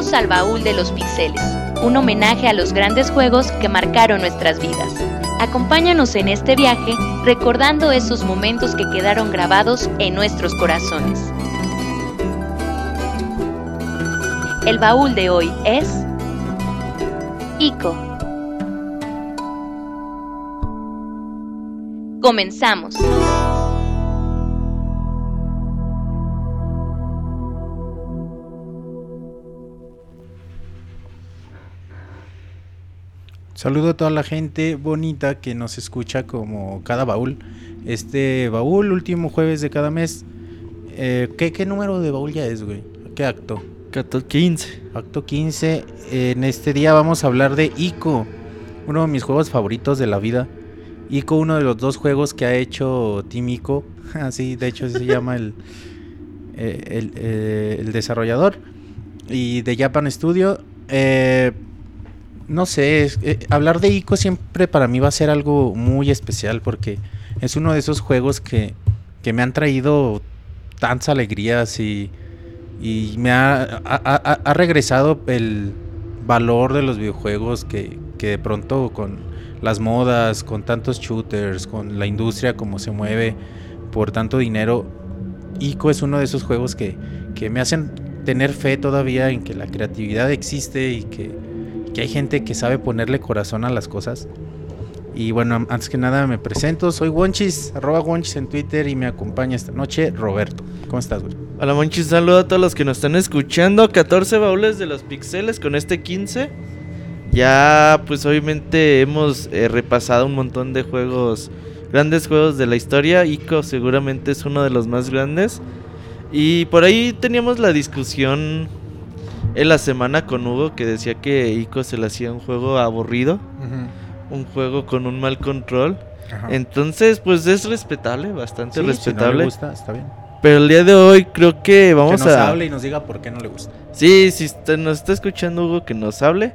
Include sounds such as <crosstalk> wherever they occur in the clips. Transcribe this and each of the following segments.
Al Baúl de los Pixeles, un homenaje a los grandes juegos que marcaron nuestras vidas. Acompáñanos en este viaje recordando esos momentos que quedaron grabados en nuestros corazones. El baúl de hoy es ICO. Comenzamos. Saludo a toda la gente bonita que nos escucha como cada baúl. Este baúl, último jueves de cada mes. Eh, ¿qué, ¿Qué número de baúl ya es, güey? ¿Qué acto? Acto 15. Acto 15. En este día vamos a hablar de ICO, uno de mis juegos favoritos de la vida. ICO, uno de los dos juegos que ha hecho Team ICO. <laughs> Así, de hecho, se llama el, eh, el, eh, el, desarrollador. Y de Japan Studio. Eh, no sé, eh, hablar de ICO siempre para mí va a ser algo muy especial porque es uno de esos juegos que, que me han traído tantas alegrías y, y me ha, ha, ha, regresado el valor de los videojuegos que, que, de pronto con las modas, con tantos shooters, con la industria como se mueve por tanto dinero, ICO es uno de esos juegos que, que me hacen tener fe todavía en que la creatividad existe y que que hay gente que sabe ponerle corazón a las cosas. Y bueno, antes que nada me presento, soy Wonchis, arroba Wonchis en Twitter y me acompaña esta noche Roberto. ¿Cómo estás, güey? Hola Wonchis, saludo a todos los que nos están escuchando. 14 baúles de los pixeles con este 15. Ya pues obviamente hemos eh, repasado un montón de juegos, grandes juegos de la historia. Ico seguramente es uno de los más grandes. Y por ahí teníamos la discusión en la semana con Hugo que decía que Ico se le hacía un juego aburrido, un juego con un mal control. Entonces, pues es respetable, bastante respetable. Si le gusta, está bien. Pero el día de hoy creo que vamos que nos a. hable y nos diga por qué no le gusta. Sí, si nos está escuchando Hugo, que nos hable.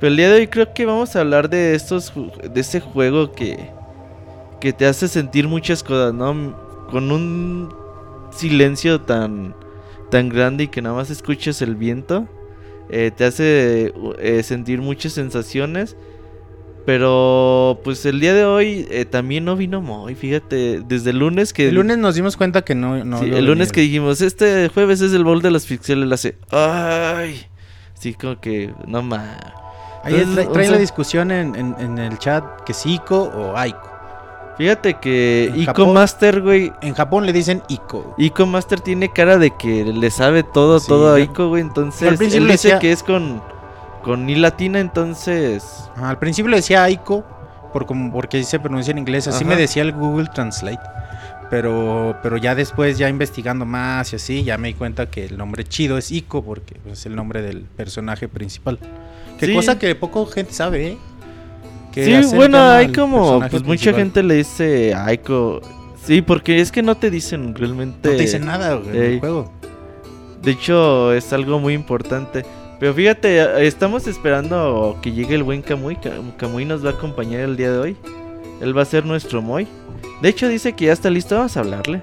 Pero el día de hoy creo que vamos a hablar de estos, de ese juego que, que te hace sentir muchas cosas, ¿no? Con un silencio tan tan grande y que nada más escuches el viento, eh, te hace eh, sentir muchas sensaciones. Pero pues el día de hoy eh, también no vino Moy, fíjate, desde el lunes que... El lunes nos dimos cuenta que no... no sí, el lunes que dijimos, este jueves es el bol de los pixeles, le hace... ¡Ay! Sí, como que... No más. Ahí trae, trae la discusión en, en, en, el chat que es Ico o Aiko. Fíjate que en Ico Japón, Master, güey. En Japón le dicen Ico. Ico Master tiene cara de que le sabe todo, sí, todo a Ico, güey. Entonces, él dice decía... que es con, con I latina, entonces. Al principio le decía Ico, por como, porque se pronuncia en inglés. Así Ajá. me decía el Google Translate. Pero, pero ya después, ya investigando más y así, ya me di cuenta que el nombre chido es Ico, porque es el nombre del personaje principal. Qué sí. cosa que poco gente sabe, ¿eh? Sí, bueno, hay como, pues mucha gente le dice Aiko. Sí, porque es que no te dicen realmente. No te dicen nada en el juego. De hecho, es algo muy importante. Pero fíjate, estamos esperando que llegue el buen Kamui. Kamui nos va a acompañar el día de hoy. Él va a ser nuestro Moy. De hecho, dice que ya está listo, vamos a hablarle.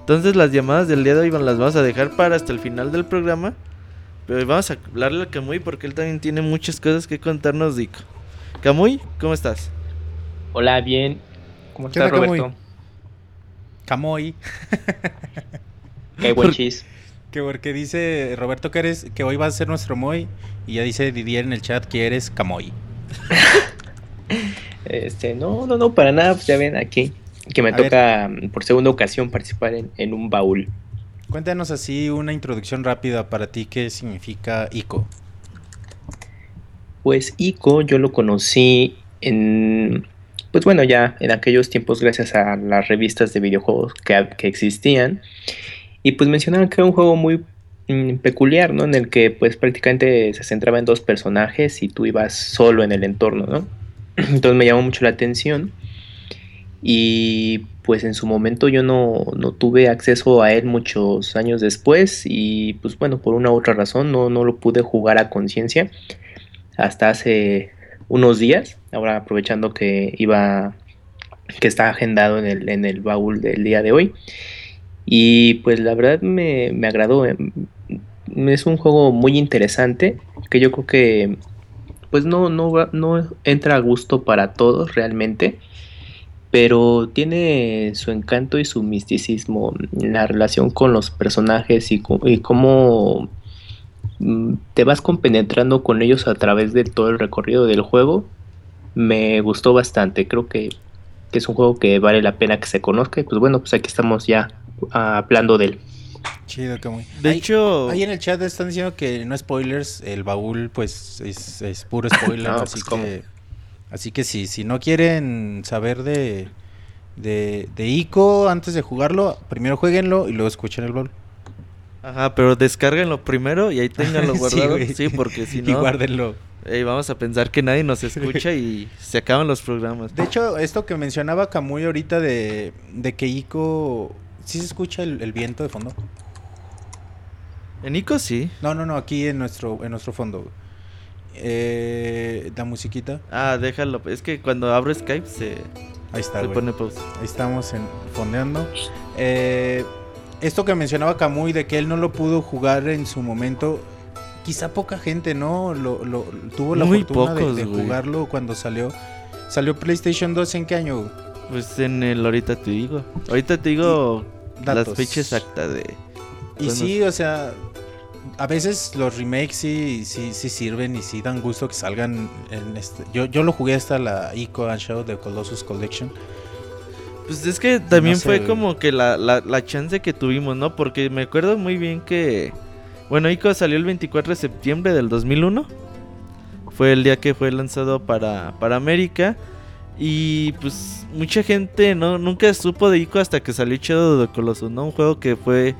Entonces, las llamadas del día de hoy las vamos a dejar para hasta el final del programa. Pero vamos a hablarle a Kamui porque él también tiene muchas cosas que contarnos, Dico. Camuy, ¿cómo estás? Hola, bien. ¿Cómo estás, Roberto? Camuy. Qué buen chis. Que porque dice Roberto que eres que hoy vas a ser nuestro Moy y ya dice Didier en el chat que eres Camoy. <laughs> este, no, no, no, para nada, pues ya ven aquí que me a toca ver. por segunda ocasión participar en, en, un baúl. Cuéntanos así una introducción rápida para ti qué significa ICO. Pues ICO yo lo conocí en, pues bueno, ya en aquellos tiempos gracias a las revistas de videojuegos que, existían. Y pues mencionaban que era un juego muy mm, peculiar, ¿no? En el que pues prácticamente se centraba en dos personajes y tú ibas solo en el entorno, ¿no? <clears throat> Entonces me llamó mucho la atención. Y pues en su momento yo no, no, tuve acceso a él muchos años después y pues bueno, por una u otra razón no, no lo pude jugar a conciencia hasta hace unos días, ahora aprovechando que iba, que está agendado en el, en el baúl del día de hoy. Y pues la verdad me, me agradó. es un juego muy interesante que yo creo que pues no, no, no entra a gusto para todos realmente, pero tiene su encanto y su misticismo, la relación con los personajes y, y cómo te vas compenetrando con ellos a través de todo el recorrido del juego. Me gustó bastante, creo que, que es un juego que vale la pena que se conozca y pues bueno, pues aquí estamos ya hablando de él. Chido, que muy. De hecho, ahí en el chat están diciendo que no spoilers, el baúl pues es, es puro <laughs> spoiler, No, así pues, que así que sí, si no quieren saber de de, de Ico antes de jugarlo, primero jueguenlo y luego escuchen el baúl. Ajá, pero descárguenlo primero y ahí <laughs> ténganlo Sí, guardado. güey. sí, porque si <laughs> y no, guárdenlo. eh, vamos a pensar que nadie nos <laughs> escucha y se acaban los programas. De hecho, esto que mencionaba Camuy ahorita de, de que Ico ¿Sí se escucha el, el viento de fondo? En Ico sí. No, no, no, aquí en nuestro, en nuestro fondo. Eh, la musiquita. Ah, déjalo. Es que cuando abro Skype se, Ahí está, se pone pausa. Ahí estamos en, fondeando. Eh, esto que mencionaba Camuy de que él no lo pudo jugar en su momento. Quizá poca gente, ¿no? Lo, lo- tuvo la Muy fortuna de- pocos, de, güey. jugarlo cuando salió. ¿Salió PlayStation 2 en qué año? Pues en el ahorita te digo. Ahorita te digo las Datos. fechas exactas de. Y Bueno. sí, o sea, a veces los remakes sí, sí, sí sirven y sí dan gusto que salgan en este. Yo, yo lo jugué hasta la Ico and Show de Colossus Collection. Pues es que también No sé, fue como que la, la, la chance que tuvimos, ¿no? Porque me acuerdo muy bien que. Bueno, Ico salió el 24 de septiembre del 2001. Fue el día que fue lanzado para, para América. Y pues mucha gente no nunca supo de Ico hasta que salió Shadow the Colossus, ¿no? Un juego que fue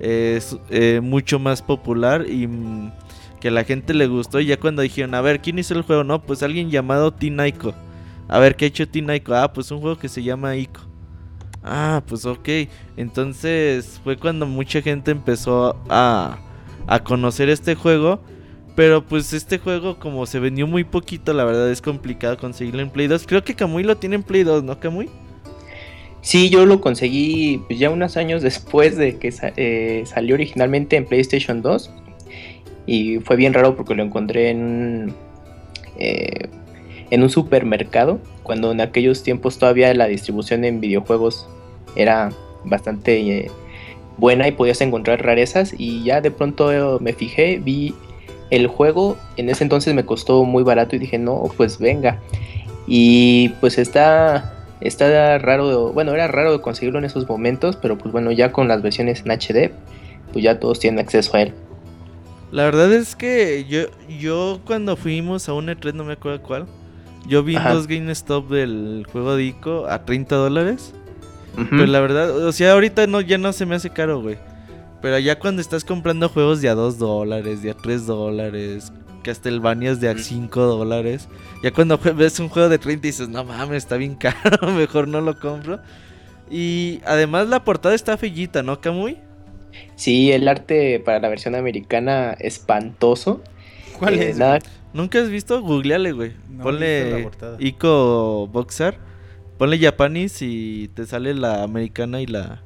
eh, eh, mucho más popular y mm, que la gente le gustó. Y ya cuando dijeron, a ver, ¿quién hizo el juego? No, pues alguien llamado Teen Ico. A ver, ¿qué ha hecho Teen Ico? Ah, pues un juego que se llama Ico. Ah, pues ok. Entonces fue cuando mucha gente empezó a, a conocer este juego. Pero pues este juego como se vendió muy poquito, la verdad es complicado conseguirlo en Play 2. Creo que Kamui lo tiene en Play 2, ¿no, Kamui? Sí, yo lo conseguí pues, ya unos años después de que eh, salió originalmente en PlayStation 2. Y fue bien raro porque lo encontré en eh, en un supermercado. Cuando en aquellos tiempos todavía la distribución en videojuegos era bastante eh, buena y podías encontrar rarezas. Y ya de pronto eh, me fijé, vi el juego. En ese entonces me costó muy barato y dije, no, pues venga. Y pues está Está raro, bueno, era raro conseguirlo en esos momentos, pero pues bueno, ya con las versiones en HD, pues ya todos tienen acceso a él. La verdad es que yo, yo cuando fuimos a un E3, no me acuerdo cuál, yo vi Ajá. dos GameStop del juego de Ico a 30 dólares. Ujú. Pero la verdad, o sea, ahorita no, ya no se me hace caro, güey. Pero ya cuando estás comprando juegos de a 2 dólares, de a 3 dólares, Castlevanias de a Mm. 5 dólares, ya cuando ves un juego de 30 dices, no mames, está bien <laughs> caro, mejor no lo compro. Y además la portada está fellita, ¿no, Kamui? Sí, el arte para la versión americana espantoso. ¿Cuál Eh, es? Nada, ¿Nunca has visto? Googleale, güey. No Ponle. Ico Boxer, ponle Japanese y te sale la americana y la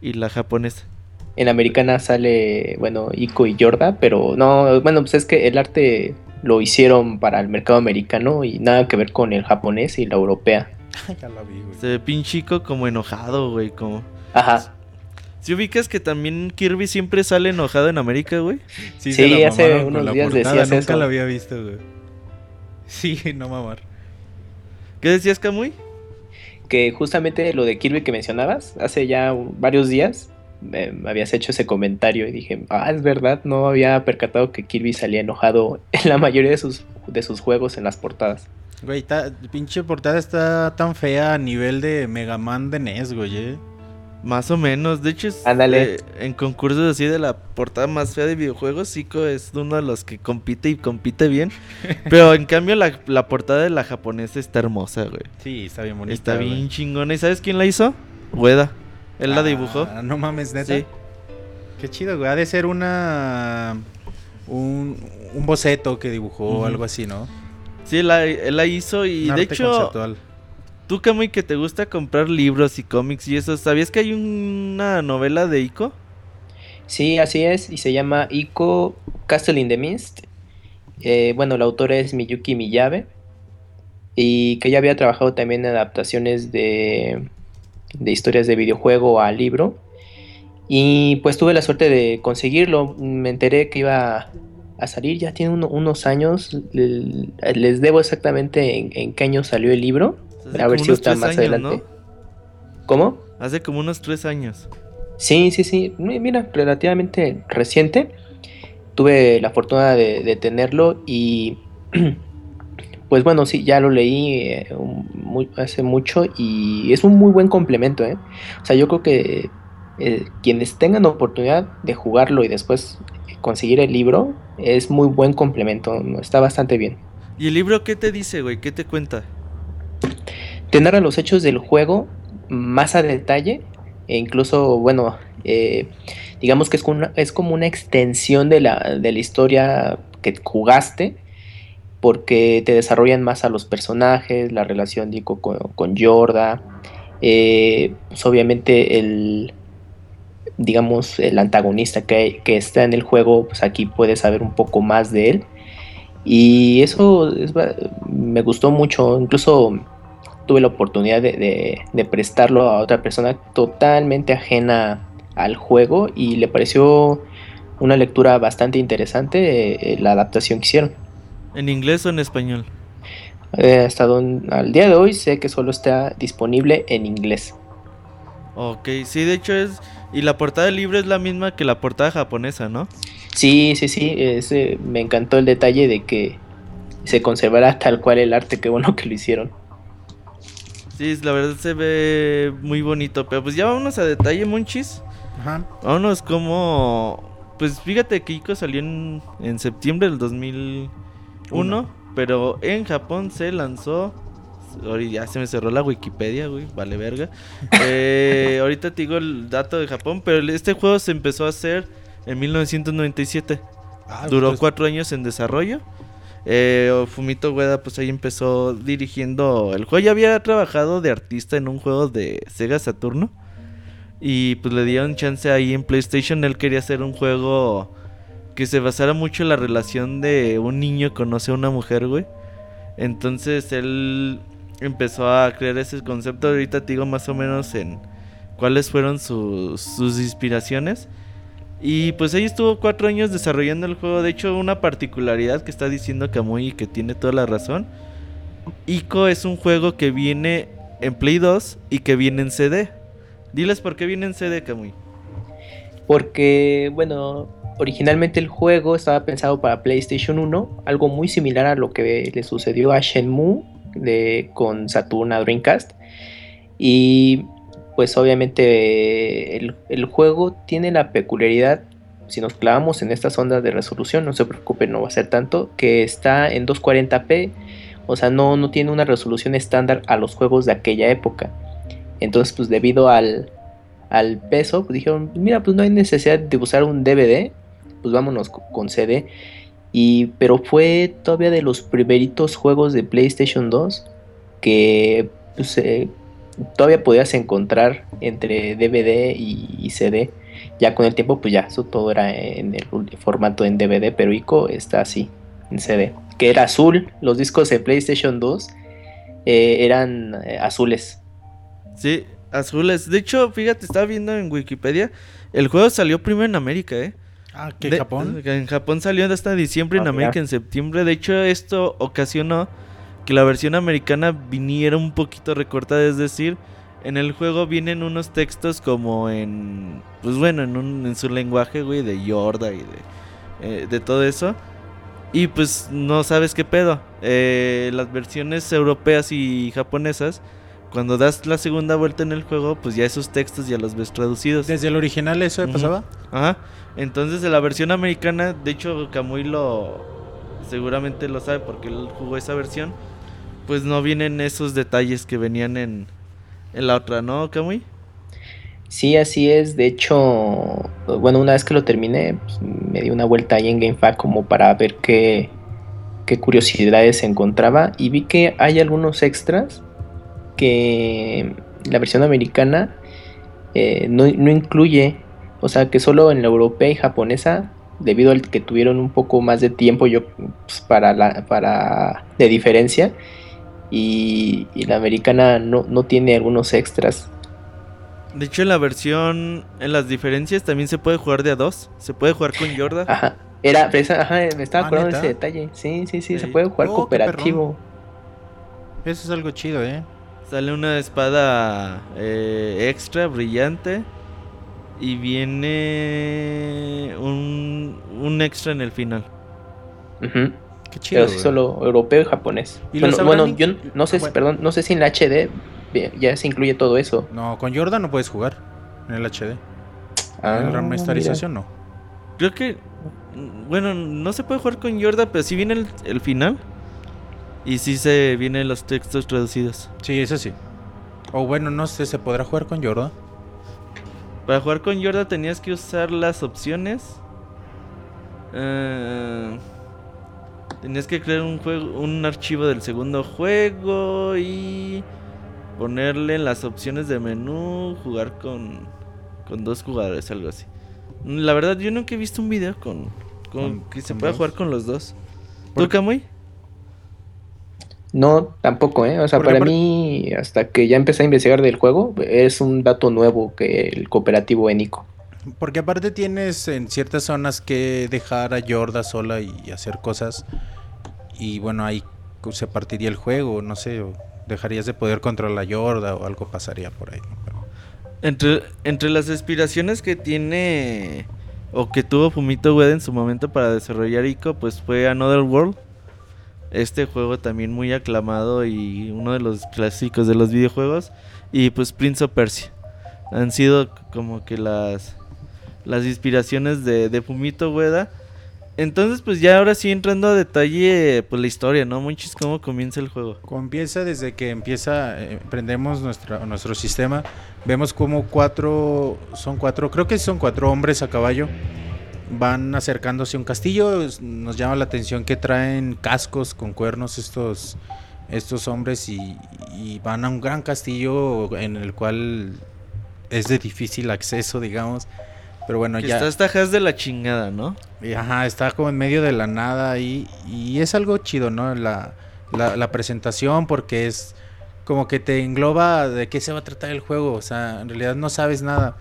y la japonesa. en la americana sale, bueno, Ico y Yorda, pero no, bueno, pues es que el arte lo hicieron para el mercado americano y nada que ver con el japonés y la europea. <laughs> ya la vi, güey. Se ve pinche Ico como enojado, güey, como Ajá. Si ubicas que también Kirby siempre sale enojado en América, güey. Sí, Sí, se hace unos la días decías Nunca eso. la había visto, güey. <laughs> Sí, no mamar. ¿Qué decías, Kamui? que justamente lo de Kirby que mencionabas, hace ya varios días me, me habías hecho ese comentario y dije, ah, es verdad, no había percatado que Kirby salía enojado <laughs> en la mayoría de sus, de sus juegos en las portadas. Güey, ta- pinche portada está tan fea a nivel de Mega Man de NES, güey. eh. Más o menos. De hecho, es, Ándale. eh, en concursos así de la portada más fea de videojuegos, Ico es uno de los que compite y compite bien. <laughs> Pero en cambio, la, la portada de la japonesa está hermosa, güey. Sí, está bien bonita. Está güey. bien chingona. ¿Y sabes quién la hizo? Ueda. Él la Ah, dibujó. No mames, neta. Sí. Qué chido, güey. Ha de ser una. Un, un boceto que dibujó o algo así, ¿no? Sí, la- él la hizo y Un de arte hecho, conceptual. Tú, Kamui, que te gusta comprar libros y cómics y eso, ¿sabías que hay una novela de Ico? Sí, así es, y se llama Ico Castle in the Mist. Eh, bueno, el autor es Miyuki Miyabe y que ya había trabajado también en adaptaciones de, de historias de videojuego a libro. Y pues tuve la suerte de conseguirlo. Me enteré que iba a salir, ya tiene unos años. Les debo exactamente en, qué año salió el libro. A ver si está más adelante. ¿Cómo? Hace como unos tres años. Sí, sí, sí. Mira, relativamente reciente. Tuve la fortuna de tenerlo y <clears throat> pues bueno, sí, ya lo leí eh, hace mucho y es un muy buen complemento. ¿eh? O sea, yo creo que eh, quienes tengan oportunidad de jugarlo y después conseguir el libro, es muy buen complemento, está bastante bien. ¿Y el libro qué te dice, güey? ¿Qué te cuenta? Te narra los hechos del juego más a detalle e incluso, bueno, digamos que es como, una, es como una extensión de la, de la historia que jugaste porque te desarrollan más a los personajes, la relación con, con Yorda, eh, pues obviamente el, digamos, el antagonista que, está en el juego, pues aquí puedes saber un poco más de él. Y eso me gustó mucho, incluso tuve la oportunidad de, prestarlo a otra persona totalmente ajena al juego y le pareció una lectura bastante interesante eh, la adaptación que hicieron. ¿En inglés o en español? Eh, hasta al día de hoy sé que solo está disponible en inglés. Ok, sí, de hecho es... Y la portada del libro es la misma que la portada japonesa, ¿no? Sí, sí, sí. me encantó el detalle de que se conservará tal cual el arte. Qué bueno que lo hicieron. Sí, la verdad se ve muy bonito. Pero pues ya vámonos a detalle, Monchis. Ajá. Vámonos como... Pues fíjate que Ico salió en, en septiembre del 2000 uno, pero en Japón se lanzó. Ya se me cerró la Wikipedia, güey, vale verga. <laughs> Eh, ahorita te digo el dato de Japón, pero este juego se empezó a hacer en 1997. Ah, Duró cuatro años en desarrollo. Eh, Fumito Ueda pues ahí empezó dirigiendo el juego. Ya había trabajado de artista en un juego de Sega Saturno. Y pues le dieron chance ahí en PlayStation. Él quería hacer un juego que se basara mucho en la relación de un niño conoce a una mujer, güey. Entonces él empezó a crear ese concepto. Ahorita te digo más o menos en cuáles fueron sus, sus inspiraciones. Y pues ahí estuvo cuatro años desarrollando el juego. De hecho, una particularidad que está diciendo Kamui y que tiene toda la razón. Ico es un juego que viene en Play 2 y que viene en CD. Diles por qué viene en CD, Kamui. Porque, bueno, originalmente el juego estaba pensado para PlayStation 1, algo muy similar a lo que le sucedió a Shenmue de, con Saturn a Dreamcast. Y pues obviamente el, juego tiene la peculiaridad, si nos clavamos en estas ondas de resolución, no se preocupen, no va a ser tanto, que está en 240p, o sea, no, no tiene una resolución estándar a los juegos de aquella época. Entonces, pues debido al, al peso, pues dijeron, mira, pues no hay necesidad de usar un DVD, pues vámonos con CD. Y, pero fue todavía de los primeritos juegos de PlayStation 2 que pues, eh, todavía podías encontrar entre DVD y, CD. Ya con el tiempo, pues ya, eso todo era en el formato en DVD, pero ICO está así, en CD. Que era azul, los discos de PlayStation 2 eh, eran eh, azules. Sí, azules. De hecho, fíjate, estaba viendo en Wikipedia, el juego salió primero en América, ¿eh? Ah, ¿qué Japón? En Japón salió hasta diciembre, en ah, América en septiembre. De hecho, esto ocasionó que la versión americana viniera un poquito recortada. Es decir, en el juego vienen unos textos como en. Pues bueno, en, un, en su lenguaje, güey, de Yorda y de, eh, de todo eso. Y pues no sabes qué pedo. Eh, las versiones europeas y japonesas cuando das la segunda vuelta en el juego, pues ya esos textos ya los ves traducidos. ¿Desde el original eso pasaba? Ajá. Entonces, en la versión americana, de hecho, Kamui lo. Seguramente lo sabe porque él jugó esa versión. Pues no vienen esos detalles que venían en, en la otra, ¿no, Kamui? Sí, así es. De hecho, bueno, una vez que lo terminé, pues, me di una vuelta ahí en GameFAQ como para ver qué, qué curiosidades se encontraba. Y vi que hay algunos extras que la versión americana eh, no, incluye O sea que solo en la europea y japonesa, debido al que tuvieron un poco más de tiempo yo pues, para la para de diferencia y, y la americana no, no tiene algunos extras. De hecho, en la versión, en las diferencias también se puede jugar de a dos. Se puede jugar con Yorda. Ajá. Era, esa, ajá, me estaba Ah, acordando de ese detalle. Sí, sí, sí, se puede jugar Oh, cooperativo. Eso es algo chido, ¿eh? Sale una espada eh, extra brillante. Y viene un, un extra en el final. Ujú. Qué chido. Pero sí solo europeo y japonés. ¿Y bueno, yo no sé, Ah, si- bueno. perdón, no sé si en la HD ya se incluye todo eso. No, con Jordan no puedes jugar en el HD. Ah, en la remasterización no. Creo que. Bueno, no se puede jugar con Yorda, pero sí viene el, el final. Y sí se vienen los textos traducidos. Sí, eso sí. O bueno, no sé, ¿se podrá jugar con Jordan? Para jugar con Yorda tenías que usar las opciones. Eh, tenías que crear un juego, un archivo del segundo juego y ponerle en las opciones de menú, jugar con, con dos jugadores, algo así. La verdad, yo nunca he visto un video con, con, Con- que se con pueda dos. jugar con los dos. ¿Por ¿Tú? Kamui? No, tampoco, ¿eh? O sea, para mí, hasta que ya empecé a investigar del juego, es un dato nuevo que el cooperativo en ICO. Porque aparte tienes en ciertas zonas que dejar a Yorda sola y hacer cosas. Y bueno, ahí se partiría el juego, no sé, o dejarías de poder controlar a Yorda o algo pasaría por ahí. Entre, entre las aspiraciones que tiene o que tuvo Fumito Ueda en su momento para desarrollar Ico, pues fue Another World. Este juego también muy aclamado y uno de los clásicos de los videojuegos. Y pues Prince of Persia. Han sido como que las, las inspiraciones de, de Fumito Ueda. Entonces pues ya ahora sí entrando a detalle pues la historia, ¿no? Muchis cómo comienza el juego. Comienza desde que empieza, eh, prendemos nuestro sistema, vemos como cuatro, son cuatro, creo que son cuatro hombres a caballo, van acercándose a un castillo, nos llama la atención que traen cascos con cuernos estos, estos hombres y, y van a un gran castillo en el cual es de difícil acceso, digamos, pero bueno, Que ya... está hasta has de la chingada, ¿no? Y, Ajá, está como en medio de la nada y, y es algo chido, ¿no? La, la, la presentación porque es como que te engloba de qué se va a tratar el juego, o sea, en realidad no sabes nada.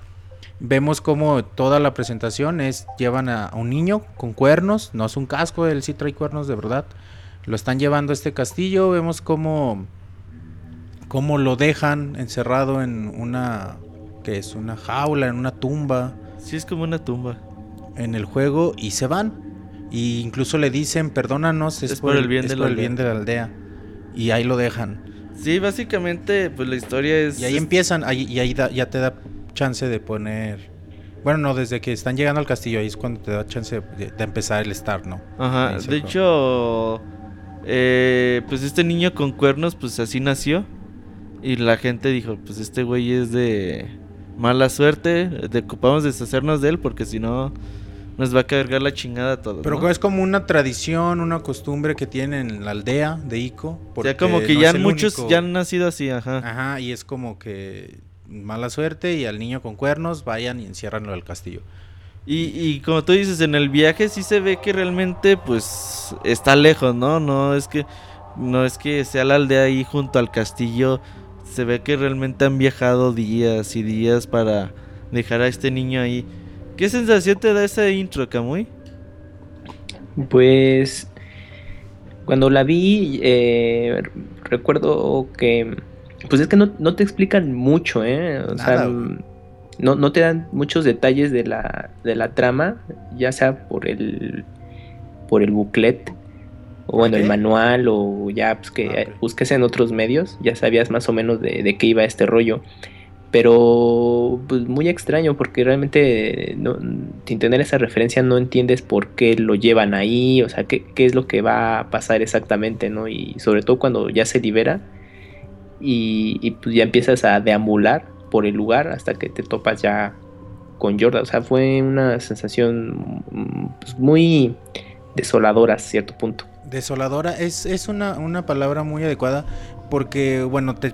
Vemos como toda la presentación es, llevan a, a un niño con cuernos, no es un casco, él sí trae cuernos de verdad. Lo están llevando a este castillo, vemos cómo, cómo lo dejan encerrado en una, que es una jaula, en una tumba Sí, es como una tumba. en el juego y se van. Y incluso le dicen, perdónanos, es, por, el bien, de la el aldea". bien de la aldea. Y ahí lo dejan. Sí, básicamente, pues la historia es. Y ahí empiezan, ahí, y ahí da- ya te da chance de poner... Bueno, no, desde que están llegando al castillo, ahí es cuando te da chance de, de empezar el start, ¿no? Ajá, de hecho, eh, pues este niño con cuernos, pues así nació. Y la gente dijo, pues este güey es de mala suerte, de, ocupamos deshacernos de él porque si no nos va a cargar la chingada a todos. Pero ¿no? es como una tradición, una costumbre que tienen en la aldea de Ico. O sea, como que no ya muchos único- ya han nacido así, ajá. Ajá, y es como que mala suerte y al niño con cuernos vayan y enciérranlo al castillo. Y, y como tú dices, en el viaje sí se ve que realmente pues está lejos, ¿no? No es que no es que sea la aldea ahí junto al castillo. Se ve que realmente han viajado días y días para dejar a este niño ahí. ¿Qué sensación te da esa intro, Kamui? Pues cuando la vi, eh, recuerdo que, pues es que no, no te explican mucho, ¿eh? O Nada, sea, güey. no, no te dan muchos detalles de la, de la trama, ya sea por el, por el booklet, o bueno, el manual, o ya pues, que Ah, busques en otros medios, ya sabías más o menos de, de qué iba este rollo. Pero pues muy extraño porque realmente no- sin tener esa referencia no entiendes por qué lo llevan ahí, o sea, qué, qué es lo que va a pasar exactamente, ¿no? Y sobre todo cuando ya se libera y, y, pues ya empiezas a deambular por el lugar hasta que te topas ya con Jordan. O sea, fue una sensación mm, pues, muy desoladora a cierto punto. Desoladora es, es una, una palabra muy adecuada porque, bueno, te,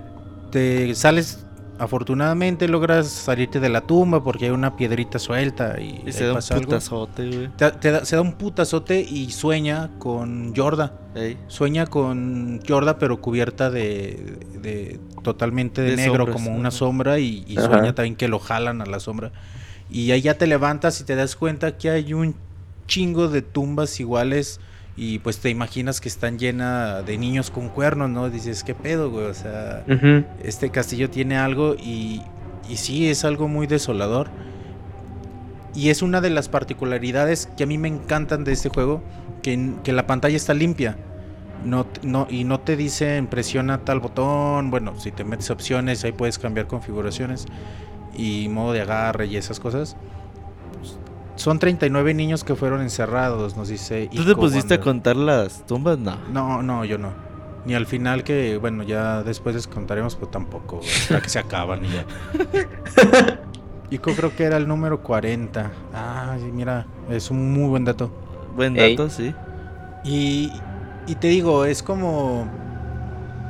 te sales afortunadamente logras salirte de la tumba porque hay una piedrita suelta y, se da un pasa putazote, güey. Te- te da- se da un putazote y sueña con Yorda. Ey. Sueña con Yorda pero cubierta de, de- totalmente de, De negro sombras, como una sombra y, y sueña también que lo jalan a la sombra. Y ahí ya te levantas y te das cuenta que hay un chingo de tumbas iguales y pues te imaginas que están llenas de niños con cuernos, ¿no? Dices, ¿qué pedo, güey? O sea, este castillo tiene algo y, y sí, es algo muy desolador. Y es una de las particularidades que a mí me encantan de este juego, que, que la pantalla está limpia. No, no, y no te dicen presiona tal botón. Bueno, si te metes opciones, ahí puedes cambiar configuraciones y modo de agarre y esas cosas. Son 39 niños que fueron encerrados, nos dice. ¿Tú te pusiste a contar las tumbas? No. No, no, yo no. Ni al final que, bueno, ya después les contaremos, pues tampoco. Hasta que se acaban y ya. <laughs> Ico creo que era el número 40. Ah, sí, mira, es un muy buen dato. Buen Ey. dato, sí. Y, y te digo, es como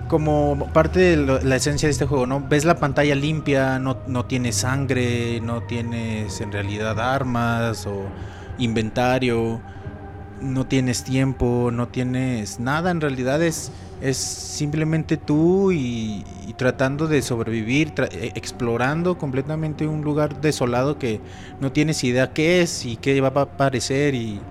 como parte de lo- la esencia de este juego, ¿no? Ves la pantalla limpia, no, no tienes sangre, no tienes en realidad armas o inventario, no tienes tiempo, no tienes nada, en realidad es, es simplemente tú y, tratando de sobrevivir, tra- eh, explorando completamente un lugar desolado que no tienes idea qué es y qué va a aparecer y,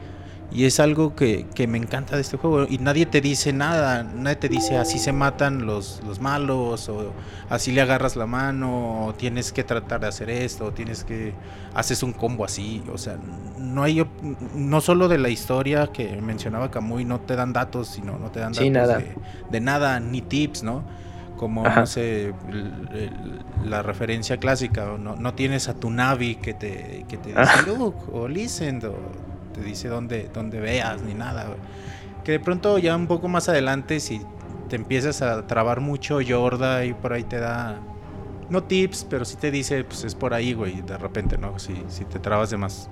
y es algo que, que me encanta de este juego. Y nadie te dice nada. Nadie te dice así se matan los, los malos. O así le agarras la mano. O tienes que tratar de hacer esto. O tienes que. Haces un combo así. O sea, no hay. No solo de la historia que mencionaba Camuy. No te dan datos. Sino no te dan datos Sí, nada. De, de nada. Ni tips, ¿no? Como, Ajá. no sé, la referencia clásica. No, no tienes a tu Navi que te, que te dice Ajá. look o listen. O te dice dónde, dónde veas ni nada. güey. Que de pronto ya un poco más adelante, si te empiezas a trabar mucho, Yorda y por ahí te da. No tips, pero sí te dice, pues es por ahí, güey, de repente, ¿no? Si, si te trabas de más.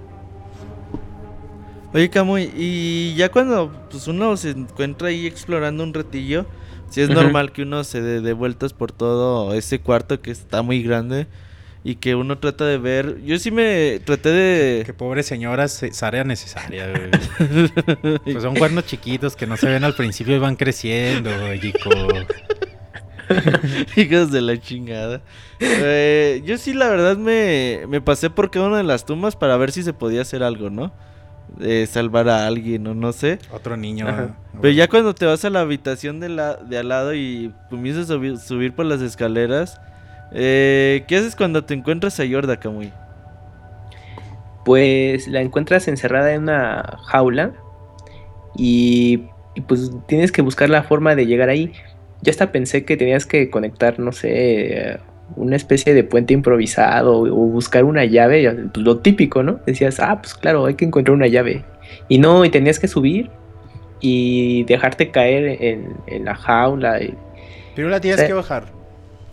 Oye, Camuy, y ya cuando pues, uno se encuentra ahí explorando un ratillo, si es Ujú. normal que uno se dé de vueltas por todo ese cuarto que está muy grande y que uno trata de ver. Yo sí me traté de. Que pobre señora, se- es área necesaria, güey. <laughs> Pues son cuernos chiquitos que no se ven al principio y van creciendo, Jico. <laughs> Hijos de la chingada. Eh, yo sí, la verdad, me, me pasé por cada una de las tumbas para ver si se podía hacer algo, ¿no? De salvar a alguien o no sé. Otro niño. Ajá. Pero ya cuando te vas a la habitación de, la, de al lado y comienzas a subir, subir por las escaleras, eh, ¿qué haces cuando te encuentras a Yorda, Kamui? Pues la encuentras encerrada en una jaula y, y, pues tienes que buscar la forma de llegar ahí. Yo hasta pensé que tenías que conectar, no sé, una especie de puente improvisado o, o buscar una llave, pues, lo típico, ¿no? Decías, ah, pues claro, hay que encontrar una llave. Y no, y tenías que subir y dejarte caer en, en la jaula. y- Pero la tienes Sí. que bajar.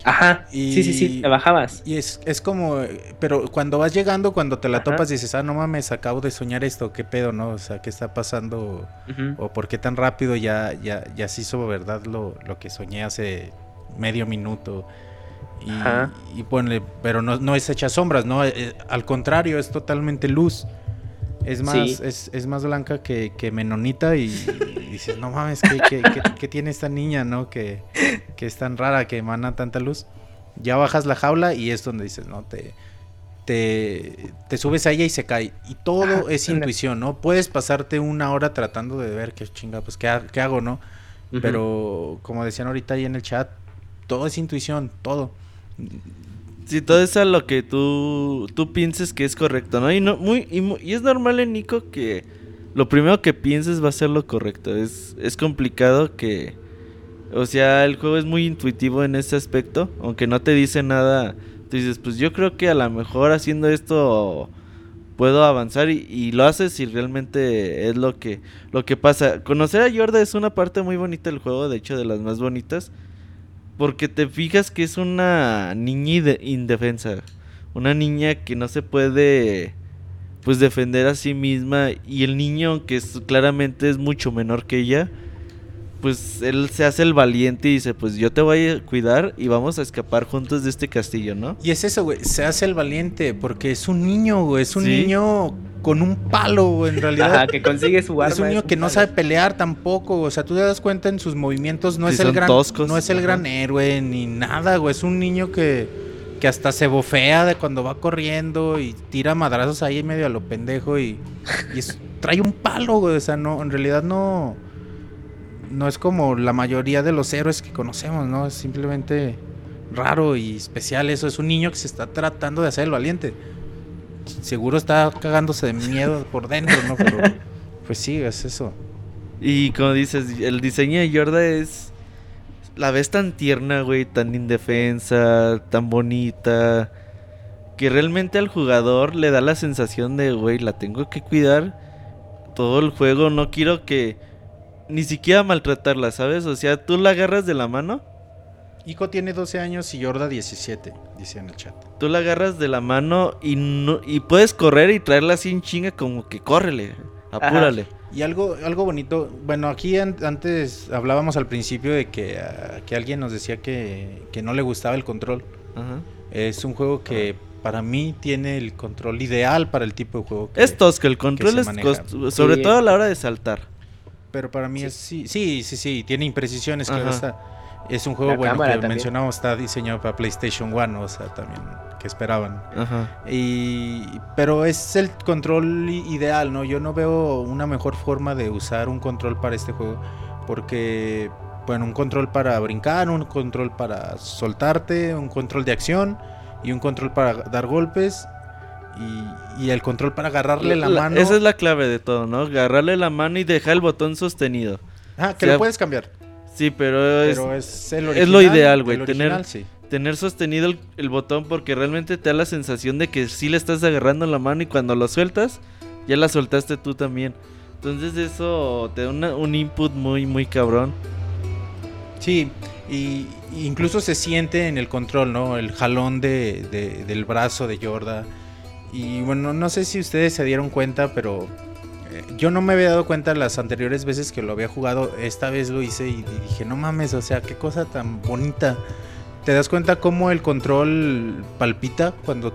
Ajá, sí, sí, sí, te bajabas. Y es, es como, eh, pero cuando vas llegando, cuando te la Ajá. topas, dices, ah, no mames, acabo de soñar esto, qué pedo, ¿no? O sea, ¿qué está pasando? O por qué tan rápido ya, ya, ya se hizo verdad lo, lo que soñé hace medio minuto. Y, Ajá. y ponle, pero no, no es hecha sombras, ¿no? Eh, al contrario, es totalmente luz. Es más, Sí. es, es más blanca que, que menonita y, y dices, no mames, ¿qué, qué, qué- qué tiene esta niña, no? Que, que es tan rara, que emana tanta luz. Ya bajas la jaula y es donde dices, no, te, te, te subes a ella y se cae. Y todo Ajá, es intuición, ¿no? Puedes pasarte una hora tratando de ver qué chinga, pues qué, qué hago, ¿no? Pero como decían ahorita ahí en el chat, todo es intuición, todo. Sí, todo es a lo que tú, tú pienses que es correcto, ¿no? Y, no muy, y, y es normal en Nico que lo primero que pienses va a ser lo correcto. Es, es complicado que... O sea, el juego es muy intuitivo en ese aspecto. Aunque no te dice nada, tú dices, pues yo creo que a lo mejor haciendo esto puedo avanzar y, y lo haces y realmente es lo que, lo que pasa. Conocer a Yorda es una parte muy bonita del juego, de hecho de las más bonitas. Porque te fijas que es una niña inde- indefensa. Una niña que no se puede pues defender a sí misma. Y el niño, que es, claramente es mucho menor que ella, pues él se hace el valiente y dice, pues yo te voy a cuidar y vamos a escapar juntos de este castillo, ¿no? Y es eso, güey, se hace el valiente porque es un niño, güey, es un niño con un palo, güey, en realidad. Ajá, que consigue su arma. Es un niño que no sabe pelear tampoco, o sea, tú te das cuenta en sus movimientos, no es el gran no es el gran héroe ni nada, güey, es un niño que que hasta se bofea de cuando va corriendo y tira madrazos ahí medio a lo pendejo y, trae un palo, güey, o sea, no en realidad no no es como la mayoría de los héroes que conocemos, ¿no? Es simplemente raro y especial eso. Es un niño que se está tratando de hacer el valiente. Seguro está cagándose de miedo <laughs> por dentro, ¿no? Pero pues sí, es eso. Y como dices, el diseño de Yorda es... La ves tan tierna, güey, tan indefensa, tan bonita, que realmente al jugador le da la sensación de, güey, la tengo que cuidar todo el juego, no quiero que ni siquiera maltratarla, ¿sabes? O sea, tú la agarras de la mano. Ico tiene 12 años y Yorda 17, dice en el chat. Tú la agarras de la mano y no, y puedes correr y traerla así en chinga como que córrele, apúrale. Y algo, algo bonito, bueno, aquí antes hablábamos al principio de que, ah, que alguien nos decía que, que, no le gustaba el control. Es un juego que para mí tiene el control ideal para el tipo de juego. Que, es tosco, el control es sobre todo a la hora de saltar. Pero para mí es sí, sí, sí, sí, tiene imprecisiones, claro está. Es un juego bueno que mencionamos, está diseñado para PlayStation 1, o sea, también que esperaban. Ajá. Y pero es el control ideal, ¿no? Yo no veo una mejor forma de usar un control para este juego porque bueno, un control para brincar, un control para soltarte, un control de acción y un control para dar golpes y, el control para agarrarle la, mano. Esa es la clave de todo, ¿no? Agarrarle la mano y dejar el botón sostenido. Ah, que lo puedes cambiar. Sí, pero es, es, lo ideal, güey. Tener, tener sostenido el, botón porque realmente te da la sensación de que sí le estás agarrando la mano y cuando lo sueltas, ya la soltaste tú también. Entonces eso te da un input muy, muy cabrón. Sí, y incluso se siente en el control, ¿no? El jalón de, del brazo de Jorda y bueno, no sé si ustedes se dieron cuenta, pero eh, yo no me había dado cuenta las anteriores veces que lo había jugado. Esta vez lo hice y, dije, no mames, o sea, qué cosa tan bonita. ¿Te das cuenta cómo el control palpita cuando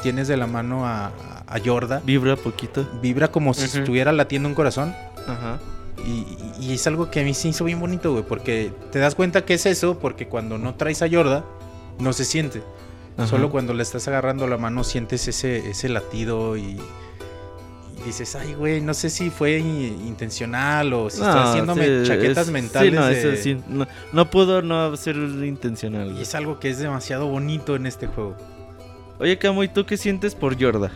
tienes de la mano a, a Yorda? Vibra poquito. Vibra como si estuviera latiendo un corazón. Ajá. Y, es algo que a mí se hizo bien bonito, güey, porque te das cuenta que es eso, porque cuando no traes a Yorda, no se siente. Solo cuando le estás agarrando la mano sientes ese, ese latido y, dices, ay, güey, no sé si fue intencional o si está haciéndome chaquetas mentales. Sí, no, no, pudo no ser intencional. Y es algo que es demasiado bonito en este juego. Oye, Camo, ¿y tú qué sientes por Yorda?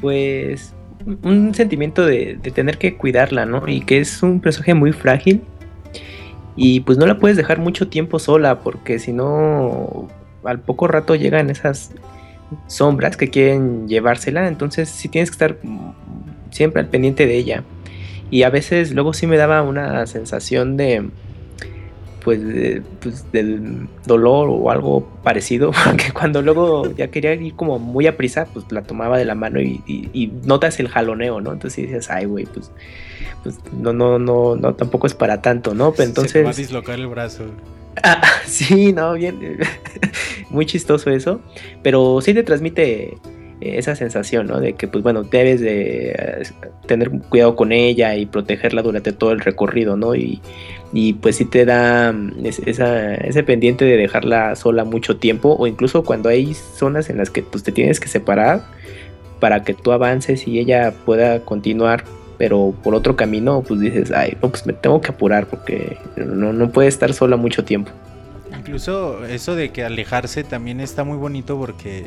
Pues un sentimiento de, de, tener que cuidarla, ¿no? Y que es un personaje muy frágil. Y pues no la puedes dejar mucho tiempo sola, porque si no, al poco rato llegan esas sombras que quieren llevársela, entonces sí tienes que estar siempre al pendiente de ella. Y a veces luego sí me daba una sensación de pues, pues del dolor o algo parecido, <laughs> porque cuando luego ya quería ir como muy a prisa, pues la tomaba de la mano y, notas el jaloneo, ¿no? Entonces dices, ay, güey, pues, pues no, no, no, no, tampoco es para tanto, ¿no? Pero entonces... Se va a dislocar el brazo. Ah, <laughs> sí, no, bien. <laughs> Muy chistoso eso. Pero sí te transmite eh, esa sensación, ¿no? De que, pues bueno, debes de eh, tener cuidado con ella y protegerla durante todo el recorrido, ¿no? Y, pues sí te da mm, ese pendiente de dejarla sola mucho tiempo o incluso cuando hay zonas en las que pues te tienes que separar para que tú avances y ella pueda continuar pero por otro camino, pues dices, ay, pues me tengo que apurar porque no, no puede estar sola mucho tiempo. Incluso eso de que alejarse también está muy bonito porque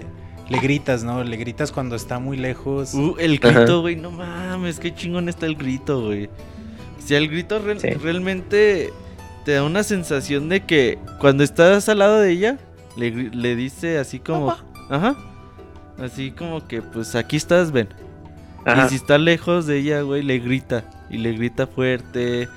le gritas, ¿no? Le gritas cuando está muy lejos. Uh, el grito, güey, no mames, qué chingón está el grito, güey. O sea, el grito realmente te da una sensación de que cuando estás al lado de ella, le, dice así como... Ajá. Así como que, pues aquí estás, ven. Y si está lejos de ella, güey, le grita. Y le grita fuerte.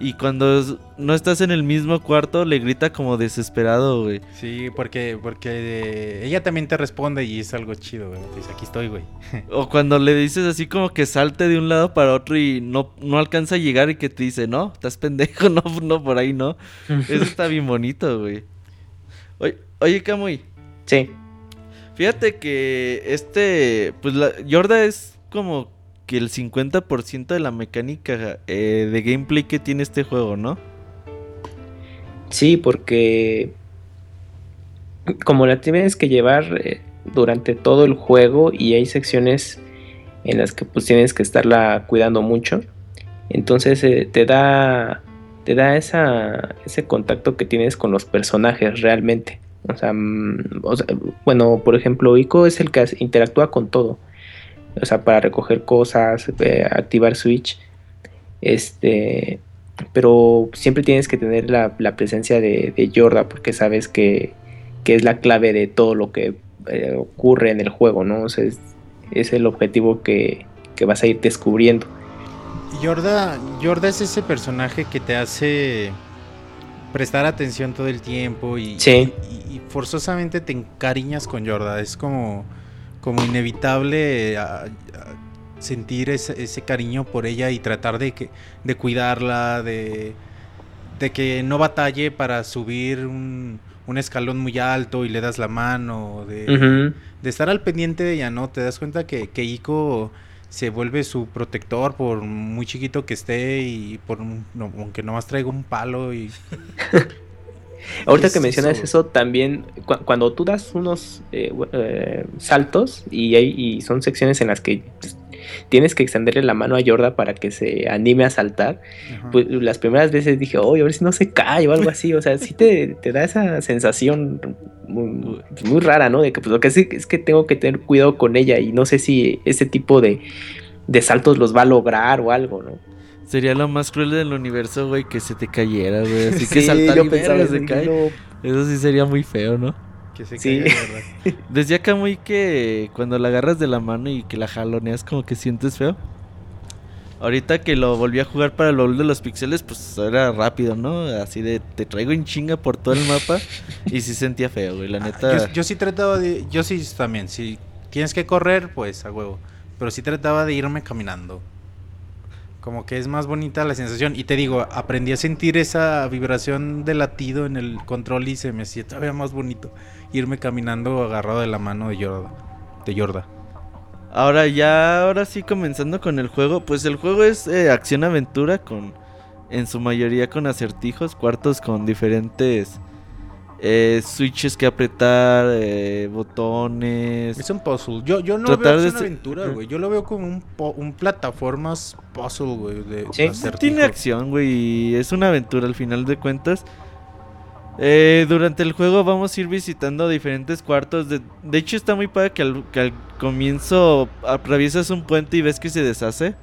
Y cuando no estás en el mismo cuarto, le grita como desesperado, güey. Sí, porque, porque eh, ella también te responde y es algo chido, güey. Dice, aquí estoy, güy. <laughs> O cuando le dices así como que salte de un lado para otro y no, no alcanza a llegar y que te dice, no, estás pendejo, <laughs> no, no, por ahí no. <laughs> Eso está bien bonito, güey. Oye, oye Camuy. Sí. Fíjate que este, pues la Yorda es como que el 50% de la mecánica eh, de gameplay que tiene este juego, ¿no? Sí, porque como la tienes que llevar eh, durante todo el juego y hay secciones en las que pues tienes que estarla cuidando mucho, entonces eh, te da te da ese contacto que tienes con los personajes realmente. O sea, mm, o sea, bueno, por ejemplo, Ico es el que interactúa con todo o sea, para recoger cosas, eh, activar Switch. Este, pero siempre tienes que tener la, presencia de, de, Yorda porque sabes que, es la clave de todo lo que eh, ocurre en el juego, ¿no? O sea, es, el objetivo que, vas a ir descubriendo. Yorda, Yorda es ese personaje que te hace prestar atención todo el tiempo y, y forzosamente te encariñas con Yorda. Es como como inevitable sentir ese, cariño por ella y tratar de, que, de cuidarla, de, de que no batalle para subir un, escalón muy alto y le das la mano, de, estar al pendiente de ella, ¿no? Te das cuenta que, que Ico se vuelve su protector por muy chiquito que esté y por aunque nomás traiga un palo y <laughs> Ahorita que mencionas eso, también cuando tú das unos eh, eh, saltos y, hay, y son secciones en las que pues, tienes que extenderle la mano a Yorda para que se anime a saltar, pues las primeras veces dije, oye, a ver si no se cae o algo así, o sea, sí te, da esa sensación muy, muy, rara, ¿no? De que pues lo que sí es que tengo que tener cuidado con ella y no sé si ese tipo de, de saltos los va a lograr o algo, ¿no? Sería lo más cruel del universo, güey, que se te cayera, güey. Así que <laughs> saltar y ver, se cae. Eso sí sería muy feo, ¿no? Que se sí. caiga, ¿verdad? <laughs> Decía Camuy que cuando la agarras de la mano y que la jaloneas como que sientes feo. Ahorita que lo volví a jugar para el baúl de los pixeles, pues era rápido, ¿no? Así de te traigo en chinga por todo el mapa <laughs> y sí sentía feo, güey, la neta. Yo, yo sí trataba de yo sí también, si tienes que correr, pues a huevo, pero sí trataba de irme caminando. Como que es más bonita la sensación. Y te digo, aprendí a sentir esa vibración de latido en el control y se me hacía todavía más bonito irme caminando agarrado de la mano de Yorda. De Yorda. Ahora ya, ahora sí comenzando con el juego. Pues el juego es eh, acción-aventura con, en su mayoría con acertijos, cuartos con diferentes eh, switches que apretar, eh, botones. Es un puzzle. Yo, yo no veo de una aventura, güey. Yo lo veo como un, un plataformas puzzle, güey. Sí, tiene acción, güey. Es una aventura al final de cuentas. Eh, durante el juego vamos a ir visitando diferentes cuartos. De, de hecho, está muy padre que al, que al comienzo atraviesas un puente y ves que se deshace.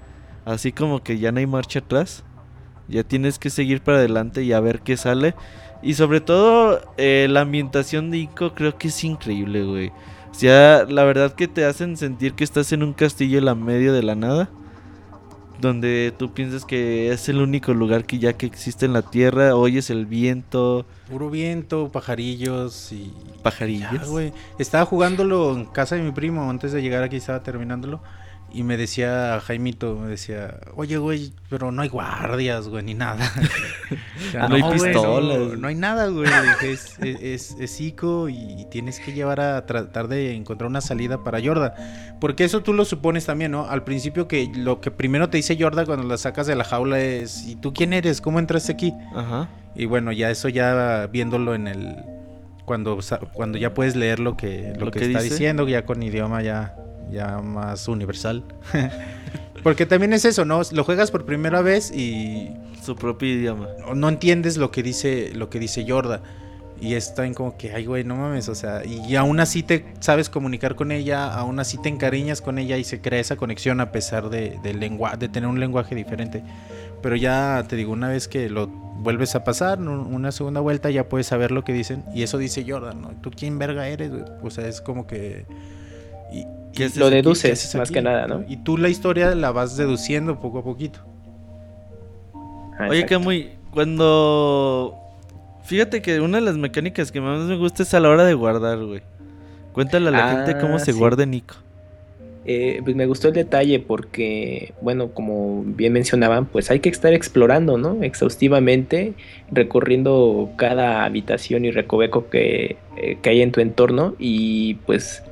Así como que ya no hay marcha atrás. Ya tienes que seguir para adelante y a ver qué sale. Y sobre todo, eh, la ambientación de Ico creo que es increíble, güey. O sea, la verdad que te hacen sentir que estás en un castillo en la medio de la nada. Donde tú piensas que es el único lugar que ya que existe en la tierra. Oyes el viento. Puro viento, pajarillos y... Pajarillos. güey. Estaba jugándolo en casa de mi primo. Antes de llegar aquí estaba terminándolo. Y me decía Jaimito, me decía, oye, güey, pero no hay guardias, güey, ni nada. <laughs> no, hay pistolas. no, hay nada, güey. Es, es, es, ICO y tienes que llevar a tratar de encontrar una salida para Yorda. Porque eso tú lo supones también, ¿no? Al principio que lo que primero te dice Yorda cuando la sacas de la jaula es, ¿y tú quién eres? ¿Cómo entraste aquí? Ajá. Y bueno, ya eso ya viéndolo en el... Cuando, cuando ya puedes leer lo que, lo, que, está diciendo, ya con idioma ya ya más universal. <laughs> Porque también es eso, ¿no? Lo juegas por primera vez y su propio idioma. No entiendes lo que dice lo que dice Yorda y está en como que ay güey, no mames, o sea, y aún así te sabes comunicar con ella, aún así te encariñas con ella y se crea esa conexión a pesar de de, de tener un lenguaje diferente. Pero ya te digo, una vez que lo vuelves a pasar, una segunda vuelta ya puedes saber lo que dicen y eso dice Yorda, ¿no? ¿Tú quién verga eres? O sea, es como que y, lo deduces más que nada, ¿no? Y tú la historia la vas deduciendo poco a poquito. Ah, Oye, exacto. Camuy, cuando... Fíjate que una de las mecánicas que más me gusta es a la hora de guardar, güey. Cuéntale a la Ah, gente cómo se sí. guarda en Ico. Eh, pues me gustó el detalle porque, bueno, como bien mencionaban, pues hay que estar explorando, ¿no? Exhaustivamente, recorriendo cada habitación y recoveco que, eh, que hay en tu entorno y pues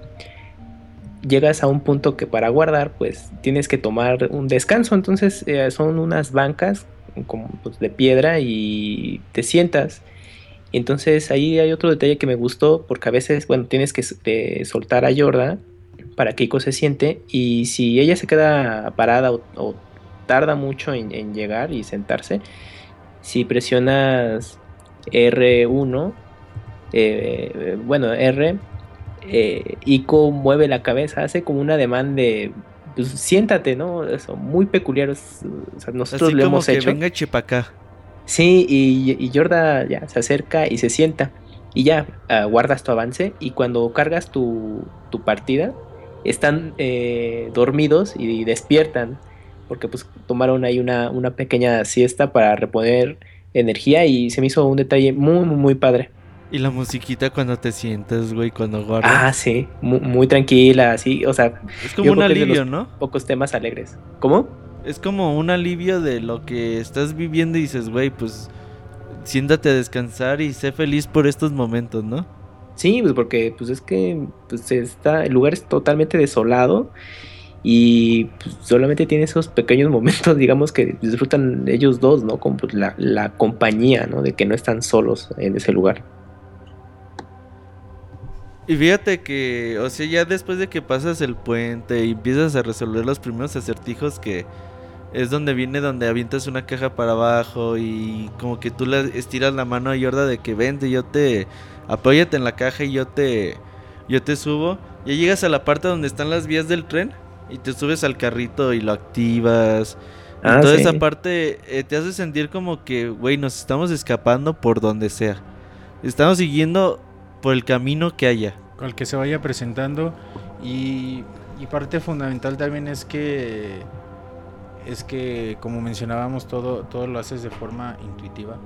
llegas a un punto que para guardar, pues tienes que tomar un descanso. Entonces eh, son unas bancas como pues, de piedra y te sientas. Entonces ahí hay otro detalle que me gustó porque a veces, bueno, tienes que eh, soltar a Yorda para que Iko se siente y si ella se queda parada o, tarda mucho en, en llegar y sentarse, si presionas R1, eh, bueno, R, eh, Iko mueve la cabeza, hace como un ademán de pues, siéntate, ¿no? Eso, muy peculiar. o sea, nosotros Así lo como hemos que hecho. venga chepacá. Sí, y, y Yorda ya se acerca y se sienta. Y ya ah, guardas tu avance. Y cuando cargas tu, tu partida, están eh, dormidos y, despiertan. Porque pues tomaron ahí una, una pequeña siesta para reponer energía. Y se me hizo un detalle muy, muy, muy padre. Y la musiquita cuando te sientas, güey, cuando guardas. Ah, sí, muy, muy tranquila, así. O sea, es como un alivio, ¿no? pocos temas alegres. ¿Cómo? Es como un alivio de lo que estás viviendo y dices, güey, pues siéntate a descansar y sé feliz por estos momentos, ¿no? Sí, pues porque pues es que pues está, el lugar es totalmente desolado y pues, solamente tiene esos pequeños <laughs> momentos, digamos, que disfrutan ellos dos, ¿no? Como pues, la, la compañía, ¿no? De que no están solos en ese lugar. Y fíjate que, o sea, ya después de que pasas el puente y empiezas a resolver los primeros acertijos que es donde viene donde avientas una caja para abajo y como que tú le estiras la mano a Yorda de que vente, yo te apóyate en la caja y yo te yo te subo. Ya llegas a la parte donde están las vías del tren y te subes al carrito y lo activas. Y Ah, toda sí. esa parte eh, te hace sentir como que, güey, nos estamos escapando por donde sea. Estamos siguiendo por el camino que haya. Con el que se vaya presentando. Y, y parte fundamental también es que. Es que, como mencionábamos, todo, todo lo haces de forma intuitiva.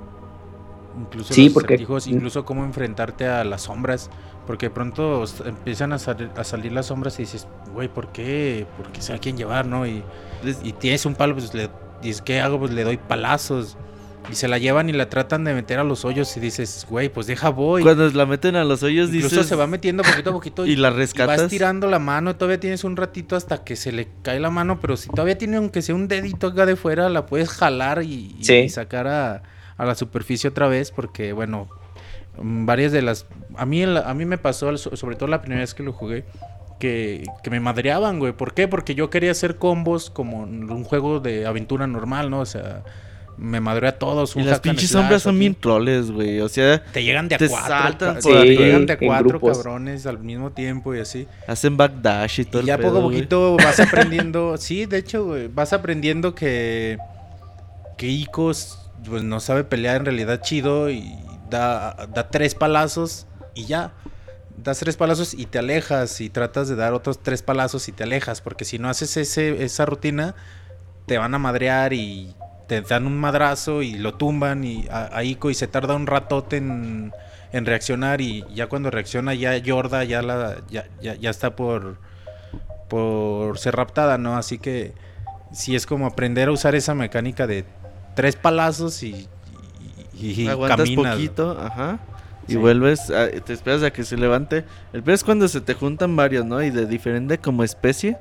Incluso Sí, los porque- acertijos, incluso cómo enfrentarte a las sombras. Porque pronto s- empiezan a, sal- a salir las sombras y dices, güey, ¿por qué? ¿Por qué se a quién llevar, no? Y, y tienes un palo, pues le dices, ¿qué hago? Pues le doy palazos. Y se la llevan y la tratan de meter a los hoyos y dices, güey, pues deja voy. Cuando la meten a los hoyos Incluso dices se va metiendo poquito a poquito <laughs> y la y rescatas. vas tirando la mano, todavía tienes un ratito hasta que se le cae la mano, pero si todavía tiene aunque sea un dedito acá de fuera, la puedes jalar y, y sacar a, a la superficie otra vez, porque bueno, mm, varias de las... A mí, a mí me pasó, sobre todo la primera vez que lo jugué, que, que me madreaban, güey. ¿Por qué? Porque yo quería hacer combos como un juego de aventura normal, ¿no? O sea, me madreé a todos. Y las pinches sombras son bien troles, güey. O sea, Te llegan de a Te cuatro. saltan sí, te llegan de a cuatro cabrones al mismo tiempo y así. hacen backdash y todo Y el ya pedo, poco a poquito <laughs> vas aprendiendo. sí, de hecho, güey, vas aprendiendo que. Que Icos pues, no sabe pelear en realidad chido y da, da tres palazos y ya. Das tres palazos y te alejas y tratas de dar otros tres palazos y te alejas. Porque si no haces ese, esa rutina, te van a madrear y te dan un madrazo y lo tumban y a, a Ico y se tarda un ratote en, en reaccionar y ya cuando reacciona ya Yorda ya la ya, ya, ya está por por ser raptada, ¿no? Así que sí es como aprender a usar esa mecánica de tres palazos y, y, y Aguantas caminas. poquito, ajá. Y Sí. vuelves, a- te esperas a que se levante. El peor es cuando se te juntan varios, ¿no? Y de diferente como especie.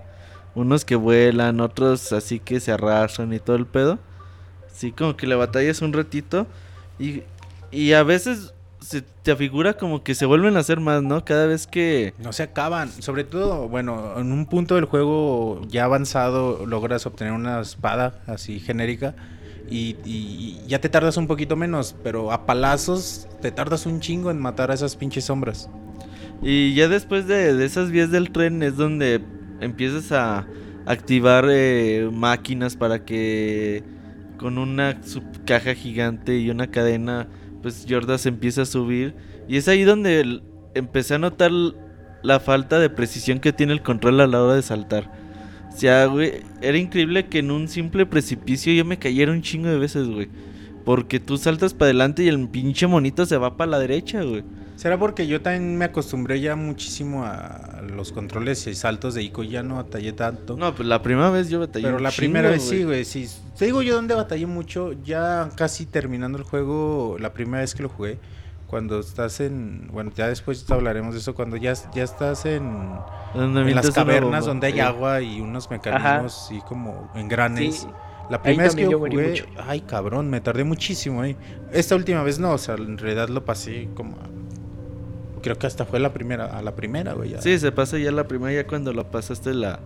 Unos que vuelan, otros así que se arrastran y todo el pedo. Sí, como que la batalla es un ratito. Y, y a veces se te afigura como que se vuelven a hacer más, ¿no? Cada vez que... No se acaban. Sobre todo, bueno, en un punto del juego ya avanzado logras obtener una espada así genérica. Y, y- y ya te tardas un poquito menos, pero a palazos te tardas un chingo en matar a esas pinches sombras. Y ya después de, de esas vías del tren es donde empiezas a activar eh, máquinas para que con una caja gigante y una cadena, pues Yorda se empieza a subir. Y es ahí donde empecé a notar la falta de precisión que tiene el control a la hora de saltar. O sea, güey, era increíble que en un simple precipicio yo me cayera un chingo de veces, güey. Porque tú saltas para adelante y el pinche monito se va para la derecha, güey. ¿Será porque yo también me acostumbré ya muchísimo a los controles y saltos de Ico? Ya no batallé tanto. No, pues la primera vez yo batallé Pero la chingo, primera vez sí, güey. Sí. Te digo yo dónde batallé mucho. Ya casi terminando el juego, la primera vez que lo jugué. Cuando estás en. Bueno, ya después hablaremos de eso. Cuando ya, ya estás en. Donde En las cavernas donde hay agua y unos mecanismos así como engranes. Sí. La primera vez que yo jugué, mucho. ay cabrón, me tardé muchísimo ahí. Esta última vez no, o sea, en realidad lo pasé como creo que hasta fue la primera, a la primera, güey. ya. Sí, se pasa ya la primera, ya cuando la pasaste la...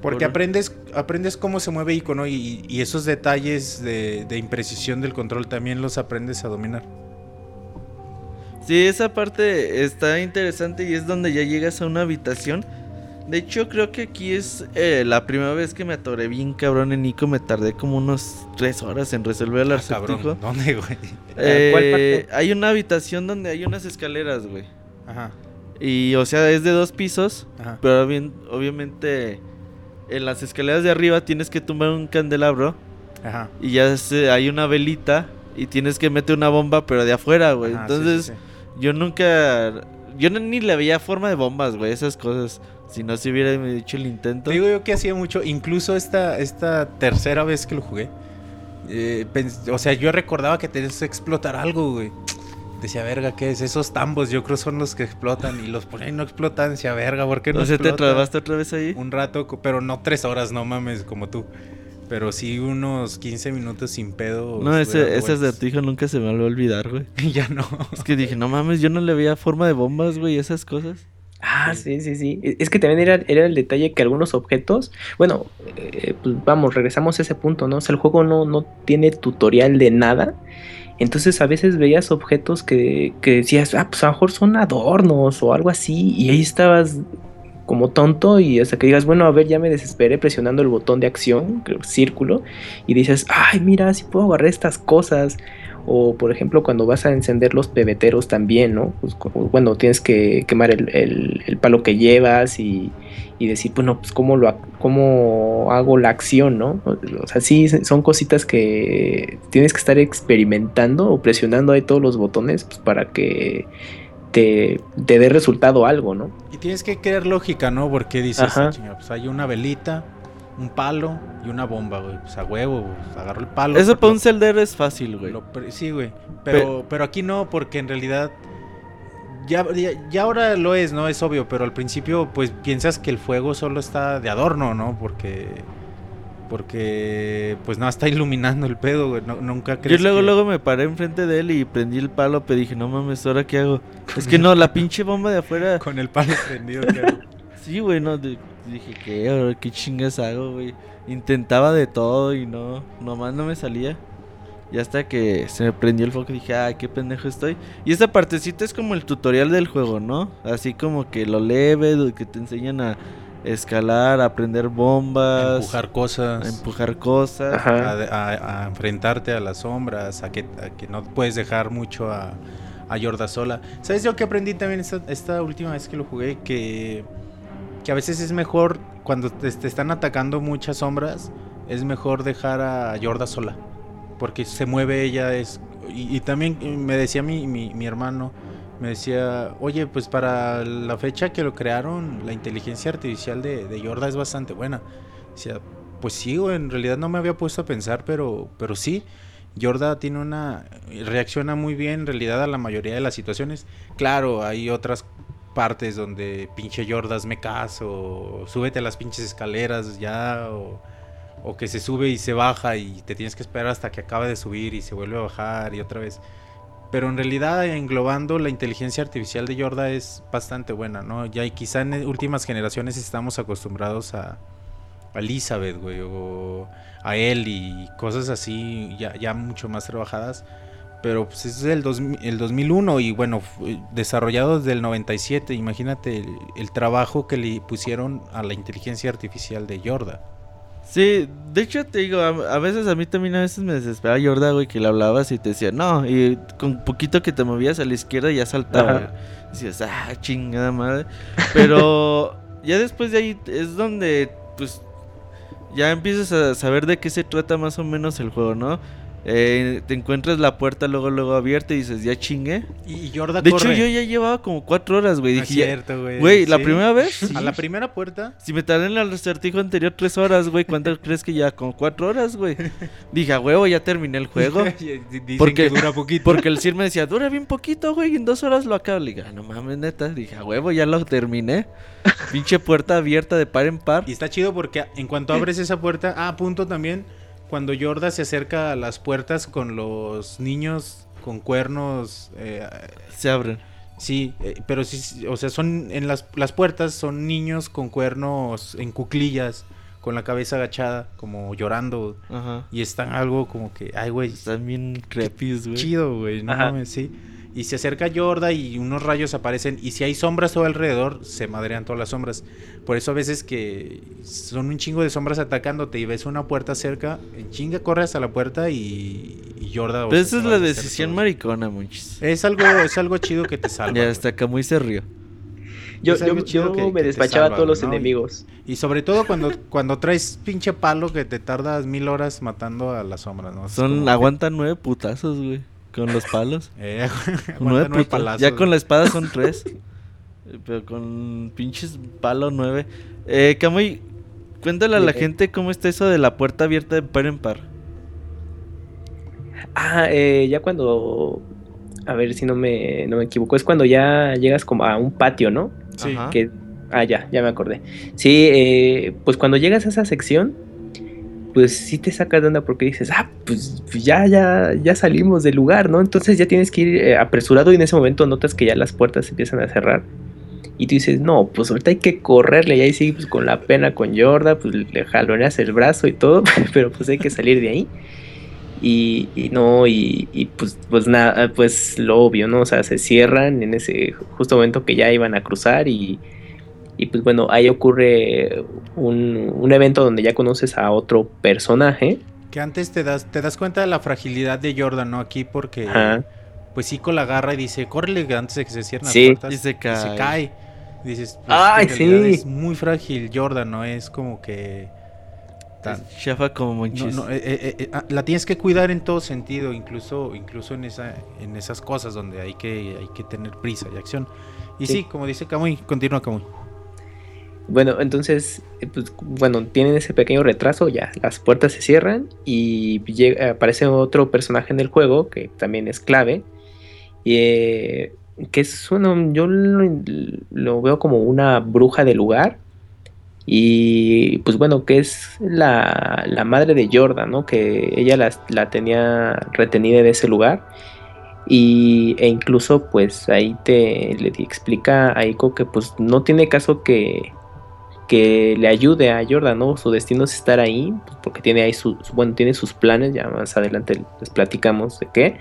Porque por- aprendes aprendes cómo se mueve Icono y, y esos detalles de, de imprecisión del control también los aprendes a dominar. Sí, esa parte está interesante y es donde ya llegas a una habitación. De hecho, creo que aquí es eh, la primera vez que me atoré bien cabrón en Nico. Me tardé como unos tres horas en resolver el Ah, acertijo. cabrón, ¿dónde, güey? Eh, ¿Cuál parte? Hay una habitación donde hay unas escaleras, güey. Ajá, Y, o sea, es de dos pisos. ajá. Pero bien, obviamente, en las escaleras de arriba tienes que tumbar un candelabro. Ajá. Y ya se- hay una velita. Y tienes que meter una bomba, pero de afuera, güey. ajá, sí, sí, Entonces, sí. yo nunca. Yo ni le veía forma de bombas, güey. Esas cosas. Si no se hubiera hecho el intento. Te digo yo que hacía mucho, incluso esta, esta tercera vez que lo jugué. eh, o sea, yo recordaba que tenías que explotar algo, güey. Decía, verga, ¿qué es? Esos tambos, yo creo son los que explotan. Y los ponen y no explotan. Decía, verga, ¿por qué no ¿No se te trabaste otra vez ahí? Un rato, pero no tres horas, no mames, como tú. Pero sí unos 15 minutos sin pedo. No, ese, ese acertijo nunca se me va a olvidar, güey. <laughs> ya no. Es que dije, no mames, yo no le veía forma de bombas, güey, esas cosas. Ah, sí, sí, sí. Es que también era, era el detalle que algunos objetos, bueno, eh, pues vamos, regresamos a ese punto, ¿no? O sea, el juego no, no tiene tutorial de nada. Entonces a veces veías objetos que, que decías, ah, pues a lo mejor son adornos o algo así, y ahí estabas como tonto y hasta que digas, bueno, a ver, ya me desesperé presionando el botón de acción, círculo, y dices, ay, mira, si puedo agarrar estas cosas. O por ejemplo, cuando vas a encender los pebeteros también, ¿no? Pues, bueno, tienes que quemar el, el- el palo que llevas y, y decir, bueno, pues cómo, lo, cómo hago la acción, ¿no? O sea, sí, son cositas que tienes que estar experimentando o presionando ahí todos los botones pues, para que te, te dé resultado algo, ¿no? Y tienes que crear lógica, ¿no? Porque dices. "Ah, pues hay una velita, un palo y una bomba, güey. Pues a huevo, pues, agarro el palo. Eso para un Zelda es fácil, güey. sí, güey. Pero, pero aquí no, porque en realidad. Ya, ya, ya ahora lo es, ¿no? Es obvio, pero al principio, pues piensas que el fuego solo está de adorno, ¿no? Porque. Porque. Pues no, está iluminando el pedo, güey. No- nunca Yo crees. luego, que- luego me paré enfrente de él y prendí el palo, pero dije, no mames, ¿ahora qué hago? <laughs> Es que no, la pinche bomba de afuera. Con el palo prendido, claro. <laughs> Sí, güey, no. de- dije, ¿qué? ¿Qué chingas hago, güey? Intentaba de todo y no, nomás no me salía. Y hasta que se me prendió el foco dije, ay, qué pendejo estoy. Y esa partecita es como el tutorial del juego, ¿no? Así como que lo leve, que te enseñan a escalar, a prender bombas, empujar a cosas. empujar cosas. Ajá. a, a- a enfrentarte a las sombras, a que, a que no puedes dejar mucho a, a Yorda sola. ¿Sabes yo que aprendí también esta, esta última vez que lo jugué? Que, que a veces es mejor, cuando te, están atacando muchas sombras, es mejor dejar a Yorda sola. Porque se mueve ella, es... Y, también me decía mi, mi, mi hermano, me decía, oye, pues para la fecha que lo crearon, la inteligencia artificial de, de es bastante buena. Decía, pues sí, en realidad no me había puesto a pensar, pero, pero sí. Yorda tiene una. reacciona muy bien en realidad a la mayoría de las situaciones. Claro, hay otras partes donde pinche Yorda me caso, o súbete a las pinches escaleras ya, o, o que se sube y se baja y te tienes que esperar hasta que acabe de subir y se vuelve a bajar y otra vez. Pero en realidad, englobando la inteligencia artificial de Yorda es bastante buena, ¿no? Ya y quizá en últimas generaciones estamos acostumbrados a, a Elizabeth, güey, o a él y cosas así ya, ya mucho más trabajadas. Pero pues es el, 2000 el 2001 y bueno, fue desarrollado desde el 97. Imagínate el, el trabajo que le pusieron a la inteligencia artificial de Yorda. Sí, de hecho te digo, a, a veces a mí también a veces me desesperaba Yorda, güey, que le hablabas y te decía, no, y con poquito que te movías a la izquierda ya saltaba. Güey. Decías, ah, chingada madre. Pero <laughs> ya después de ahí es donde, pues, ya empiezas a saber de qué se trata más o menos el juego, ¿no? Eh, te encuentras la puerta luego luego abierta y dices, ya chingué. Y De corre. hecho, yo ya llevaba como cuatro horas, güey. No es Dije, cierto, güey. Güey, la Sí. primera vez. A la primera puerta. Si me tardé en el acertijo anterior tres horas, güey, ¿cuánto <laughs> crees que ya? Como cuatro horas, güey. Dije, a huevo, ya terminé el juego. <laughs> Dicen Porque- que dura poquito. Porque el Sir me decía, dura bien poquito, güey, en dos horas lo acabo. Le dije, "Ah, no mames, neta. Dije, a huevo, ya lo terminé. Pinche puerta abierta de par en par. Y está chido porque en cuanto <laughs> abres esa puerta, ah, punto también, cuando Yorda se acerca a las puertas con los niños con cuernos, eh, Se abren. sí, eh, pero sí, o sea, son en las, las puertas son niños con cuernos en cuclillas, con la cabeza agachada, como llorando, Ajá. y están algo como que, ay, güey, Están bien crepis, güey. chido, güey, no mames, sí. Y se acerca Yorda y unos rayos aparecen. Y si hay sombras todo alrededor, se madrean todas las sombras. Por eso a veces que son un chingo de sombras atacándote y ves una puerta cerca, en chinga corres a la puerta y, y Yorda... o Pero esa es la decisión todo. maricona, muchis. Es algo, es algo chido que te salva. <laughs> Ya hasta Camuy se rió. Yo, yo, chido yo que- me que despachaba salva, a todos los ¿no? Y- enemigos. Y sobre todo cuando, cuando traes pinche palo que te tardas mil horas matando a las sombras, ¿no? Son, aguantan nueve putazos, güey. Con los palos. <laughs> Eh, <laughs> nueve nueve palazos, Ya con la espada son <laughs> tres. Eh, Pero con pinches palo nueve. Eh, Camuy, cuéntale a la Dime. gente cómo está eso de la puerta abierta de par en par. Ah, eh, ya cuando. A ver si no me, no me equivoco. Es cuando ya llegas como a un patio, ¿no? Sí. Que, ah, ya, ya me acordé. Sí, eh, pues cuando llegas a esa sección, pues sí te sacas de onda porque dices, ah, pues pues ya, ya, ya salimos del lugar, ¿no? Entonces ya tienes que ir eh, apresurado y en ese momento notas que ya las puertas se empiezan a cerrar. Y tú dices, no, pues ahorita hay que correrle. Y ahí sí, pues con la pena con Yorda, pues le jaloneas el brazo y todo, <laughs> pero pues hay que salir de ahí. Y, no, y, y pues, pues nada, pues lo obvio, ¿no? O sea, se cierran en ese justo momento que ya iban a cruzar y, y pues bueno, ahí ocurre un, un evento donde ya conoces a otro personaje. Que antes te das, te das cuenta de la fragilidad de Jordan, ¿no? Aquí porque Ajá. pues Ico la agarra y dice, córrele antes de que se cierren Sí. las puertas. Y se cae. Dices, pues, Ay, sí. es muy frágil Jordan, ¿no? Es como que... tan- Chafa como no, monchis. no, eh, eh, eh, ah, la tienes que cuidar en todo sentido, incluso, incluso en esa, en esas cosas donde hay que, hay que tener prisa y acción. Y sí, Sí. como dice Camuy, continúa Camuy. Bueno, entonces, eh, pues, bueno, tienen ese pequeño retraso, ya las puertas se cierran y aparece otro personaje en el juego que también es clave, y, eh, que es uno, yo lo, veo como una bruja del lugar, y pues bueno, que es la, la madre de Jordan, ¿no? Que ella la, la tenía retenida en ese lugar. Y, e incluso pues ahí te le explica a Aiko que pues no tiene caso que, que le ayude a Jordan, ¿no? Su destino es estar ahí, pues, porque tiene ahí su, su- bueno, tiene sus planes, ya más adelante les platicamos de qué.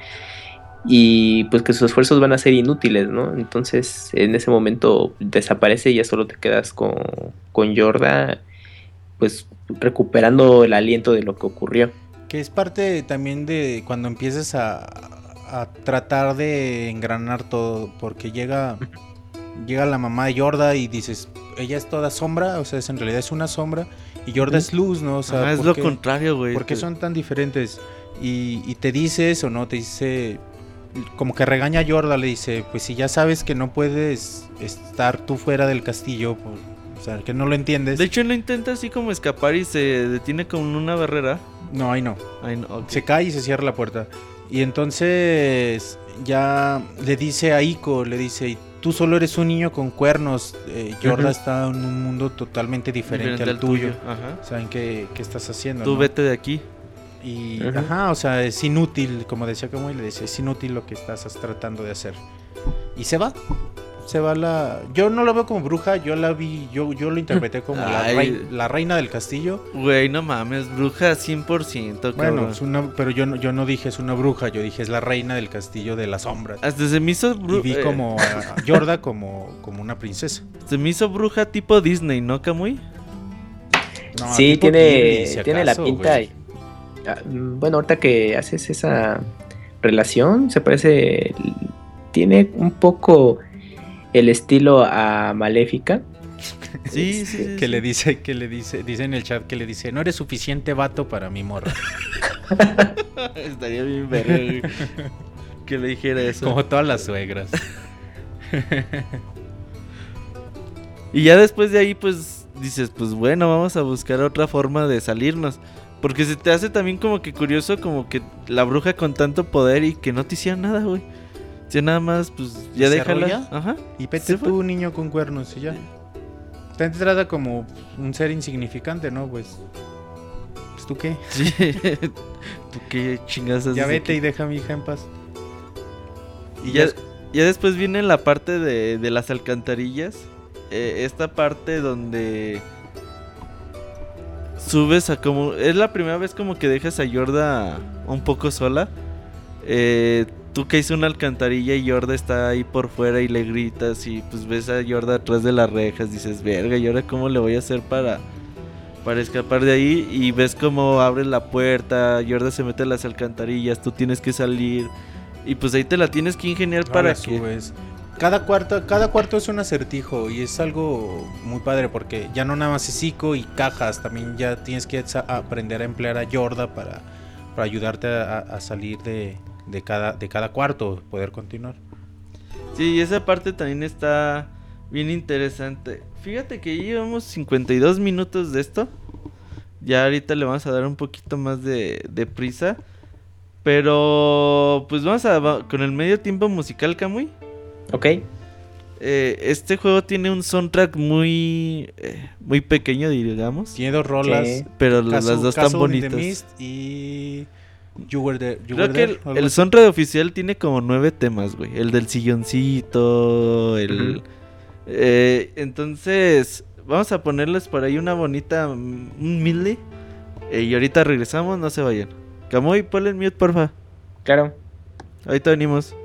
Y pues que sus esfuerzos van a ser inútiles, ¿no? Entonces en ese momento desaparece y ya solo te quedas con, con Jordan, pues recuperando el aliento de lo que ocurrió. Que es parte también de cuando empiezas a, a tratar de engranar todo, porque llega, llega la mamá de Yorda y dices, ella es toda sombra, o sea, es, en realidad es una sombra, y Yorda es luz, ¿no? O sea, Ajá, es ¿por lo qué- contrario, güey. ¿Por qué son tan diferentes? Y, y te dice eso, ¿no? Te dice, como que regaña a Yorda, le dice, pues si ya sabes que no puedes estar tú fuera del castillo, pues, o sea, que no lo entiendes. De hecho, lo intenta así como escapar y se detiene con una barrera. no, ahí no. Ay, no, ok. Se cae y se cierra la puerta. Y entonces ya le dice a Ico, le dice, tú solo eres un niño con cuernos, eh, Yorda Ujú. está en un mundo totalmente diferente, al tuyo. Ajá. ¿Saben qué, qué estás haciendo? Tú no? vete de aquí. Y, ajá, o sea, es inútil, como decía como le decía, es inútil lo que estás tratando de hacer. Y se va. Se va la... Yo no lo veo como bruja, yo la vi, yo, yo lo interpreté <laughs> como la, rei- la reina del castillo. Güey, no mames, bruja 100%, cabrón. Bueno, es una, pero yo no, yo no dije es una bruja, yo dije es la reina del castillo de las sombras. Hasta se me hizo Y bru- vi eh, como a <laughs> Yorda como, como una princesa. se me hizo bruja tipo Disney, ¿no, Camuy? No, sí, tiene, Ghibli, si tiene la pinta. y- ah, bueno, ahorita que haces esa relación, se parece. Tiene un poco el estilo a Maléfica. Sí, sí, sí. que sí. le dice, que le dice, dice en el chat que le dice, no eres suficiente vato para mi morra. <laughs> Estaría bien güey, Que le dijera eso. Como todas las suegras. Y ya después de ahí, pues dices, pues bueno, vamos a buscar otra forma de salirnos. Porque se te hace también como que curioso, como que la bruja con tanto poder y que no te hiciera nada, güey. Si nada más, pues ya ¿Se déjala. arrolla? Ajá. Y vete Se fue. tú, niño con cuernos, y ya. Te trata como un ser insignificante, ¿no? Pues. pues ¿Tú qué? Sí. <laughs> ¿Tú qué chingas Ya vete aquí? y deja a mi hija en paz. Y ya, ya después viene la parte de, de las alcantarillas. Eh, esta parte donde subes a como... Es la primera vez como que dejas a Yorda un poco sola. Eh, tú caes una alcantarilla y Yorda está ahí por fuera y le gritas y pues ves a Yorda atrás de las rejas. Dices, verga, ¿y ahora cómo le voy a hacer para... Para escapar de ahí y ves cómo abre la puerta, Yorda se mete a las alcantarillas, tú tienes que salir y pues ahí te la tienes que ingeniar para que... subes. Cada cuarto, cada cuarto es un acertijo y es algo muy padre porque ya no nada más es psico y cajas, también ya tienes que aprender a emplear a Yorda para, para ayudarte a, a salir de, de cada, de cada cuarto, poder continuar. Sí, y esa parte también está bien interesante. Fíjate que ya llevamos 52 minutos de esto. Ya ahorita le vamos a dar un poquito más de, de prisa. Pero pues vamos a va- con el medio tiempo musical, Camuy. Ok. Eh, este juego tiene un soundtrack muy eh, muy pequeño, digamos. Tiene dos rolas. Pero las- dos tan the bonitas. Mist y You Were There. You Creo Were que There, el, el soundtrack oficial tiene como nueve temas, güey. El del silloncito, el... Eh, entonces, vamos a ponerles por ahí una bonita... mm, Un medley. eh, y ahorita regresamos, no se vayan. Camuy, ponle el mute, porfa. Claro. Ahorita venimos.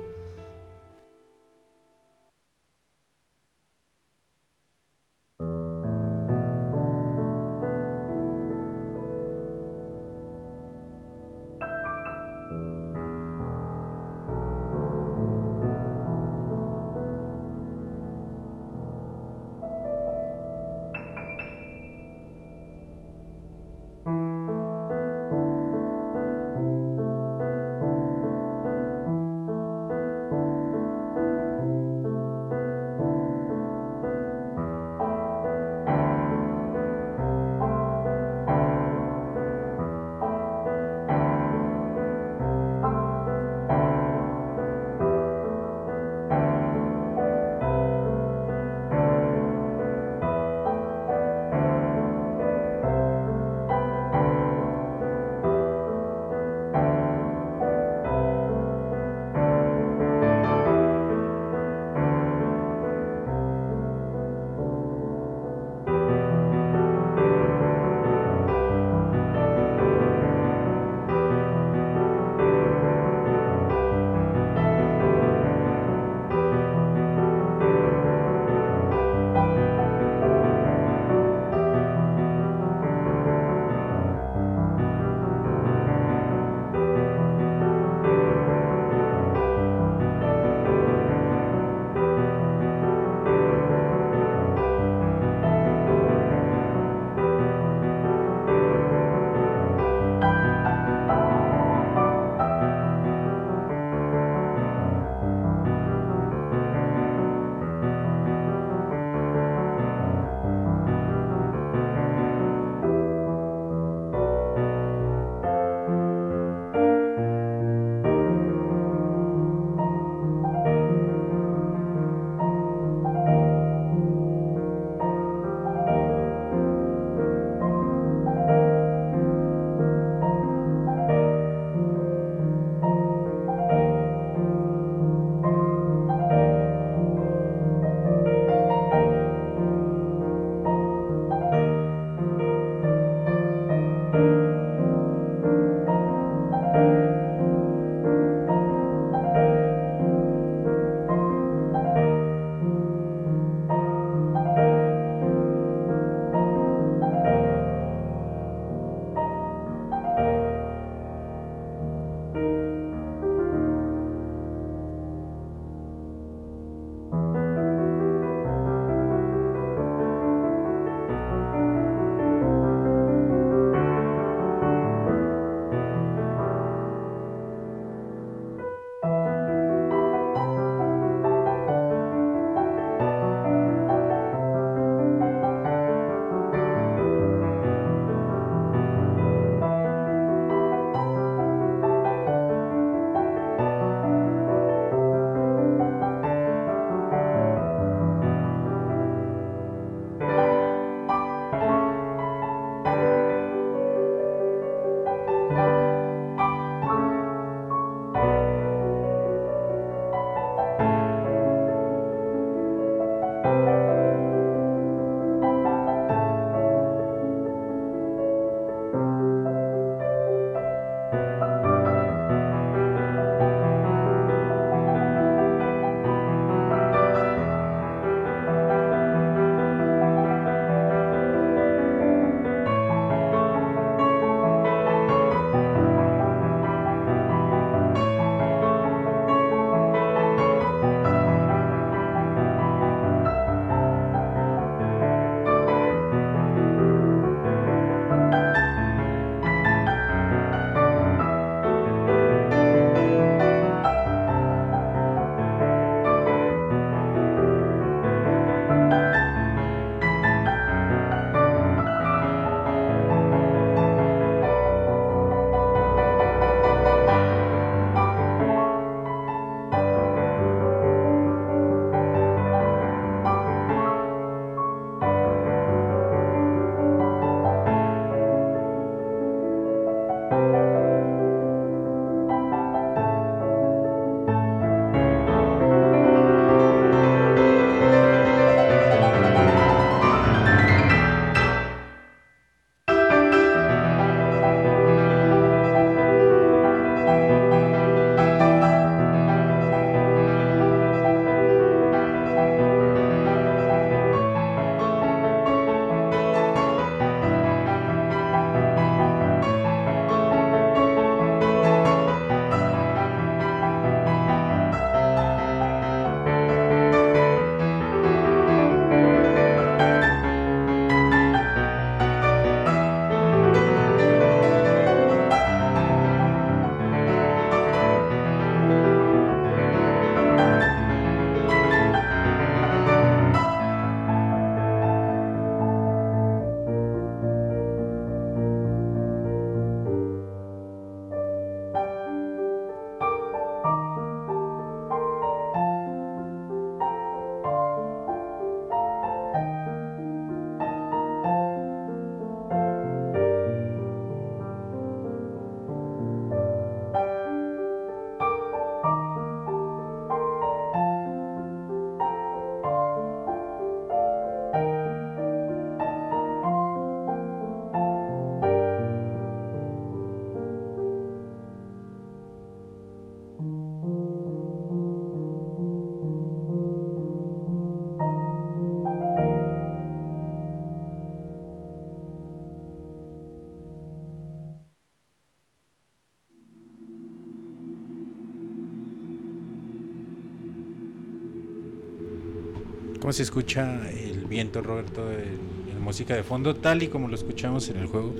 ¿Cómo se escucha el viento, Roberto? En música de fondo, tal y como lo escuchamos en el juego.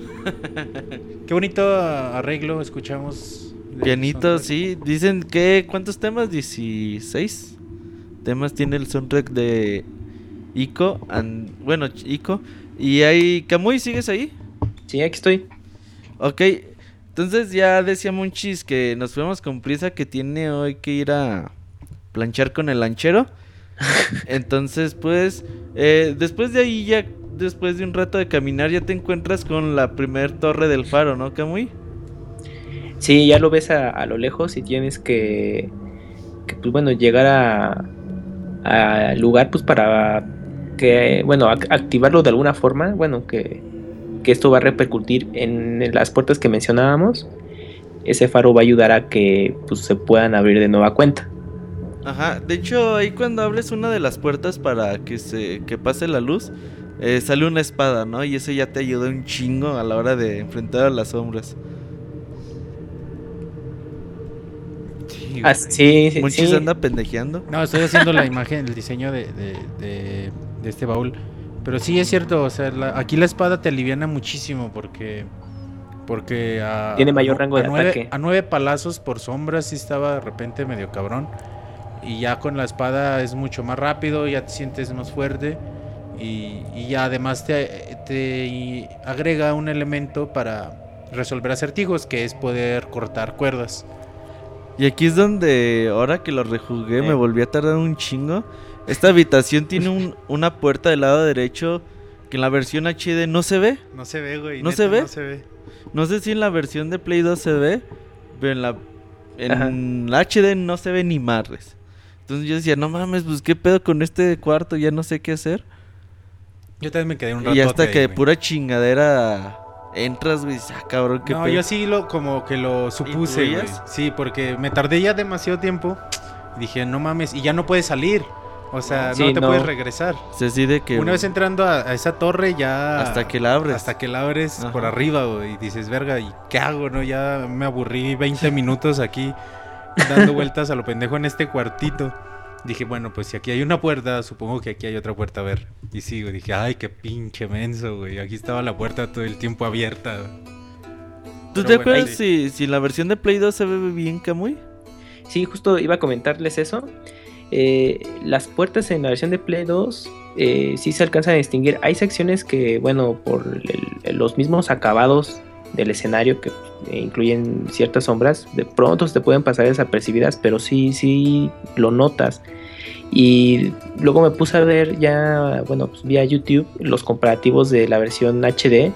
<laughs> Qué bonito arreglo escuchamos. Pianito, sí. Dicen que. ¿Cuántos temas? 16 temas tiene el soundtrack de Ico. bueno, Ico. Y hay. Kamui, ¿sigues ahí? Sí, aquí estoy. Ok, entonces ya decía Monchis que nos fuimos con prisa que tiene hoy que ir a planchar con el lanchero. <laughs> Entonces, pues, eh, después de ahí ya, después de un rato de caminar, ya te encuentras con la primer torre del faro, ¿no, Kamui? Sí, ya lo ves a, lo lejos y tienes que, pues bueno, llegar a lugar, pues para que, bueno, activarlo de alguna forma, bueno, que, que esto va a repercutir en las puertas que mencionábamos. Ese faro va a ayudar a que pues, se puedan abrir de nueva cuenta. Ajá, de hecho ahí cuando abres una de las puertas para que se que pase la luz, eh, sale una espada, ¿no? Y eso ya te ayuda un chingo a la hora de enfrentar a las sombras. Sí, ah, sí, sí, anda pendejeando. No, estoy haciendo la imagen, el diseño de, de, este baúl. Pero sí es cierto, o sea, aquí la espada te aliviana muchísimo porque porque a, tiene mayor rango de nueve, ataque. A nueve palazos por sombra sí estaba de repente medio cabrón y ya con la espada es mucho más rápido, ya te sientes más fuerte y, y además te, te, agrega un elemento para resolver acertijos que es poder cortar cuerdas. Y aquí es donde ahora que lo rejugué me volví a tardar un chingo. Esta habitación tiene <laughs> una puerta del lado derecho que en la versión HD no se ve. No se ve, güey. ¿No, se ve? no se ve. No sé si en la versión de Play 2 se ve, pero en la, en HD no se ve ni madres. Entonces yo decía, no mames, pues qué pedo con este cuarto, ya no sé qué hacer. Yo también me quedé un rato. Y hasta que de pura chingadera entras, güey, ah, cabrón, qué No, yo sí lo, como que lo supuse, güey. Sí, porque me tardé ya demasiado tiempo. dije, no mames, y ya no puedes salir. O sea, no te puedes regresar. Se decide que. Una vez entrando a, esa torre ya. Hasta que la abres. Hasta que la abres por arriba, güey. Y dices, verga, ¿y qué hago, no? Ya me aburrí 20 <laughs> minutos aquí dando vueltas a lo pendejo en este cuartito. Dije, bueno, pues si aquí hay una puerta, supongo que aquí hay otra puerta a ver. Y sigo, dije, ay, qué pinche menso, güey. Aquí estaba la puerta todo el tiempo abierta. ¿Tú te acuerdas si, si la versión de Play 2 se ve bien, Kamui? Sí, justo iba a comentarles eso. Eh, las puertas en la versión de Play 2 eh, sí se alcanzan a distinguir. Hay secciones que, bueno, por los mismos acabados del escenario que eh, incluyen ciertas sombras, de pronto se te pueden pasar desapercibidas, pero sí, sí lo notas. Y luego me puse a ver ya, bueno, pues vía YouTube los comparativos de la versión HD.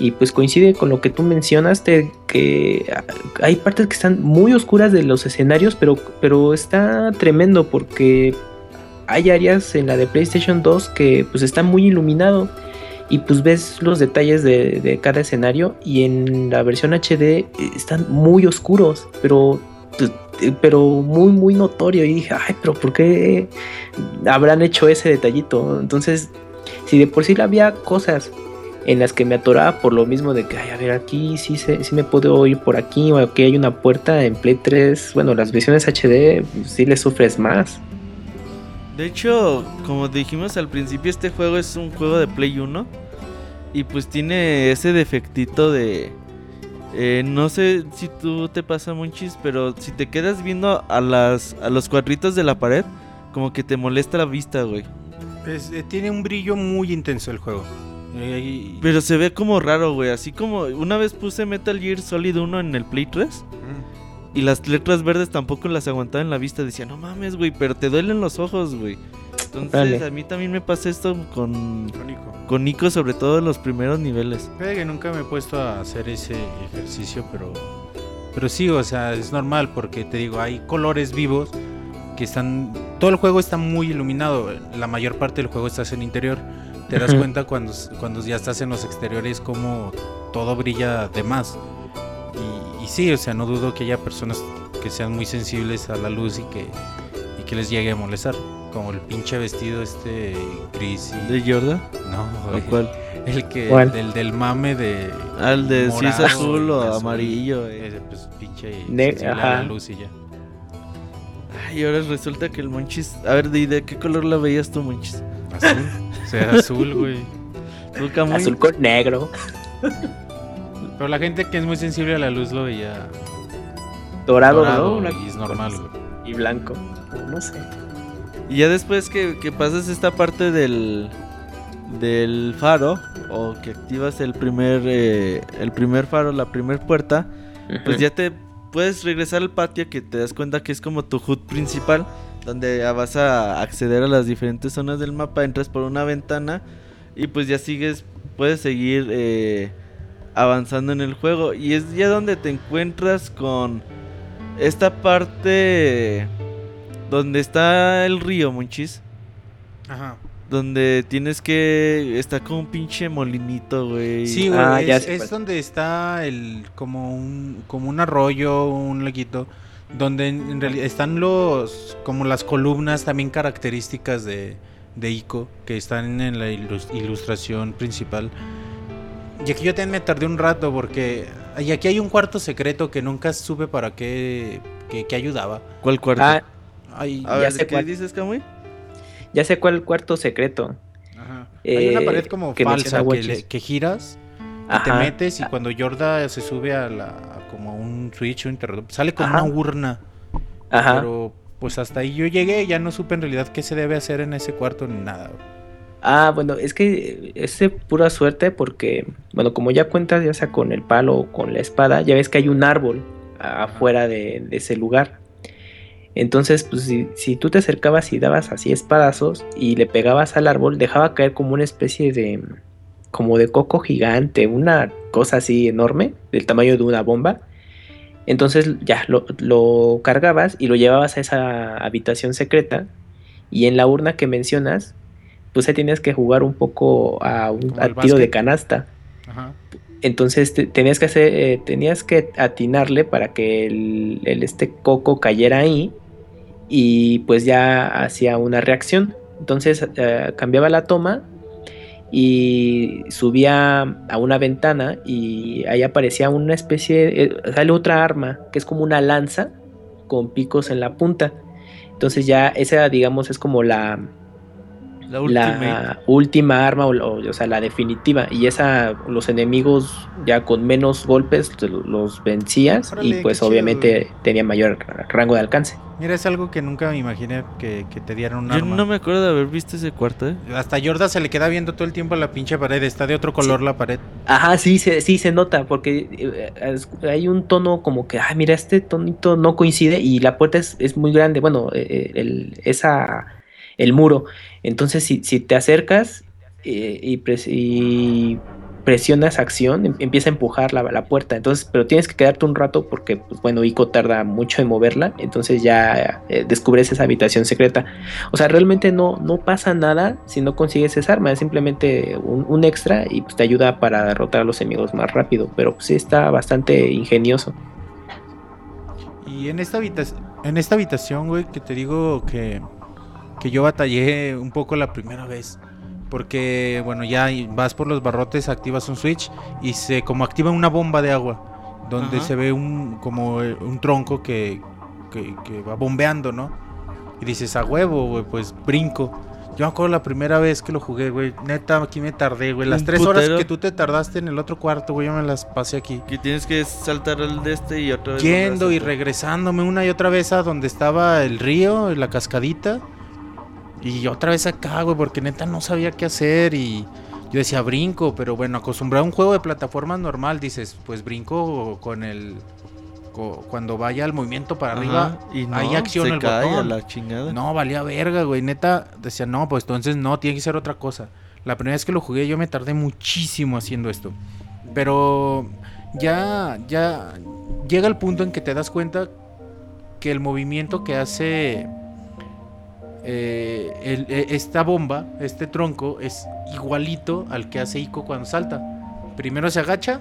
Y pues coincide con lo que tú mencionaste, que hay partes que están muy oscuras de los escenarios, pero, pero está tremendo porque hay áreas en la de PlayStation 2 que pues está muy iluminado y pues ves los detalles de, cada escenario y en la versión HD eh, están muy oscuros, pero eh, pero muy muy notorio y dije, ay, pero ¿por qué habrán hecho ese detallito? Entonces, si de por sí había cosas en las que me atoraba por lo mismo de que, ay, a ver, aquí sí, sí me puedo ir por aquí, o aquí hay una puerta en Play 3, bueno, las versiones HD pues, sí le sufres más. De hecho, como dijimos al principio, este juego es un juego de Play 1. Y pues tiene ese defectito de... Eh, no sé si tú te pasa Monchis, pero si te quedas viendo a, las, a los cuadritos de la pared, como que te molesta la vista, güey. Eh, tiene un brillo muy intenso el juego. Eh, pero se ve como raro, güey. Así como una vez puse Metal Gear Solid 1 en el Play 3. Y las letras verdes tampoco las aguantaba en la vista. Decía, no mames, güey, pero te duelen los ojos, güey. Entonces, a mí también me pasa esto con, con Nico. sobre todo en los primeros niveles. que nunca me he puesto a hacer ese ejercicio, pero, pero sí, o sea, es normal porque te digo, hay colores vivos que están. Todo el juego está muy iluminado. La mayor parte del juego estás en interior. Te das cuenta cuando, cuando ya estás en los exteriores como todo brilla de más sí, o sea, no dudo que haya personas que sean muy sensibles a la luz y que, y que les llegue a molestar. Como el pinche vestido este gris. ¿De Jordan? No, el, cuál? El que, el del mame de. Ah, el de si es azul o amarillo. Ese, pues pinche. a la luz y ya. Y ahora resulta que el Monchis. A ver, ¿de, de qué color la veías tú, Monchis? Azul. O sea, azul, güey. Azul con negro. Pero la gente que es muy sensible a la luz lo veía Dorado, dorado ¿no? Una- y es normal. Y blanco. No sé. Y ya después que, que pasas esta parte del. Del faro. O que activas el primer. eh, el primer faro, la primer puerta. Pues ya te puedes regresar al patio que te das cuenta que es como tu HUD principal, donde ya vas a acceder a las diferentes zonas del mapa, entras por una ventana y pues ya sigues, puedes seguir eh, avanzando en el juego. Y es ya donde te encuentras con esta parte donde está el río, Monchis. Ajá. Donde tienes que... Está como un pinche molinito, güey. Sí, güey, Ah, es, donde está el como un como un arroyo, un laguito donde en, en realidad están los como las columnas también características de de Ico que están en la ilus- ilustración principal. Y aquí yo también me tardé un rato porque y aquí hay un cuarto secreto que nunca supe para qué que, que ayudaba. ¿Cuál cuarto? Ah, Ay, a ya ver, sé ¿qué cuál. dices, Camuy? ya sé cuál cuarto secreto. ajá. hay una eh, pared como que falsa que, le- que giras y te metes y cuando Yorda se sube a la a como un switch o interruptor, sale como Ajá. una urna. Ajá. Pero pues hasta ahí yo llegué, ya no supe en realidad qué se debe hacer en ese cuarto ni nada. Ah, bueno, es que es pura suerte porque, bueno, como ya cuentas, ya sea con el palo o con la espada, ya ves que hay un árbol afuera de, ese lugar. Entonces, pues si, si tú te acercabas y dabas así espadazos y le pegabas al árbol, dejaba caer como una especie de, como de coco gigante, una cosa así enorme, del tamaño de una bomba. Entonces ya lo, lo cargabas y lo llevabas a esa habitación secreta y en la urna que mencionas, pues ahí tienes que jugar un poco a un a tiro de canasta. Ajá. Entonces te- tenías que hacer, eh, tenías que atinarle para que el, el este coco cayera ahí y pues ya hacía una reacción. Entonces eh, cambiaba la toma y subía a una ventana y ahí aparecía una especie, eh, sale otra arma que es como una lanza con picos en la punta. Entonces ya esa digamos es como la, La última arma, o, o- o sea, la definitiva. Y esa, los enemigos ya con menos golpes los vencías Órale, y pues chido, obviamente güey. tenía mayor rango de alcance. Mira, es algo que nunca me imaginé que, que te dieran un Yo arma. no me acuerdo de haber visto ese cuarto, ¿eh? Hasta Yorda se le queda viendo todo el tiempo a la pinche pared. Está de otro color la pared. Ajá, sí, se, sí se nota, porque eh, es- hay un tono como que, ah, mira, este tonito no coincide y la puerta es, es muy grande, bueno, eh, el, esa, el muro. Entonces, si, te acercas eh, y presionas acción, em- empieza a empujar la, la puerta. Entonces, pero tienes que quedarte un rato porque, pues, bueno, Ico tarda mucho en moverla. Entonces ya eh, descubres esa habitación secreta. O sea, realmente no, no pasa nada si no consigues esa arma. Es simplemente un, un extra y pues, te ayuda para derrotar a los enemigos más rápido. Pero pues, sí está bastante ingenioso. Y en esta habitación, en esta habitación, güey, que te digo que, que yo batallé un poco la primera vez. Porque, bueno, ya vas por los barrotes, activas un switch y se como activa una bomba de agua. Donde Ajá. se ve un como eh, un tronco que, que, que va bombeando, ¿no? Y dices, a huevo, güey, pues brinco. Yo me acuerdo la primera vez que lo jugué, güey. Neta, aquí me tardé, güey. Las tres horas putero. que tú te tardaste en el otro cuarto, güey, yo me las pasé aquí. Que tienes que saltar al de este y otra vez. Yendo y regresándome una y otra vez a donde estaba el río, la cascadita. Y otra vez acá, güey, porque neta no sabía qué hacer y yo decía brinco, pero bueno, acostumbrado a un juego de plataformas normal, dices, pues brinco con el... Cuando vaya el movimiento para Ajá, arriba, y no, ahí acciona el cae botón. a la chingada. No, valía verga, güey. Neta, decía, no, pues entonces no, tiene que ser otra cosa. La primera vez que lo jugué yo me tardé muchísimo haciendo esto. Pero ya, ya llega el punto en que te das cuenta que el movimiento que hace eh, el- eh, esta bomba, este tronco, es igualito al que hace Ico cuando salta. Primero se agacha,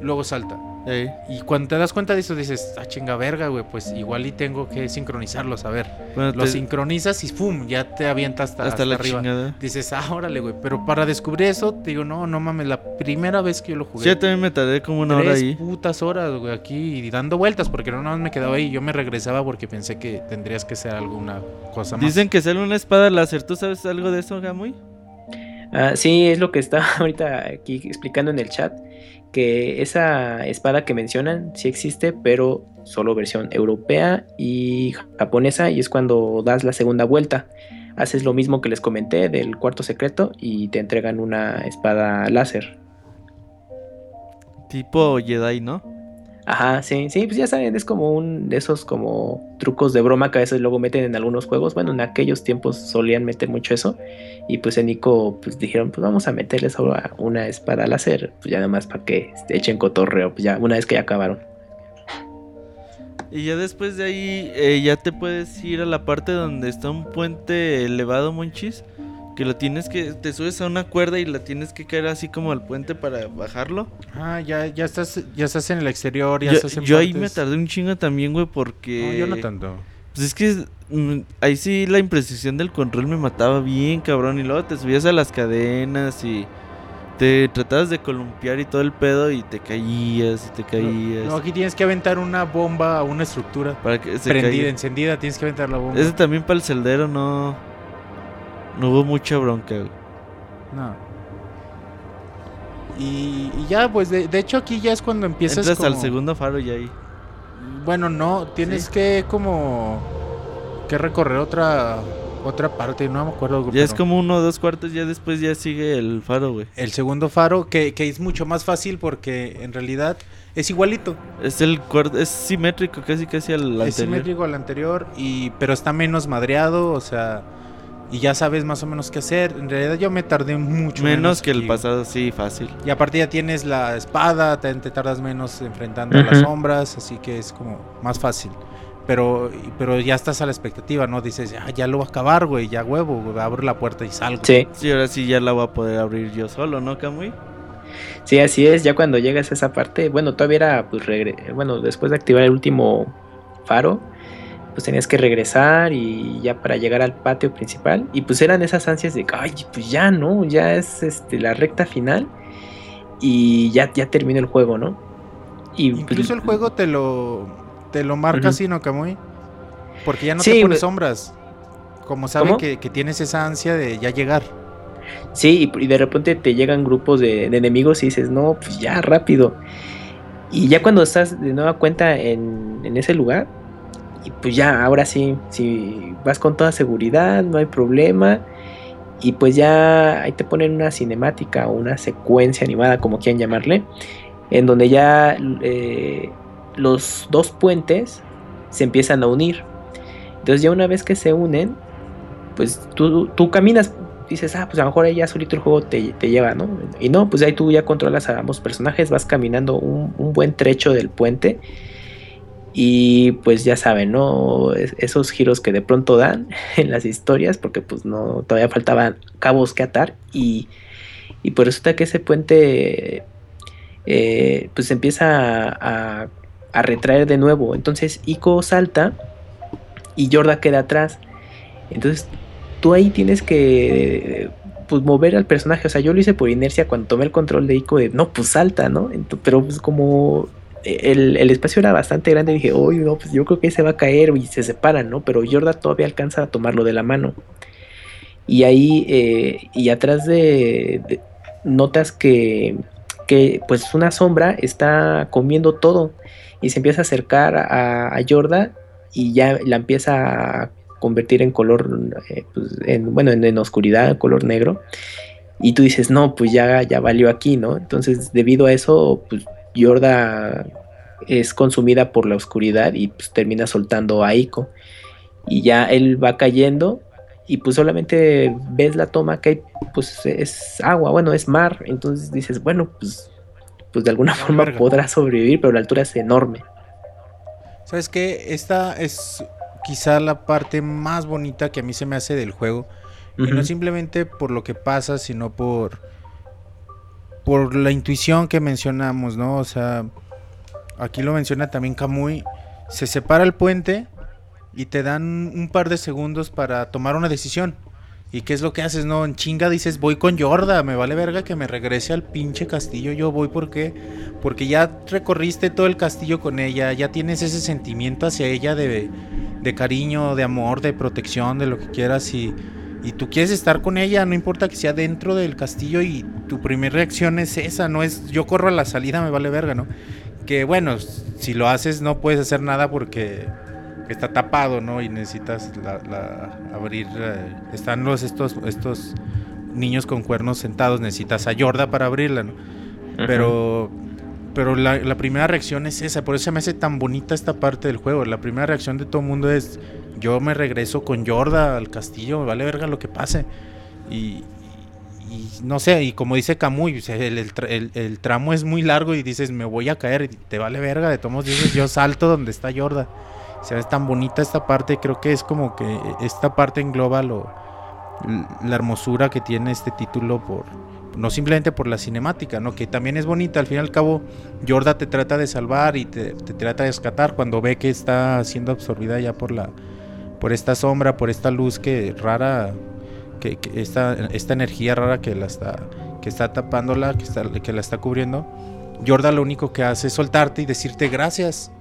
luego salta. Ey. Y cuando te das cuenta de eso dices, ah, chinga verga, güey, pues igual y tengo que sincronizarlos, a ver. Bueno, Lo te- sincronizas y ¡pum! Ya te avienta hasta, hasta, hasta la arriba. chingada. Dices, ah, órale, güey. Pero para descubrir eso, te digo, no, no mames, la primera vez que yo lo jugué. Sí, yo también me tardé como una hora ahí. putas horas, güey, aquí y dando vueltas, porque no nada más me quedaba ahí. Yo me regresaba porque pensé que tendrías que ser alguna cosa más. Dicen que sale una espada láser. ¿Tú sabes algo de eso, Gamuy? Ah, sí, es lo que está <laughs> ahorita aquí explicando en el chat, que esa espada que mencionan sí existe, pero solo versión europea y japonesa, y es cuando das la segunda vuelta. Haces lo mismo que les comenté del cuarto secreto y te entregan una espada láser. Tipo Jedi, ¿no? Ajá, sí, sí, pues ya saben, es como un de esos como trucos de broma que a veces luego meten en algunos juegos. Bueno, en aquellos tiempos solían meter mucho eso. Y pues en Nico pues dijeron, pues vamos a meterles ahora una espada láser, pues ya nada más para que echen cotorreo, pues ya una vez que ya acabaron. Y ya después de ahí, eh, ya te puedes ir a la parte donde está un puente elevado, Monchis. Que lo tienes que. Te subes a una cuerda y la tienes que caer así como al puente para bajarlo. Ah, ya, ya estás, ya estás en el exterior, ya Yo, estás en yo ahí me tardé un chingo también, güey, porque. No, yo no tanto. Pues es que mm, ahí sí la imprecisión del control me mataba bien, cabrón. Y luego te subías a las cadenas y te tratabas de columpiar y todo el pedo y te caías y te caías. No, aquí tienes que aventar una bomba a una estructura para que se prendida, caiga. encendida, tienes que aventar la bomba. Ese también para el celdero no. No hubo mucha bronca, güey. No. Y, y ya, pues de, de hecho aquí ya es cuando empiezas Entras al como- segundo faro y ahí. Bueno, no, tienes Sí. que como que recorrer otra otra parte, no me acuerdo. Ya es como uno o dos cuartos, ya después ya sigue el faro, güey. el segundo faro que, que es mucho más fácil porque en realidad es igualito, Es el cuarto, es simétrico casi casi al es anterior. simétrico al anterior y pero está menos madreado, o sea, y ya sabes más o menos qué hacer. En realidad yo me tardé mucho Menos que el aquí. pasado, sí, fácil. Y aparte ya tienes la espada, te, te tardas menos enfrentando a las sombras, así que es como más fácil. Pero, pero ya estás a la expectativa, ¿no? Dices, "Ah, ya lo voy a acabar, güey, ya huevo, güey, abro la puerta y salgo. Sí, Sí, ahora sí ya la voy a poder abrir yo solo, ¿no, Camuy? sí, así es. Ya cuando llegas a esa parte, bueno, todavía era, pues, regre- bueno, después de activar el último faro, pues tenías que regresar y ya para llegar al patio principal. Y pues eran esas ansias de, ay, pues ya, ¿no? Ya es este, la recta final y ya, ya terminó el juego, ¿no? Y pues, Incluso el juego te lo, te lo marca así, ¿no, Kamui? Porque ya no Sí, te pone güey. sombras. Como sabe que, que tienes esa ansia de ya llegar. Sí, y, y de repente te llegan grupos de, de enemigos y dices, no, pues ya, rápido. Y ya cuando estás de nueva cuenta en, en ese lugar, y pues ya, ahora sí, sí, vas con toda seguridad, no hay problema. Y pues ya ahí te ponen una cinemática o una secuencia animada, como quieran llamarle, en donde ya eh, los dos puentes se empiezan a unir. Entonces ya una vez que se unen, pues tú, tú caminas, dices, ah, pues a lo mejor ahí ya solito el juego te, te lleva, ¿no? Y no, pues ahí tú ya controlas a ambos personajes, vas caminando un buen trecho del puente y pues ya saben, ¿no? Es- esos giros que de pronto dan <laughs> en las historias, porque pues no, todavía faltaban cabos que atar y, y pues resulta que ese puente eh, pues empieza a, a- a retraer de nuevo, entonces Ico salta y Yorda queda atrás, entonces tú ahí tienes que pues mover al personaje. O sea, yo lo hice por inercia cuando tomé el control de Ico de no, pues salta, ¿no? Pero pues como el, el espacio era bastante grande, dije, oye, no, pues yo creo que se va a caer y se separan, ¿no? Pero Yorda todavía alcanza a tomarlo de la mano. Y ahí, eh, y atrás de, notas que, que pues una sombra está comiendo todo y se empieza a acercar a, a y ya la empieza a convertir en color, eh, pues, en, bueno, en, en oscuridad, color negro. Y tú dices, no, pues ya, ya valió aquí, ¿no? Entonces, debido a eso, pues Yorda es consumida por la oscuridad y pues termina soltando a Ico. Y ya él va cayendo y pues solamente ves la toma que hay, pues es agua, bueno, es mar. Entonces dices, bueno, pues, pues de alguna Vale, forma verga. podrá sobrevivir, pero la altura es enorme. ¿Sabes qué? Esta es quizá la parte más bonita que a mí se me hace del juego. Y no simplemente por lo que pasa, sino por por la intuición que mencionamos, ¿no? O sea, aquí lo menciona también Kamui, se separa el puente y te dan un par de segundos para tomar una decisión. ¿Y qué es lo que haces? No, en chinga dices, voy con Yorda, me vale verga que me regrese al pinche castillo. Yo voy porque porque ya recorriste todo el castillo con ella, ya tienes ese sentimiento hacia ella de, de cariño, de amor, de protección, de lo que quieras y, y tú quieres estar con ella, no importa que sea dentro del castillo y tu primera reacción es esa, no es yo corro a la salida, me vale verga, ¿no? Que bueno, si lo haces no puedes hacer nada porque está tapado, ¿no? Y necesitas la, abrir. Eh, están los estos estos niños con cuernos sentados, necesitas a Yorda para abrirla, ¿no? Pero pero la, primera reacción es esa, por eso se me hace tan bonita esta parte del juego. La primera reacción de todo el mundo es yo me regreso con Yorda al castillo, me vale verga lo que pase. Y, no sé, y como dice Camuy, el, tramo es muy largo y dices, me voy a caer, y te vale verga, de todos dices, yo salto donde está Yorda. O sea, es tan bonita esta parte, creo que es como que esta parte engloba lo, la hermosura que tiene este título por no simplemente por la cinemática, ¿no? Que también es bonita, al fin y al cabo Yorda te trata de salvar y te, trata de rescatar cuando ve que está siendo absorbida ya por la por esta sombra, por esta luz que rara que, esta, esta energía rara que la está que está tapándola, que está que la está cubriendo. Yorda lo único que hace es soltarte y decirte gracias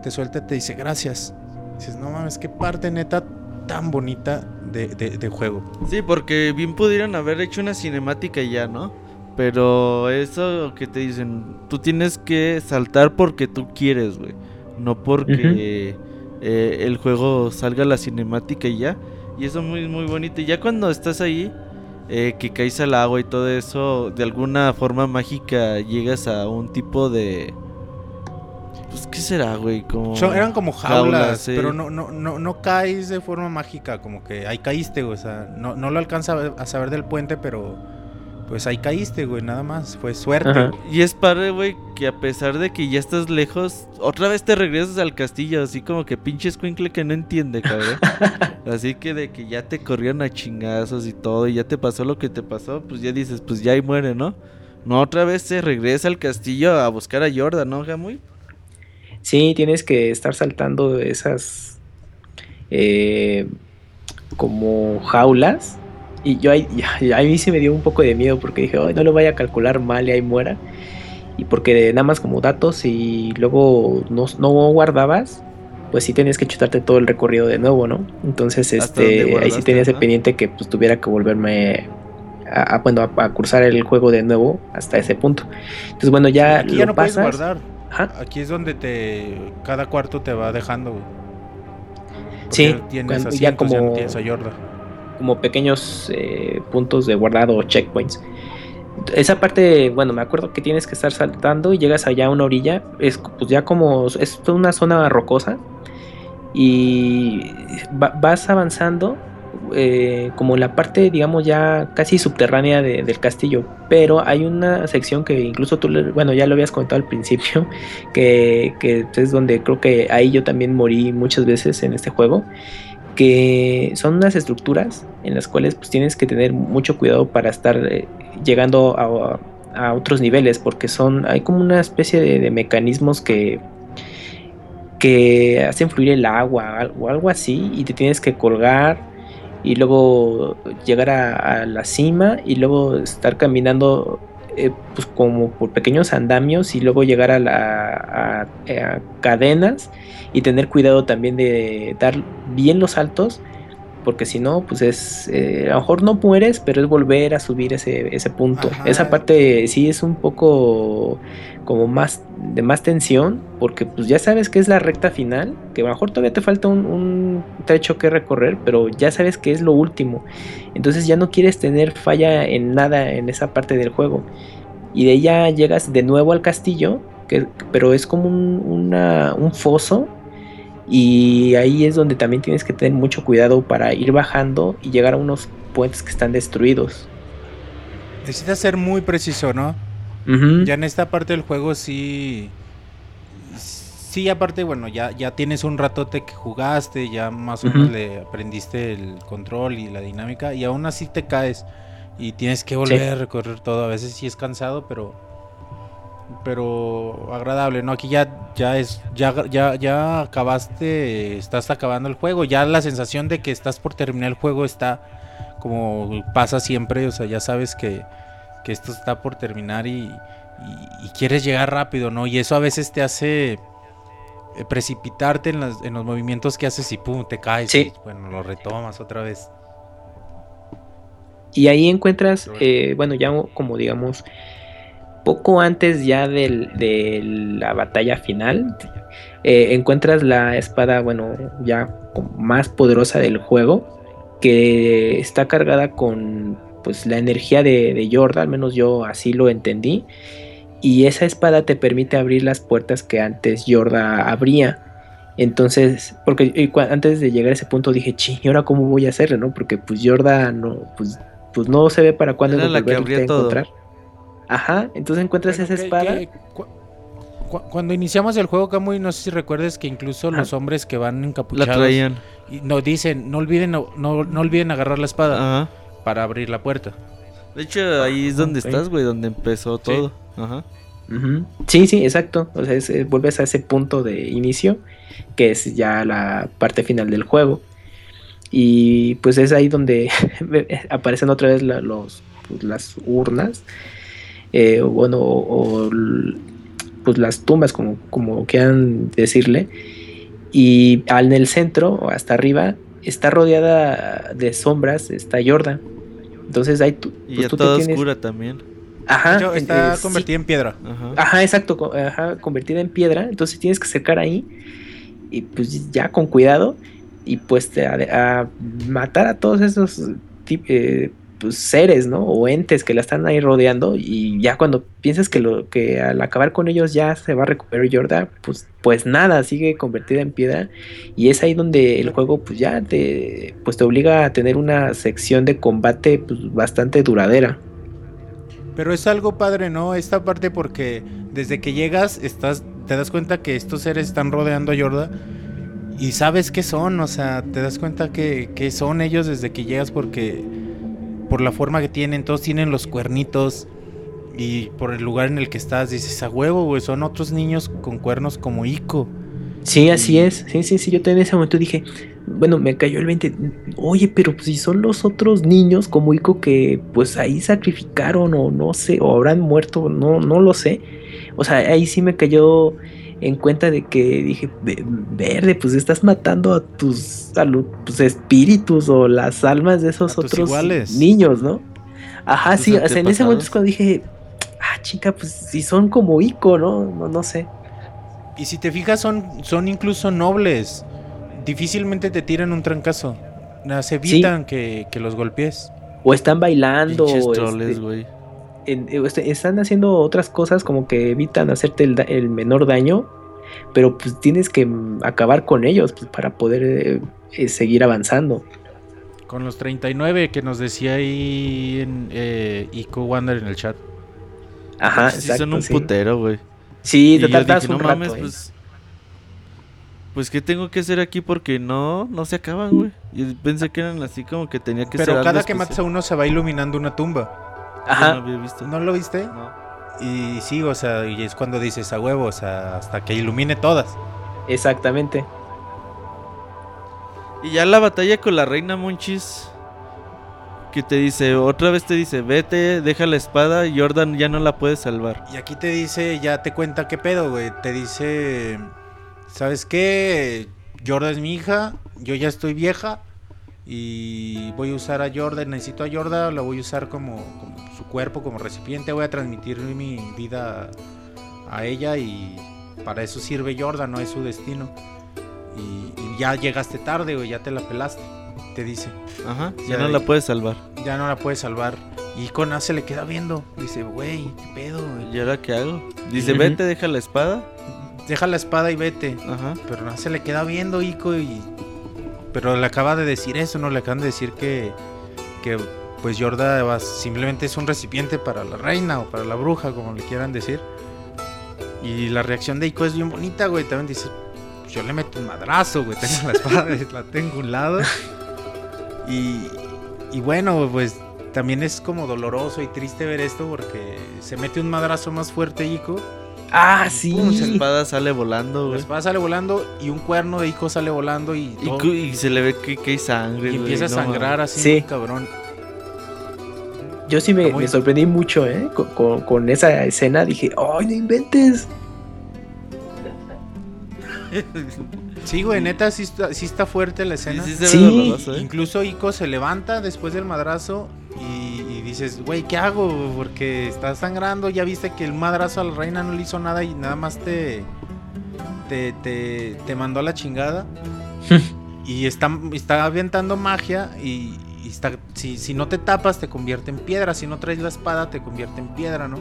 te suelta y te dice gracias. dices, no mames, qué parte neta tan bonita de, juego. Sí, porque bien pudieran haber hecho una cinemática ya, ¿no? Pero eso que te dicen, tú tienes que saltar porque tú quieres, güey. No porque eh, el juego salga la cinemática y ya. Y eso es muy, muy bonito. Y ya cuando estás ahí, eh, que caes al agua y todo eso, de alguna forma mágica llegas a un tipo de pues, ¿qué será, güey? Como... eran como jaulas, pero no, no, no, no caes de forma mágica, como que ahí caíste, güey. O sea, no, no lo alcanza a saber del puente, pero pues ahí caíste, güey, nada más. Fue suerte. Y es padre, güey, que a pesar de que ya estás lejos, otra vez te regresas al castillo, así como que pinche escuincle que no entiende, cabrón. <laughs> así que de que ya te corrieron a chingazos y todo, y ya te pasó lo que te pasó, pues ya dices, pues ya ahí muere, ¿no? No, otra vez se regresa al castillo a buscar a Jordan, ¿no, Gamuy? Sí, tienes que estar saltando esas eh, como jaulas. Y yo ahí, a mí se me dio un poco de miedo porque dije, no lo vaya a calcular mal y ahí muera. Y porque nada más como datos y luego no, guardabas, pues sí tenías que chutarte todo el recorrido de nuevo, ¿no? Entonces, este, ahí sí tenías el pendiente que pues tuviera que volverme a, bueno, a, cursar el juego de nuevo hasta ese punto. Entonces, bueno, ya Aquí ya no puedes guardar. Aquí es donde te cada cuarto te va dejando. Sí, tienes ya como como pequeños eh, puntos de guardado o checkpoints. Esa parte, bueno, me acuerdo que tienes que estar saltando y llegas allá a una orilla, es pues ya como es una zona rocosa y vas avanzando eh, como la parte, digamos, ya casi subterránea del castillo. Pero hay una sección que incluso tú, bueno, ya lo habías comentado al principio, <laughs> que, es donde creo que ahí yo también morí muchas veces en este juego. Que son unas estructuras en las cuales pues tienes que tener mucho cuidado para estar eh, llegando a, otros niveles, porque son, hay como una especie de, mecanismos que que hacen fluir el agua o algo así y te tienes que colgar y luego llegar a, la cima y luego estar caminando eh, pues como por pequeños andamios y luego llegar a, la, a, cadenas y tener cuidado también de dar bien los saltos porque si no, pues es, eh, a lo mejor no mueres, pero es volver a subir ese, ese punto. Esa parte sí es un poco como más de más tensión, porque pues ya sabes que es la recta final, que a lo mejor todavía te falta un, un trecho que recorrer, pero ya sabes que es lo último. Entonces ya no quieres tener falla en nada en esa parte del juego. Y de ahí ya llegas de nuevo al castillo, que, pero es como un, una, un foso y ahí es donde también tienes que tener mucho cuidado para ir bajando y llegar a unos puentes que están destruidos. Necesitas ser muy preciso, ¿no? Ya en esta parte del juego sí. Sí, aparte, bueno, ya, ya tienes un ratote que jugaste, ya más o menos le aprendiste el control y la dinámica, y aún así te caes y tienes que volver a recorrer todo. A veces sí es cansado, pero pero agradable, ¿no? Aquí ya, ya es, ya, ya, ya acabaste, estás acabando el juego, ya la sensación de que estás por terminar el juego está como pasa siempre, o sea, ya sabes que, que esto está por terminar y, y- y quieres llegar rápido, ¿no? Y eso a veces te hace eh, precipitarte en, las- en los movimientos que haces y pum, te caes. Sí. y, bueno, lo retomas otra vez. Y ahí encuentras, eh, bueno, ya como digamos, poco antes ya del- de la batalla final, eh, encuentras la espada, bueno, ya más poderosa del juego, que está cargada con pues la energía de, de Yorda, al menos yo así lo entendí. Y esa espada te permite abrir las puertas que antes Yorda abría. Entonces, porque antes de llegar a ese punto dije, ching, ¿y ahora cómo voy a hacerle, no? Porque pues Yorda no, pues, pues no se ve para cuándo Era la que abría todo. encontrar. Ajá, entonces encuentras Bueno, esa que- espada. que cu- cu- cuando iniciamos el juego, Camuy, no sé si recuerdes que incluso Ah. los hombres que van La encapuchados traían. y nos dicen, no olviden, no, no, no olviden agarrar la espada Ajá. para abrir la puerta. De hecho, ahí es donde estás, güey, donde empezó todo. Ajá. Sí, sí, exacto. O sea, es- eh, vuelves a ese punto de inicio, que es ya la parte final del juego. Y pues es ahí donde <laughs> aparecen otra vez la- los, pues, las urnas. Eh, o bueno, o, pues las tumbas, como, como quieran decirle. Y al- en el centro, o hasta arriba, está rodeada de sombras, está Yorda. Entonces ahí tú, Y pues, ya tú te toda tienes- oscura también. Ajá, hecho, está eh, sí. convertida en piedra. Ajá. Ajá, exacto, ajá, convertida en piedra, entonces tienes que acercar ahí y pues ya con cuidado y pues te- a, a matar a todos esos eh, pues, seres, ¿no? O entes que la están ahí rodeando y ya cuando piensas que lo que al acabar con ellos ya se va a recuperar Yorda, pues pues nada, sigue convertida en piedra y es ahí donde el juego pues ya te pues te obliga a tener una sección de combate pues bastante duradera. Pero es algo padre, ¿no? Esta parte porque desde que llegas estás, te das cuenta que estos seres están rodeando a Yorda y sabes qué son, o sea, te das cuenta que, que son ellos desde que llegas porque por la forma que tienen, todos tienen los cuernitos y por el lugar en el que estás dices a huevo, güey, son otros niños con cuernos como Ico. Sí, así es. Sí, sí, sí. Yo también en ese momento dije, bueno, me cayó el 20. Oye, pero pues, si son los otros niños como Ico que pues ahí sacrificaron o no sé, o habrán muerto, no, no lo sé. O sea, ahí sí me cayó en cuenta de que dije, "Ve- verde, pues estás matando a tus, a lo- tus espíritus o las almas de esos A otros niños, ¿no? Ajá, Tus sí, o sea, en ese momento es cuando dije, ah, chica, pues si son como Ico, ¿no? No, no sé. Y si te fijas son, son incluso nobles, difícilmente te tiran un trancazo, se evitan que, que los golpees. O están bailando, Pinches troles, este, güey. En- este, están haciendo otras cosas como que evitan hacerte el, menor daño, pero pues tienes que mm, acabar con ellos pues, para poder eh, eh, seguir avanzando. Con los 39 que nos decía ahí en eh, Ico Wander en el chat. Ajá, sí, exacto. son un sí. putero, güey. Sí, te tardas un no rato, mames, ¿eh? pues. Pues, ¿qué tengo que hacer aquí? Porque no, no se acaban, güey. Yo pensé que eran así como que tenía que ser Pero cada que matas a uno se va iluminando una tumba. Yo no Ajá, había visto. ¿No lo viste? No. Y sí, o sea, y es cuando dices a huevo, o sea, hasta que ilumine todas. exactamente. Y ya la batalla con la reina Monchis. Que te dice, otra vez te dice, vete, deja la espada y Jordan ya no la puede salvar. Y aquí te dice, ya te cuenta qué pedo, güey. Te dice, ¿sabes qué? Yorda es mi hija, yo ya estoy vieja y voy a usar a Yorda, necesito a Yorda, la voy a usar como, como su cuerpo, como recipiente, voy a transmitir mi vida a ella y para eso sirve Yorda, no es su destino. Y, y ya llegaste tarde, güey, ya te la pelaste, te dice. Ajá, ya no la puede salvar. Ya no la puedes salvar. Y con A se le queda viendo. Dice, güey, ¿qué pedo, güey? ¿Y ahora qué hago? Dice, vete, deja la espada. Deja la espada y vete. Ajá. Pero no se le queda viendo, Ico, y... Pero le acaba de decir eso, ¿no? Le acaban de decir que... Que pues Yorda va- simplemente es un recipiente para la reina o para la bruja, como le quieran decir. Y la reacción de Ico es bien bonita, güey. También dice, "Pues yo le meto un madrazo, güey. Tengo la espada, <laughs> la tengo un lado. Y, y bueno, pues también es como doloroso y triste ver esto porque se mete un madrazo más fuerte Ico. Ah, sí. pum, La espada sale volando, La espada sale volando y un cuerno de Ico sale volando y, Y, todo- y se le ve que, que hay sangre, y güey, empieza a sangrar así, Sí. cabrón. Yo sí me, sorprendí mucho, ¿eh? Con, con- con esa escena dije, ¡ay, no inventes! <laughs> Sí, güey, neta, sí está, sí está fuerte la escena. sí se ve Sí. doloroso, ¿eh? Incluso Ico se levanta después del madrazo y dices, güey, ¿qué hago? Porque está sangrando, ya viste que el madrazo a la reina no le hizo nada y nada más te, te, te, te mandó a la chingada. <laughs> y está, está aventando magia y, y está, si, si no te tapas te convierte en piedra, si no traes la espada te convierte en piedra, ¿no?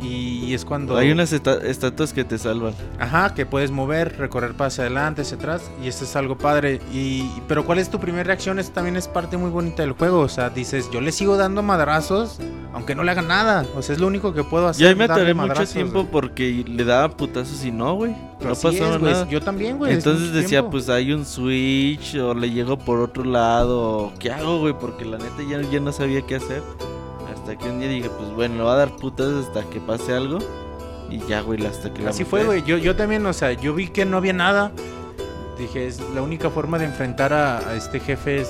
Y, es cuando... Hay unas esta- estatuas que te salvan. Ajá, que puedes mover, recorrer para hacia adelante, hacia atrás, y esto es algo padre. Y, pero ¿cuál es tu primera reacción? Esto también es parte muy bonita del juego. O sea, dices, yo le sigo dando madrazos, aunque no le haga nada. O sea, es lo único que puedo hacer. Yo ahí me atoré mucho tiempo porque le daba putazos y no, güey. No Así pasaba es, nada. Yo también, güey. es Entonces decía, tiempo. pues hay un switch o le llego por otro lado. ¿Qué hago, güey? Porque la neta ya, ya no sabía qué hacer. Hasta que un día dije, pues bueno, le voy a dar putas hasta que pase algo. Y ya, güey, hasta que la Así fue, güey. Yo, yo también, o sea, yo vi que no había nada. Dije, es la única forma de enfrentar a, a este jefe es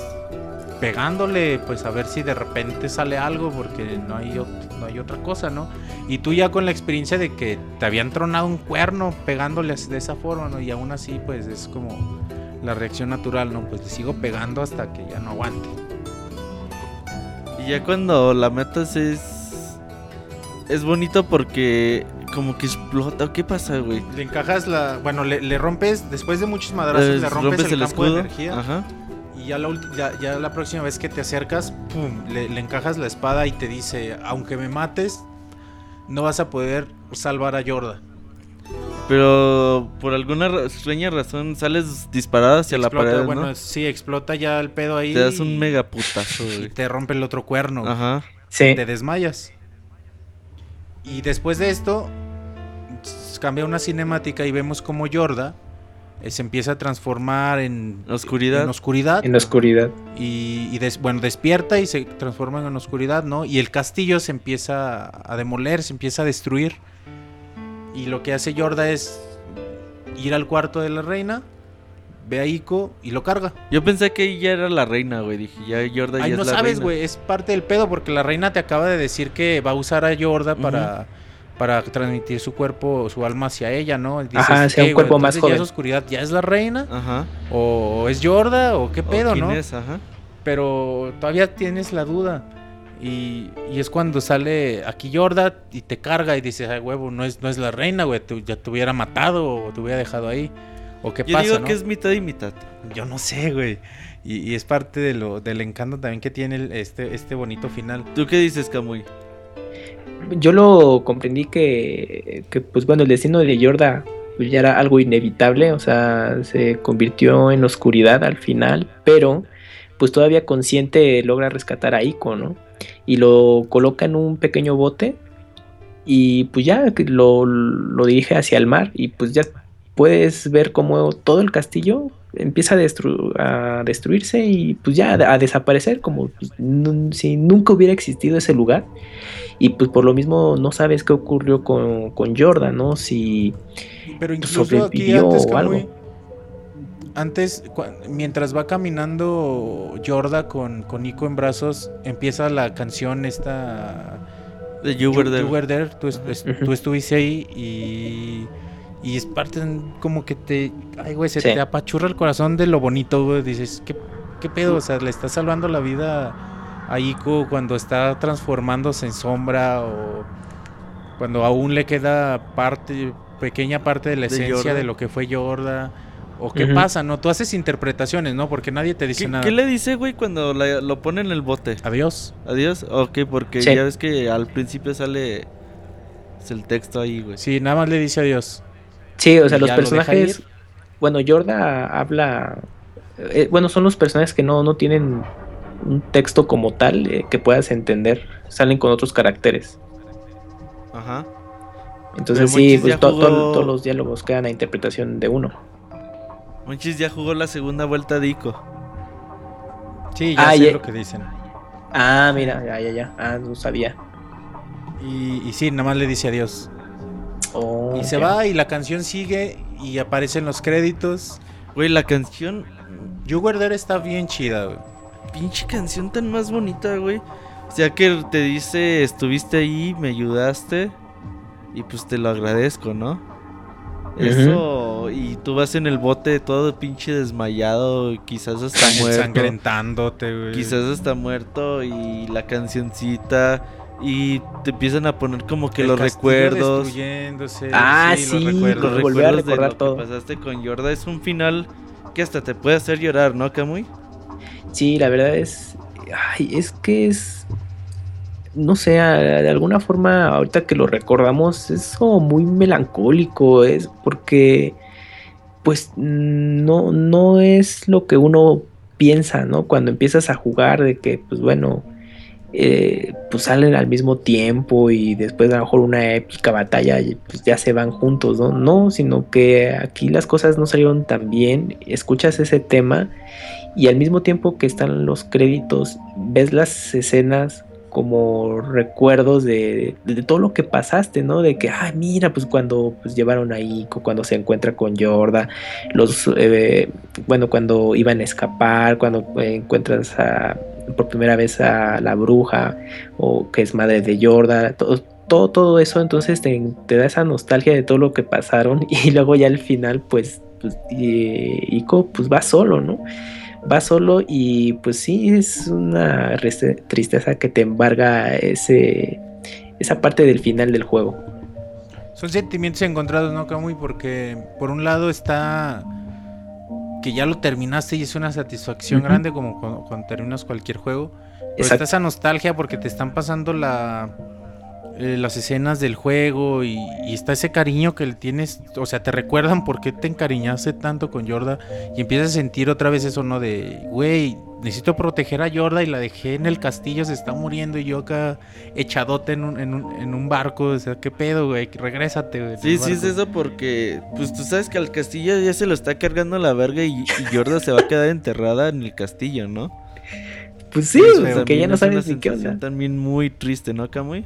pegándole, pues a ver si de repente sale algo, porque no hay, no hay otra cosa, ¿no? Y tú ya con la experiencia de que te habían tronado un cuerno pegándole así de esa forma, ¿no? Y aún así, pues es como la reacción natural, ¿no? Pues le sigo pegando hasta que ya no aguante. Y ya cuando la metas es. Es bonito porque como que explota. ¿Qué pasa, güey? Le encajas la... Bueno, le, le rompes, después de muchos madrazos, le rompes, el, campo de escudo. energía. Ajá. Y ya la, ulti- ya, ya la próxima vez que te acercas, pum, le, le encajas la espada y te dice, aunque me mates, no vas a poder salvar a Yorda. Pero por alguna ra- extraña razón sales disparado hacia la pared, bueno, ¿no? sí, explota ya el pedo ahí. Te das un y- mega putazo, Y te rompe el otro cuerno. Ajá. Sí. Te desmayas. Y después de esto, cambia una cinemática y vemos como Yorda eh, se empieza a transformar en Oscuridad. En oscuridad. En oscuridad. y, y des- bueno, despierta y se transforma en oscuridad, ¿no? Y el castillo se empieza a demoler, se empieza a destruir. Y lo que hace Yorda es ir al cuarto de la reina, ve a Ico y lo carga. Yo pensé que ella era la reina, güey. Dije, ya Yorda Ahí ya no es la sabes, reina. güey, es parte del pedo porque la reina te acaba de decir que va a usar a Yorda para, para transmitir su cuerpo, su alma hacia ella, ¿no? Dices, Ajá, sea un "¿Qué, güey? cuerpo más Entonces ya joven". es oscuridad, ¿ya es la reina? Ajá. ¿O, o es Yorda? ¿O qué ¿O pedo, quién no? es? Ajá. pero todavía tienes la duda. Y, y es cuando sale aquí Yorda y te carga y dices, ay huevo, no es, no es la reina, güey, te- ya te hubiera matado o te hubiera dejado ahí. ¿O qué Yo pasa, digo no? que es mitad y mitad. Yo no sé, güey. Y, y es parte de lo, del encanto también que tiene el- este, este bonito final. ¿Tú qué dices, Camuy? Yo lo comprendí que, que, pues bueno, el destino de Yorda pues, ya era algo inevitable, o sea, se convirtió en oscuridad al final, pero pues todavía consciente logra rescatar a Ico, ¿no? Y lo coloca en un pequeño bote y pues ya lo, lo dirige hacia el mar y pues ya puedes ver cómo todo el castillo empieza a, destru- a destruirse y pues ya a, a desaparecer como pues, si nunca hubiera existido ese lugar y pues por lo mismo no sabes qué ocurrió con, con Jordan, ¿no? Si Pero incluso aquí sobrevivió antes, o algo. Antes, mientras va caminando Yorda con, con Nico en brazos, empieza la canción esta... De You Were There. You Were There, tú, est- Ajá. est- Ujú. tú estuviste ahí y, y es parte como que te, ay güey, se Sí. te apachurra el corazón de lo bonito, güey, dices, ¿qué, qué pedo? O sea, le está salvando la vida a Ico cuando está transformándose en sombra o cuando aún le queda parte, pequeña parte de la De esencia Yorda. de lo que fue Yorda. O qué pasa, ¿no? Tú haces interpretaciones, ¿no? Porque nadie te dice ¿Qué, nada. qué le dice, güey, cuando la- lo pone en el bote? Adiós. Adiós. Ok, porque Sí. ya ves que al principio sale es el texto ahí, güey. Sí, nada más le dice adiós. Sí, o sea, Y los lo personajes. Bueno, Yorda habla. eh, bueno, son los personajes que no, no tienen un texto como tal eh, que puedas entender. Salen con otros caracteres. Ajá. Entonces, Pero sí, pues to- to- todos los diálogos quedan a interpretación de uno. Monchis ya jugó la segunda vuelta de Ico. Sí, ya Ah, sé ya- lo que dicen. Ah, mira, ya, ya, ya. Ah, no sabía. Y, y sí, nada más le dice adiós. Oh, Y se va y la canción sigue y aparecen los créditos. Güey, la canción. You Were There está bien chida, güey. Pinche canción tan más bonita, güey. O sea que te dice, estuviste ahí, me ayudaste. Y pues te lo agradezco, ¿no? Eso, y tú vas en el bote todo pinche desmayado, quizás hasta <laughs> muerto. Ensangrentándote, güey. Quizás hasta muerto y la cancioncita y te empiezan a poner como que El los recuerdos. destruyéndose, Ah, los sí, recuerdos. Los Volver a recuerdos de recordar lo todo. que pasaste con Yorda es un final que hasta te puede hacer llorar, ¿no, Camuy? Sí, la verdad es. Ay, es que es. No sé, de alguna forma, ahorita que lo recordamos, es como muy melancólico. Es porque. Pues no, no es lo que uno piensa, ¿no? Cuando empiezas a jugar, de que, pues bueno. eh, pues salen al mismo tiempo y después a lo mejor una épica batalla pues ya se van juntos, ¿no? No, sino que aquí las cosas no salieron tan bien. Escuchas ese tema y al mismo tiempo que están los créditos, ves las escenas como recuerdos de, todo lo que pasaste, ¿no? De que, ay, mira, pues cuando pues, llevaron a Ico, cuando se encuentra con Yorda, los, eh, bueno, cuando iban a escapar, cuando eh, encuentras a, por primera vez a la bruja, o que es madre de Yorda, todo, todo, todo eso, entonces te, da esa nostalgia de todo lo que pasaron <laughs> y luego ya al final, pues, pues Ico pues va solo, ¿no? Va solo y pues sí, es una tristeza que te embarga ese, esa parte del final del juego. Son sentimientos encontrados, ¿no, Camuy? Porque por un lado está que ya lo terminaste y es una satisfacción grande como cuando, cuando terminas cualquier juego. Pero Exacto. está esa nostalgia porque te están pasando la, eh, las escenas del juego y, y está ese cariño que le tienes, o sea, te recuerdan por qué te encariñaste tanto con Yorda y empiezas a sentir otra vez eso, ¿no? De, güey, necesito proteger a Yorda y la dejé en el castillo, se está muriendo y yo acá echadote en un, en un, en un barco, o sea, ¿qué pedo, güey? Regrésate, güey. Sí, sí es barco". eso porque, pues tú sabes que al castillo ya se lo está cargando la verga y, y Yorda se va a quedar enterrada en el castillo, ¿no? Pues sí, Pues, porque ya no sabes ni qué onda. También muy triste, ¿no, Camuy?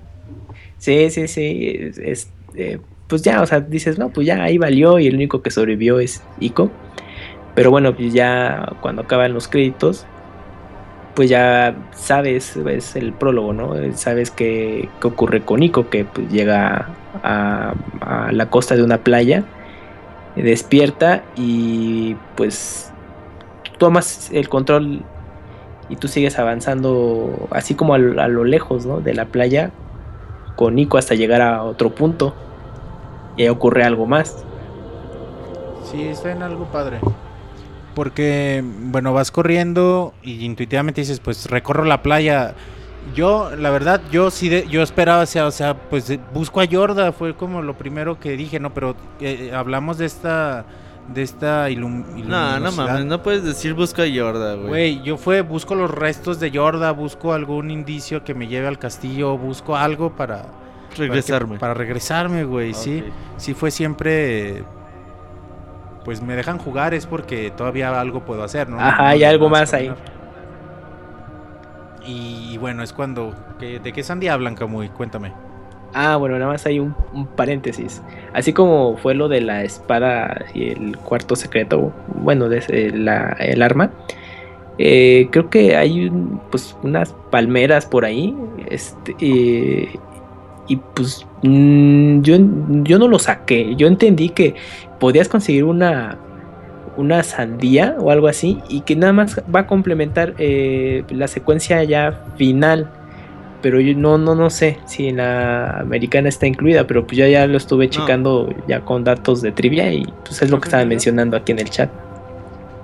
Sí, sí, sí. es- eh, pues ya, o sea, dices, no, pues ya ahí valió y el único que sobrevivió es Ico. Pero bueno, pues ya cuando acaban los créditos, pues ya sabes, es el prólogo, ¿no? Sabes qué, ocurre con Ico, que pues llega a, a la costa de una playa, despierta y pues tomas el control y tú sigues avanzando así como a, a lo lejos, ¿no? De la playa con Nico hasta llegar a otro punto. Y ahí ocurre algo más. Sí, está en algo padre. Porque, bueno, vas corriendo y intuitivamente dices, pues recorro la playa. Yo, la verdad, yo sí, de- yo esperaba, o sea, o sea, pues busco a Yorda, fue como lo primero que dije, ¿no? Pero eh, hablamos de esta, de esta ilum No, no mames, no puedes decir busca a Yorda, güey. Güey, yo fue, busco los restos de Yorda, busco algún indicio que me lleve al castillo, busco algo para... para que- Regresarme. Para, regresarme, güey, sí. Sí fue siempre... Pues me dejan jugar es porque todavía algo puedo hacer, ¿no? Ajá, No hay algo más caminar. Y bueno, es cuando... ¿De qué sandía hablan, Camuy? Cuéntame. Ah, bueno, nada más hay un, paréntesis. Así como fue lo de la espada y el cuarto secreto, bueno, de el arma. eh, creo que hay pues unas palmeras por ahí. Este, y pues mm, yo, yo no lo saqué. Yo entendí que podías conseguir una, una sandía o algo así y que nada más va a complementar eh, la secuencia ya final. Pero yo no, no, no sé si en la americana está incluida, pero pues yo ya lo estuve checando ya con datos de trivia y pues es lo que estaban mencionando aquí en el chat.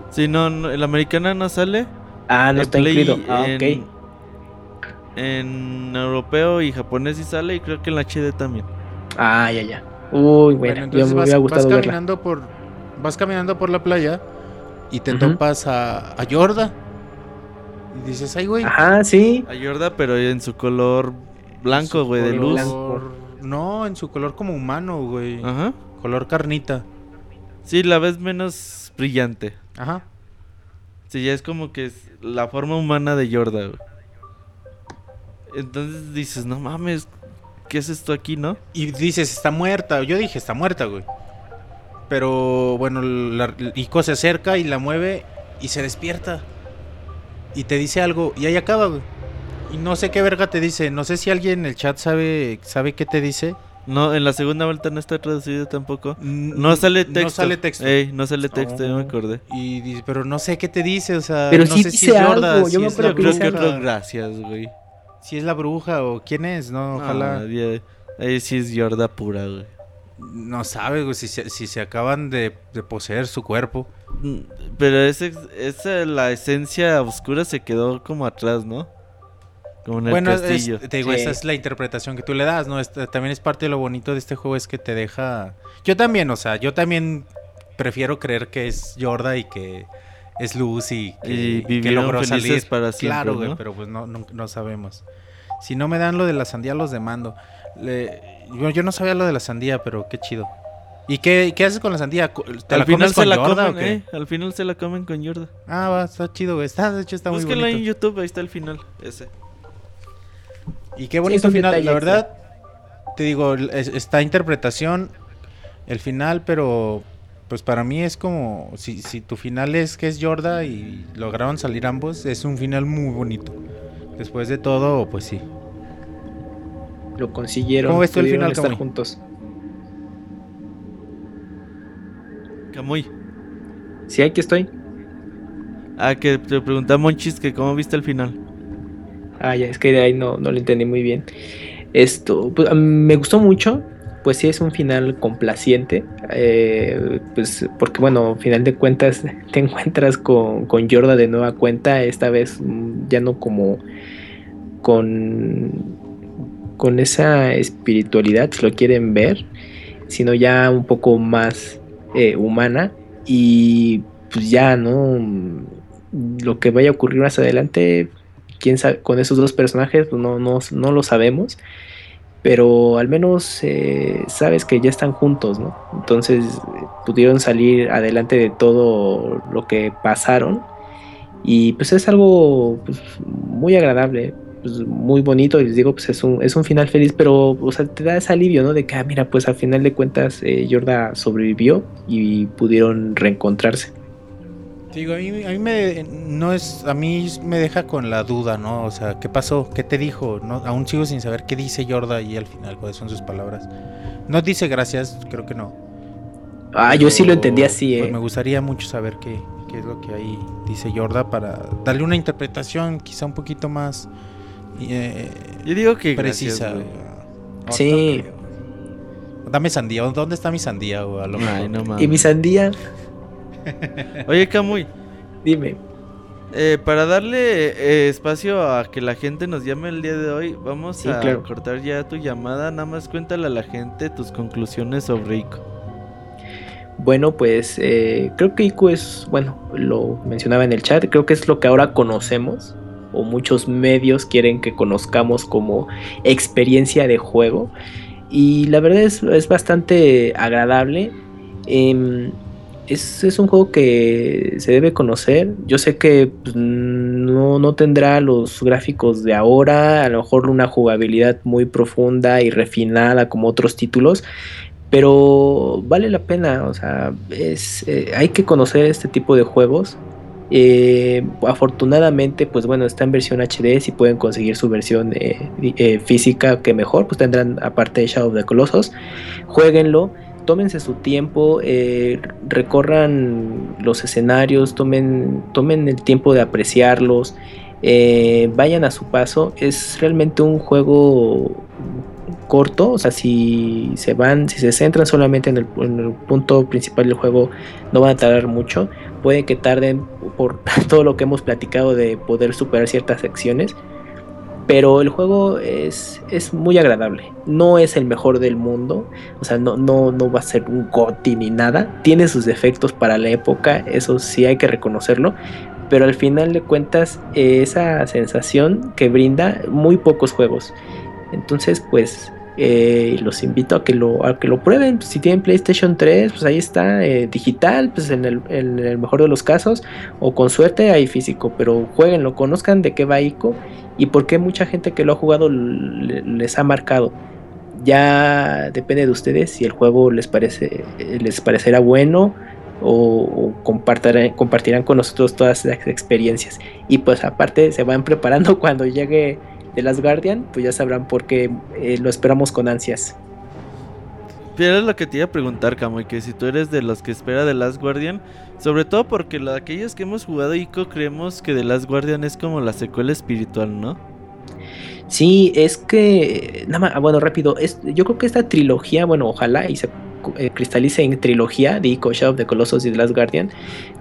Sí, no, no, el americana no sale. Ah, no En está Play, incluido. Ah, en, ok. En europeo y japonés sí sale y creo que en la HD también. Ah, ya, ya. Uy, bueno, Bueno, ya entonces me vas, hubiera vas gustado verla. caminando por... Vas caminando por la playa y te topas a, a Yorda. Y dices, ay, güey. Ajá, sí. A Yorda, pero en su color blanco, su güey, de luz. blanco. No, en su color como humano, güey. Ajá. Color carnita. Sí, la ves menos brillante. Ajá. Sí, ya es como que es la forma humana de Yorda, güey. Entonces dices, no mames, ¿qué es esto aquí, no? Y dices, está muerta. Yo dije, está muerta, güey. Pero bueno, la, Ico se acerca y la mueve y se despierta. Y te dice algo y ahí acaba, güey. Y no sé qué verga te dice. No sé si alguien en el chat sabe, sabe qué te dice. No, en la segunda vuelta no está traducido tampoco. No sale texto. No sale texto. Ey, no sale texto, ya me oh. acordé. Y, dice, pero no sé qué te dice, o sea, pero no sí sé dice si es algo. Yo, me es creo que otro gracias, güey. Si es la bruja o quién es, no, ojalá. ahí sí es Yorda pura, güey. No sabe, güey, si se, si se acaban de, poseer su cuerpo. Pero esa, esa, la esencia oscura se quedó como atrás, ¿no? Como en el bueno, castillo. te digo, esa es la interpretación que tú le das, ¿no? también es parte de lo bonito de este juego, es que te deja... Yo también, o sea, yo también prefiero creer que es Yorda y que es luz y que, logró salir. para siempre, Claro, güey, pero pues no, no, sabemos. Si no me dan lo de la sandía, los demando. yo, no sabía lo de la sandía, pero qué chido. ¿Y qué, qué haces con la sandía? ¿Te Al la final se la comen, eh, Al final se la comen con Yorda. Ah, va, está chido, güey. Está, de hecho está muy bonito. en YouTube, ahí está el final, ese. Y qué bonito final, la verdad. Te digo, esta interpretación, el final, pero pues para mí es como, si, si tu final es que es Yorda y lograron salir ambos, es un final muy bonito. Después de todo, pues sí. Lo consiguieron. ¿Cómo ves tú el final, estar juntos? Camuy. Sí, aquí estoy. Ah, que te preguntaba Monchis que cómo viste el final. Ah, ya, es que de ahí no, no lo entendí muy bien. Esto, pues, me gustó mucho, pues sí es un final complaciente, eh, pues porque bueno, al final de cuentas <laughs> te encuentras con, con Yorda de nueva cuenta, esta vez mm, ya no como con, con esa espiritualidad, si lo quieren ver, sino ya un poco más eh, humana y pues ya, ¿no? Lo que vaya a ocurrir más adelante, quién sabe, con esos dos personajes pues no, no, no lo sabemos, pero al menos eh, sabes que ya están juntos, ¿no? Entonces pudieron salir adelante de todo lo que pasaron y pues es algo pues, muy agradable. Pues, muy bonito y les digo pues es un, es un final feliz pero o sea te da ese alivio no de que ah, mira pues al final de cuentas eh, Yorda sobrevivió y pudieron reencontrarse Digo, a mí, a mí, me no es a mí me deja con la duda, ¿no? O sea, ¿qué pasó? ¿Qué te dijo? No, aún sigo sin saber qué dice Yorda y al final cuáles son sus palabras. No dice gracias, creo que no. Ah, yo sí lo entendí así, pues, eh. me gustaría mucho saber qué, qué, es lo que ahí dice Yorda para darle una interpretación quizá un poquito más eh, yo digo que precisa. sí. Dame sandía. ¿Dónde está mi sandía? A lo ¿Y mi sandía? <laughs> Oye, Camuy. Dime. Eh, para darle eh, espacio a que la gente nos llame el día de hoy, vamos a cortar ya tu llamada. Nada más cuéntale a la gente tus conclusiones sobre ICO. Bueno, pues eh, creo que ICO es, bueno, lo mencionaba en el chat, creo que es lo que ahora conocemos o muchos medios quieren que conozcamos como experiencia de juego. Y la verdad es, es bastante agradable. Eh, es, un juego que se debe conocer. Yo sé que pues, no, no, tendrá los gráficos de ahora, a lo mejor una jugabilidad muy profunda y refinada como otros títulos, pero vale la pena. O sea, es, eh, hay que conocer este tipo de juegos. Eh, afortunadamente, pues bueno, está en versión HD. Si pueden conseguir su versión eh, física, que mejor, pues tendrán aparte de Shadow of the Colossus. Jueguenlo tómense su tiempo, eh, recorran los escenarios, tomen, tomen el tiempo de apreciarlos, eh, vayan a su paso. Es realmente un juego corto, o sea, si se van, si se centran solamente en el, punto principal del juego, no van a tardar mucho. Puede que tarden por <laughs> todo lo que hemos platicado de poder superar ciertas secciones, pero el juego es, es muy agradable. No es el mejor del mundo. O sea, no, no, no va a ser un GOTI ni nada. Tiene sus defectos para la época. Eso sí hay que reconocerlo. Pero al final de cuentas, esa sensación que brinda muy pocos juegos. Entonces, pues eh, los invito a que lo, a que lo prueben. Si tienen PlayStation 3, pues ahí está, eh, digital, pues en el, en el, mejor de los casos, o con suerte hay físico, pero jueguenlo, conozcan de qué va ICO y por qué mucha gente que lo ha jugado les ha marcado. Ya depende de ustedes si el juego les parece les parecerá bueno o, compartirán, compartirán con nosotros todas las experiencias. Y pues aparte se van preparando <laughs> cuando llegue The Last Guardian, pues ya sabrán por qué eh, lo esperamos con ansias. Pero es lo que te iba a preguntar, y que si tú eres de los que espera The Last Guardian, sobre todo porque lo, aquellos que hemos jugado ICO creemos que The Last Guardian es como la secuela espiritual, ¿no? Sí, es que, nada más, bueno, rápido, es, yo creo que esta trilogía, bueno, ojalá y se eh, en trilogía de Ico, Shadow of the Colossus y The Last Guardian,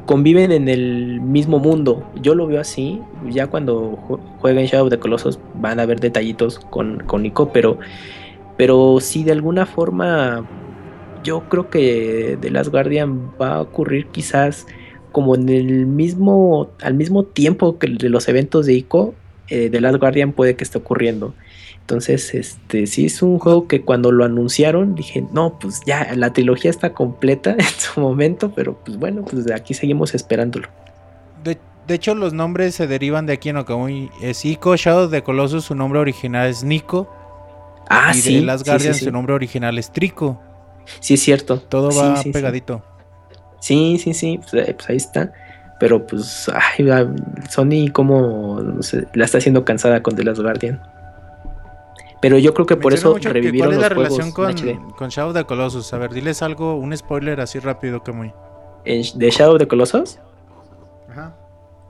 conviven en el mismo mundo. Yo lo veo así, ya cuando jueguen Shadow of the Colossus van a ver detallitos con, con Ico, pero, pero de alguna forma yo creo que The Last Guardian va a ocurrir quizás como en el mismo, al mismo tiempo que los eventos de Ico, eh, The Last Guardian puede que esté ocurriendo. Entonces, este, sí es un juego que cuando lo anunciaron dije, no, pues ya, la trilogía está completa <laughs> en su momento, pero pues bueno, pues de aquí seguimos esperándolo. De, hecho, los nombres se derivan de aquí en Okamui. Es Ico Shadow de Colossus, su nombre original es Nico. Ah, y sí. De Last Guardian, su nombre original es Trico. Sí, es cierto. Todo va pegadito. Sí, sí, sí, pues, eh, pues, ahí está. Pero pues, ay, Sony como la está haciendo cansada con The Last Guardian. Pero yo creo que por eso revivieron ¿Cuál es la relación con, con, Shadow of the Colossus? A ver, diles algo, un spoiler así rápido que muy. ¿De Shadow of the Colossus? Ajá.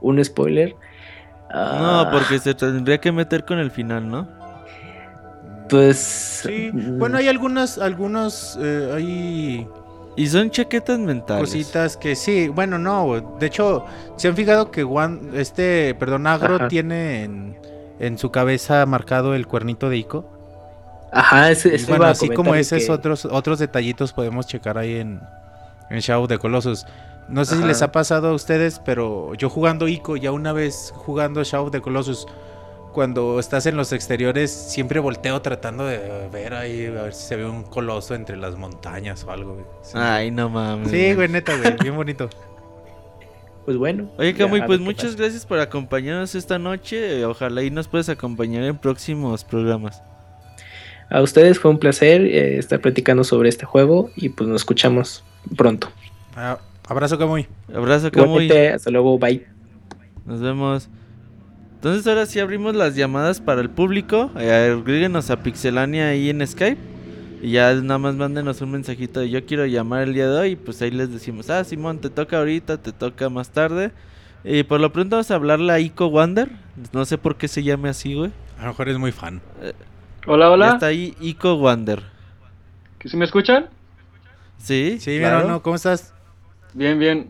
Un spoiler. No, porque se tendría que meter con el final, ¿no? Pues. Sí, mm. bueno, hay algunas, algunos, eh, hay. Y son chaquetas mentales. Cositas que sí, bueno, no, de hecho, se han fijado que Juan, este, perdón, Agro tiene en, en su cabeza marcado el cuernito de Ico. Ajá, ese, es Bueno, así como esos otros, otros detallitos podemos checar ahí en, en Shadow de Colossus. No sé si les ha pasado a ustedes, pero yo jugando Ico, ya una vez jugando Shadow de Colossus, cuando estás en los exteriores, siempre volteo tratando de ver ahí, a ver si se ve un coloso entre las montañas o algo. Ay, no mames. Sí, güey, neta, güey, bien bonito. Pues bueno. Oye, Camuy, pues muchas gracias por acompañarnos esta noche. Ojalá y nos puedas acompañar en próximos programas. A ustedes fue un placer eh, estar platicando sobre este juego y pues nos escuchamos pronto. Ah, abrazo, Camuy. Abrazo, Camuy. Hasta luego, bye. Nos vemos. Entonces ahora sí abrimos las llamadas para el público. Eh, agréguenos a Pixelania ahí en Skype. Y ya nada más mándenos un mensajito de yo quiero llamar el día de hoy. Y pues ahí les decimos, ah, Simón, te toca ahorita, te toca más tarde. Y por lo pronto vamos a hablarle a Ico Wander. No sé por qué se llame así, güey. A lo mejor es muy fan. Eh, hola, hola. está ahí Ico Wander. ¿Que si me escuchan? Sí. Sí, claro. no, ¿cómo estás? Bien, bien.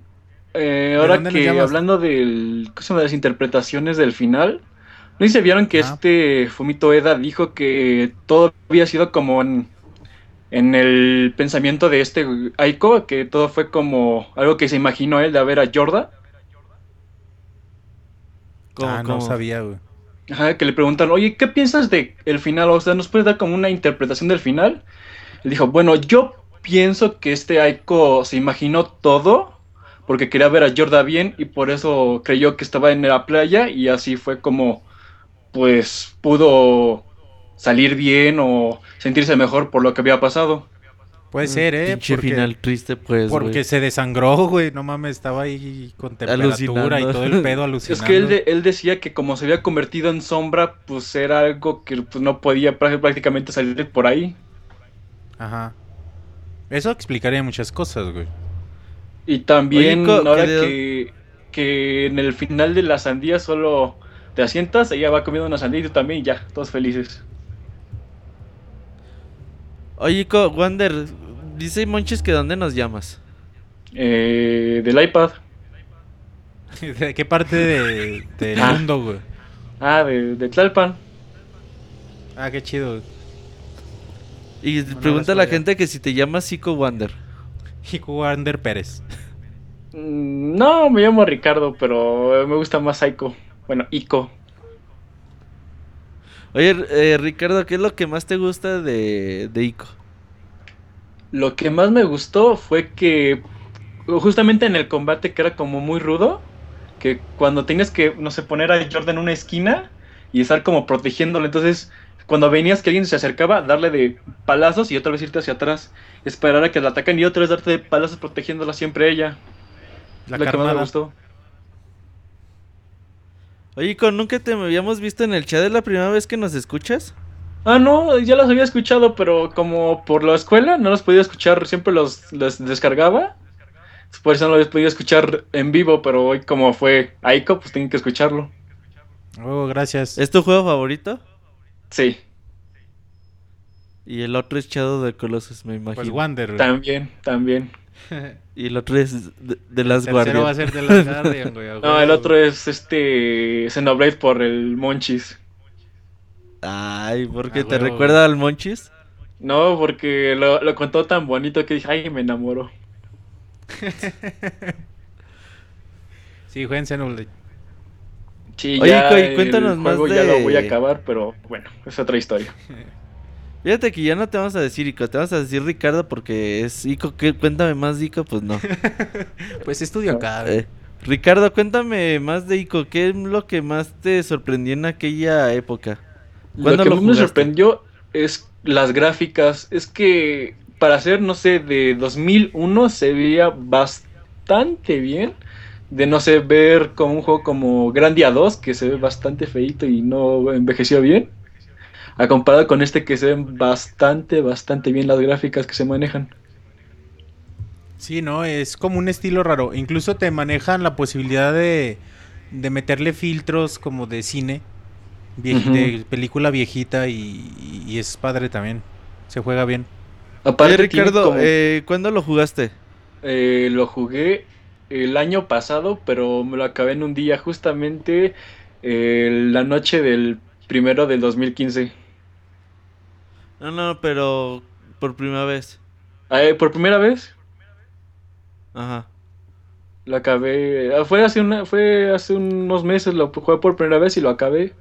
Eh, ahora que hablando del, de las interpretaciones del final, ¿no se vieron que este Fumito Eda dijo que todo había sido como en, en el pensamiento de este Aiko, que todo fue como algo que se imaginó él de ver a Jorda. Ah, no sabía, güey. Ajá, que le preguntaron, oye, ¿qué piensas de el final? O sea, ¿nos puedes dar como una interpretación del final? Él dijo, bueno, yo pienso que este Aiko se imaginó todo porque quería ver a Jorda bien y por eso creyó que estaba en la playa y así fue como, pues, pudo salir bien o sentirse mejor por lo que había pasado. Puede ser, ¿eh? Pinche final triste, pues. Porque se desangró, güey. No mames, estaba ahí con temperatura y todo el pedo alucinando. Es que él, él decía que como se había convertido en sombra, pues era algo que pues, no podía prácticamente salir por ahí. Ajá. Eso explicaría muchas cosas, güey. Y también, ahora que, que en el final de la sandía solo te asientas, ella va comiendo una sandía y tú también, y ya, todos felices. Oye, Wander, dice Monches que ¿dónde nos llamas? Eh, del iPad. <laughs> ¿De qué parte de, del ah. mundo, güey? Ah, de, de, Tlalpan. Ah, qué chido. Y pregunta a la gente que si te llamas Ico Wander. Ico Wander Pérez. Mm, no, me llamo Ricardo, pero me gusta más Ico. Bueno, Ico. Oye, eh, Ricardo, ¿qué es lo que más te gusta de, de Ico? Lo que más me gustó fue que justamente en el combate que era como muy rudo, que cuando tenías que, no sé, poner a Jordan en una esquina y estar como protegiéndolo. Entonces, cuando venías que alguien se acercaba, darle de palazos y otra vez irte hacia atrás, esperar a que la ataquen y otra vez darte de palazos protegiéndola siempre ella. La lo que más me gustó. Oye, con nunca te habíamos visto en el chat, ¿es la primera vez que nos escuchas? Ah, no, ya los había escuchado, pero como por la escuela no los podía escuchar, siempre los, los descargaba. Por eso no los podía escuchar en vivo, pero hoy como fue Aiko, pues tengo que escucharlo. Oh, gracias. ¿Es tu juego favorito? Sí, Y el otro es Shadow de Colossus, me imagino. Pues Wander. también, también. <laughs> Y el otro es de, de las Tercero va a guardias. ser de las Guardian, güey. <laughs> No, el otro es este Xenoblade por el Monchis. Ay, porque Ah, te recuerda al Monchis. No, porque lo, lo contó tan bonito que dije, ay, me enamoró. <laughs> Sí, jueguen Xenoblade. Sí, Oye, ya y el cuéntanos más juego ya de- lo voy a acabar, pero bueno, es otra historia. <laughs> Fíjate que ya no te vamos a decir Ico, te vamos a decir Ricardo porque es Ico. ¿qué? Cuéntame más de Ico, pues no. <laughs> Pues estudio acá. Eh, Ricardo, cuéntame más de Ico. ¿Qué es lo que más te sorprendió en aquella época? Lo ¿Cuándo que lo más me sorprendió es las gráficas. Es que para ser, no sé, de 2001 se veía bastante bien. De no sé, ver como un juego como Grandia 2, que se ve bastante feito y no envejeció bien. A comparado con este que se ven bastante, bastante bien las gráficas que se manejan. Sí, no, es como un estilo raro. Incluso te manejan la posibilidad de, de meterle filtros como de cine, vie- de película viejita y, y es padre también. Se juega bien. Aparte, Ricardo, como- eh, ¿cuándo lo jugaste? Eh, lo jugué el año pasado, pero me lo acabé en un día, justamente eh, la noche del primero del 2015. No, no, pero por primera vez. Eh, por primera vez Ajá. lo acabé. ah, Fue hace, una, fue hace unos meses, lo jugué por primera vez y lo acabé.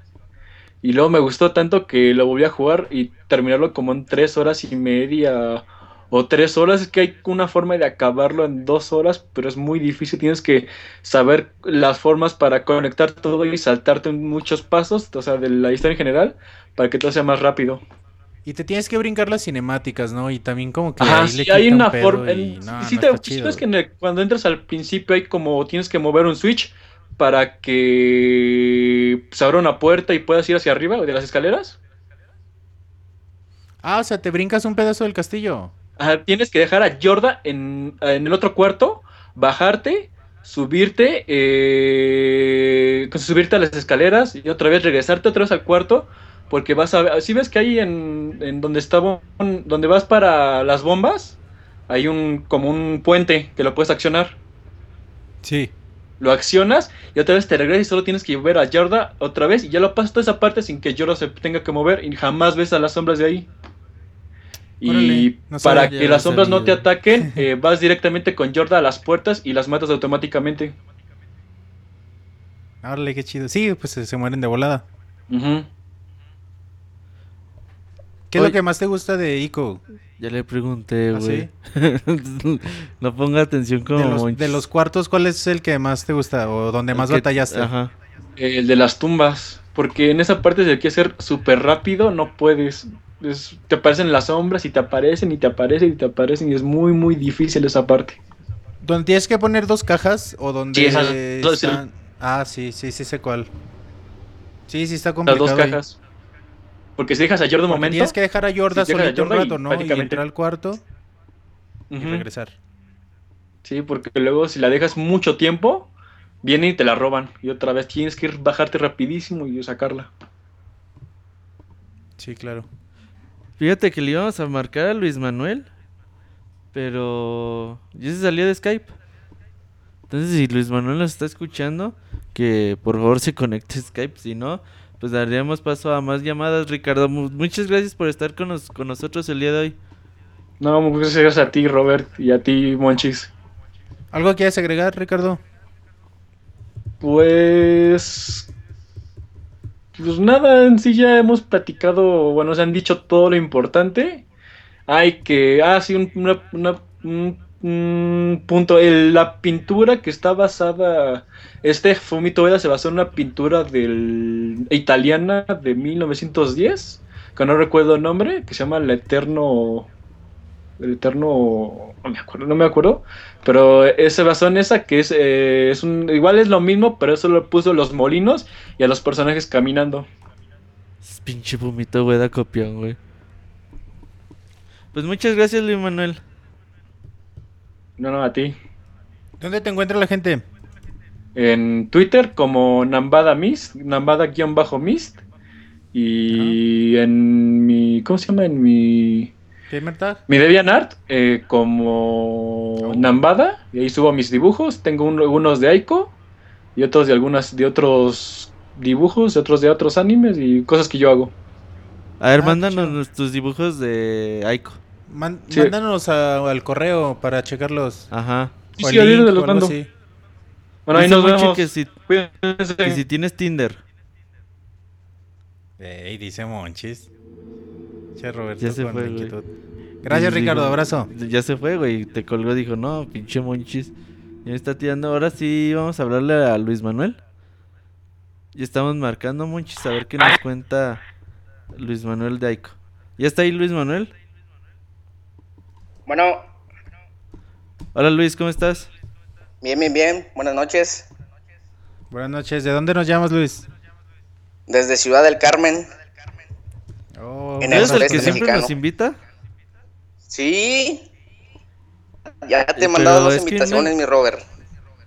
Y luego me gustó tanto que lo volví a jugar y terminarlo como en tres horas y media o tres horas. Es que hay una forma de acabarlo en dos horas, pero es muy difícil. Tienes que saber las formas para conectar todo y saltarte en muchos pasos, o sea, de la historia en general, para que todo sea más rápido. Y te tienes que brincar las cinemáticas, ¿no? Y también como que Ajá, ahí sí, le hay un una pedo forma. y no, sí no te- chido. ves que en el- cuando entras al principio hay como tienes que mover un switch para que se abra una puerta y puedas ir hacia arriba de las escaleras. Ah, o sea, te brincas un pedazo del castillo. Ajá, tienes que dejar a Yorda en, en el otro cuarto, bajarte, subirte, eh, subirte a las escaleras y otra vez regresarte otra vez al cuarto, porque vas a ver, si ves que ahí en, en donde estaba, donde vas para las bombas, hay un como un puente que lo puedes accionar. Sí. Lo accionas y otra vez te regresas y solo tienes que ver a Yorda otra vez y ya lo pasas toda esa parte sin que Yorda se tenga que mover y jamás ves a las sombras de ahí. Y no para que las sombras no te ataquen, <laughs> eh, vas directamente con Yorda a las puertas y las matas automáticamente. Órale, qué chido. Sí, pues se, se mueren de volada. ¿Qué es lo que más te gusta de Ico? Ya le pregunté, ¿Ah, güey. <laughs> no ponga atención como De los, Monchis. de los cuartos, ¿cuál es el que más te gusta o donde El más que- batallaste? Ajá. El de las tumbas. Porque en esa parte si hay que ser súper rápido, no puedes. Es- te aparecen las sombras y te aparecen y te aparecen y te aparecen y es muy muy difícil esa parte. ¿Donde tienes que poner dos cajas o donde Sí, esas dos, sí. están- Ah, sí, sí, sí sé cuál. Sí, sí está Las complicado. dos ahí. cajas. Porque si dejas a Yorda un momento. Tienes que dejar a a solito un rato, ¿no? Y entrar al cuarto y regresar. Sí, porque luego si la dejas mucho tiempo, vienen y te la roban. Y otra vez tienes que ir bajarte rapidísimo y sacarla. Sí, claro. Fíjate que le íbamos a marcar a Luis Manuel, pero ya se salió de Skype. Entonces, si Luis Manuel nos está escuchando, que por favor se conecte a Skype, si no, pues daríamos paso a más llamadas. Ricardo, mu- muchas gracias por estar con, nos- con nosotros el día de hoy. No, muchas gracias a ti, Robert, y a ti, Monchis. ¿Algo quieres agregar, Ricardo? Pues. Pues nada, en sí ya hemos platicado, bueno, se han dicho todo lo importante. Hay que. Ah, sí, un, una- un- punto. La pintura que está basada. Este Fumito Ueda se basó en una pintura del, italiana de 1910, que no recuerdo el nombre, que se llama El Eterno. El Eterno. No me acuerdo, no me acuerdo. Pero eh, se basó en esa, que es, eh, es un. Igual es lo mismo, pero eso lo puso los molinos y a los personajes caminando. Es pinche pumito, güey, da copión, güey. Pues muchas gracias, Luis Manuel. No, no, a ti. ¿Dónde te encuentra la gente? en Twitter como Nambada Mist, Nambada-Mist. Y en mi. ¿Cómo se llama? En mi. ¿Gamer Tag? Mi DeviantArt eh, como Oh. Nambada. Y ahí subo mis dibujos. Tengo un- unos de Aiko y otros de algunas de otros dibujos, de otros de otros animes y cosas que yo hago. A ver, Ah, mándanos tus dibujos de Aiko. Man- Sí. Mándanos a- al correo para checarlos. Ajá. Sí, sí, link los mando. así. Bueno, ahí nos vemos. que si, Cuídense. que si tienes Tinder. Ey, dice Monchis. Che, Roberto Ya se con fue, la güey. inquietud. Gracias, Ricardo. Abrazo. Ya se fue, güey. Te colgó, dijo, no, pinche Monchis. Ya me está tirando. Ahora sí vamos a hablarle a Luis Manuel. Y estamos marcando, Monchis, a ver qué nos cuenta Luis Manuel de Aiko. ¿Ya está ahí Luis Manuel? Bueno, Hola Luis, ¿cómo estás? bien, bien, bien. Buenas noches. Buenas noches. ¿De dónde nos llamas, Luis? Desde Ciudad del Carmen. En ¿Eres el que siempre mexicano. nos invita? Sí. Ya te he mandado dos es invitaciones, no- mi Robert.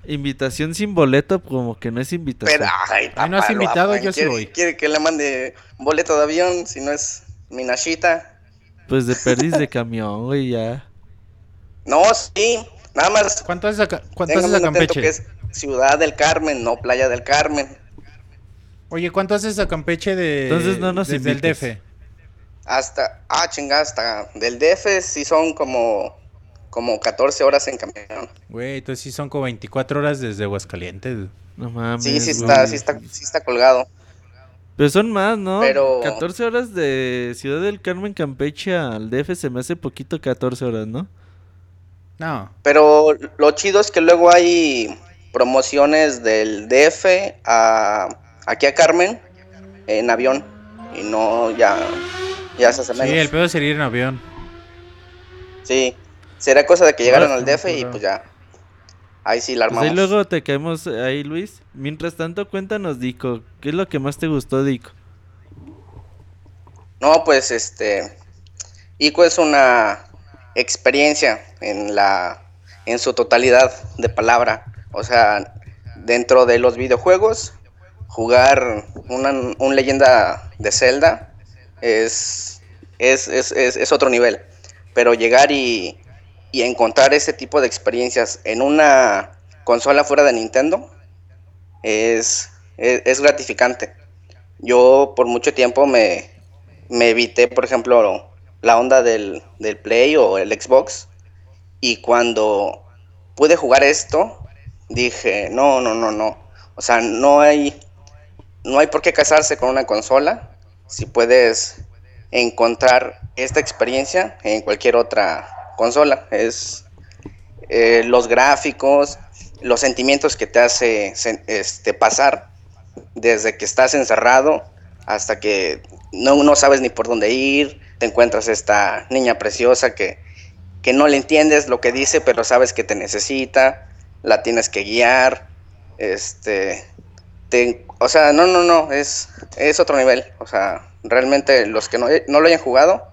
Invitación sin boleto, como que no es invitación. Pero, ay, Ay, no has papá, invitado, yo sí ¿Quiere- voy. ¿Quiere que le mande boleto de avión si no es mi Nashita? Pues de perdiz de camión, güey, ya. No, sí. Nada más ¿Cuánto haces a, Ca- cuánto haces a Campeche? que es Ciudad del Carmen, no Playa del Carmen. Oye, ¿cuánto haces a Campeche de Entonces no nos desde el. DF? Hasta, ah, chingada, hasta del DF sí son como, como 14 horas en camión. Güey, entonces sí son como 24 horas desde Aguascalientes. No mames. Sí, sí güey. está, sí está, sí está colgado. Pero son más, ¿no? Pero- 14 horas de Ciudad del Carmen, Campeche al DF se me hace poquito 14 horas, ¿no? No. Pero lo chido es que luego hay promociones del DF a aquí a Carmen en avión y no ya ya se hace Sí, el pedo sería ir en avión. Sí, será cosa de que llegaran Ah, al DF y pues ya ahí sí la Pues armamos. ahí luego te caemos ahí, Luis. Mientras tanto, cuéntanos, Dico. ¿Qué es lo que más te gustó, Dico? No, pues este ICO es una experiencia en la en su totalidad de palabra, o sea, dentro de los videojuegos jugar una, un leyenda de Zelda es es, es, es, otro nivel, pero llegar y, y encontrar ese tipo de experiencias en una consola fuera de Nintendo es, es, es gratificante. Yo por mucho tiempo me, me evité, por ejemplo, la onda del, del Play o el Xbox. Y cuando pude jugar esto, dije, no, no, no, no. O sea, no hay, no hay por qué casarse con una consola si puedes encontrar esta experiencia en cualquier otra consola. Es eh, los gráficos, los sentimientos que te hace este, pasar desde que estás encerrado hasta que no, no sabes ni por dónde ir, te encuentras esta niña preciosa que, que no le entiendes lo que dice, pero sabes que te necesita, la tienes que guiar, este, te- o sea, no, no, no, es, es otro nivel, o sea, realmente los que no, no lo hayan jugado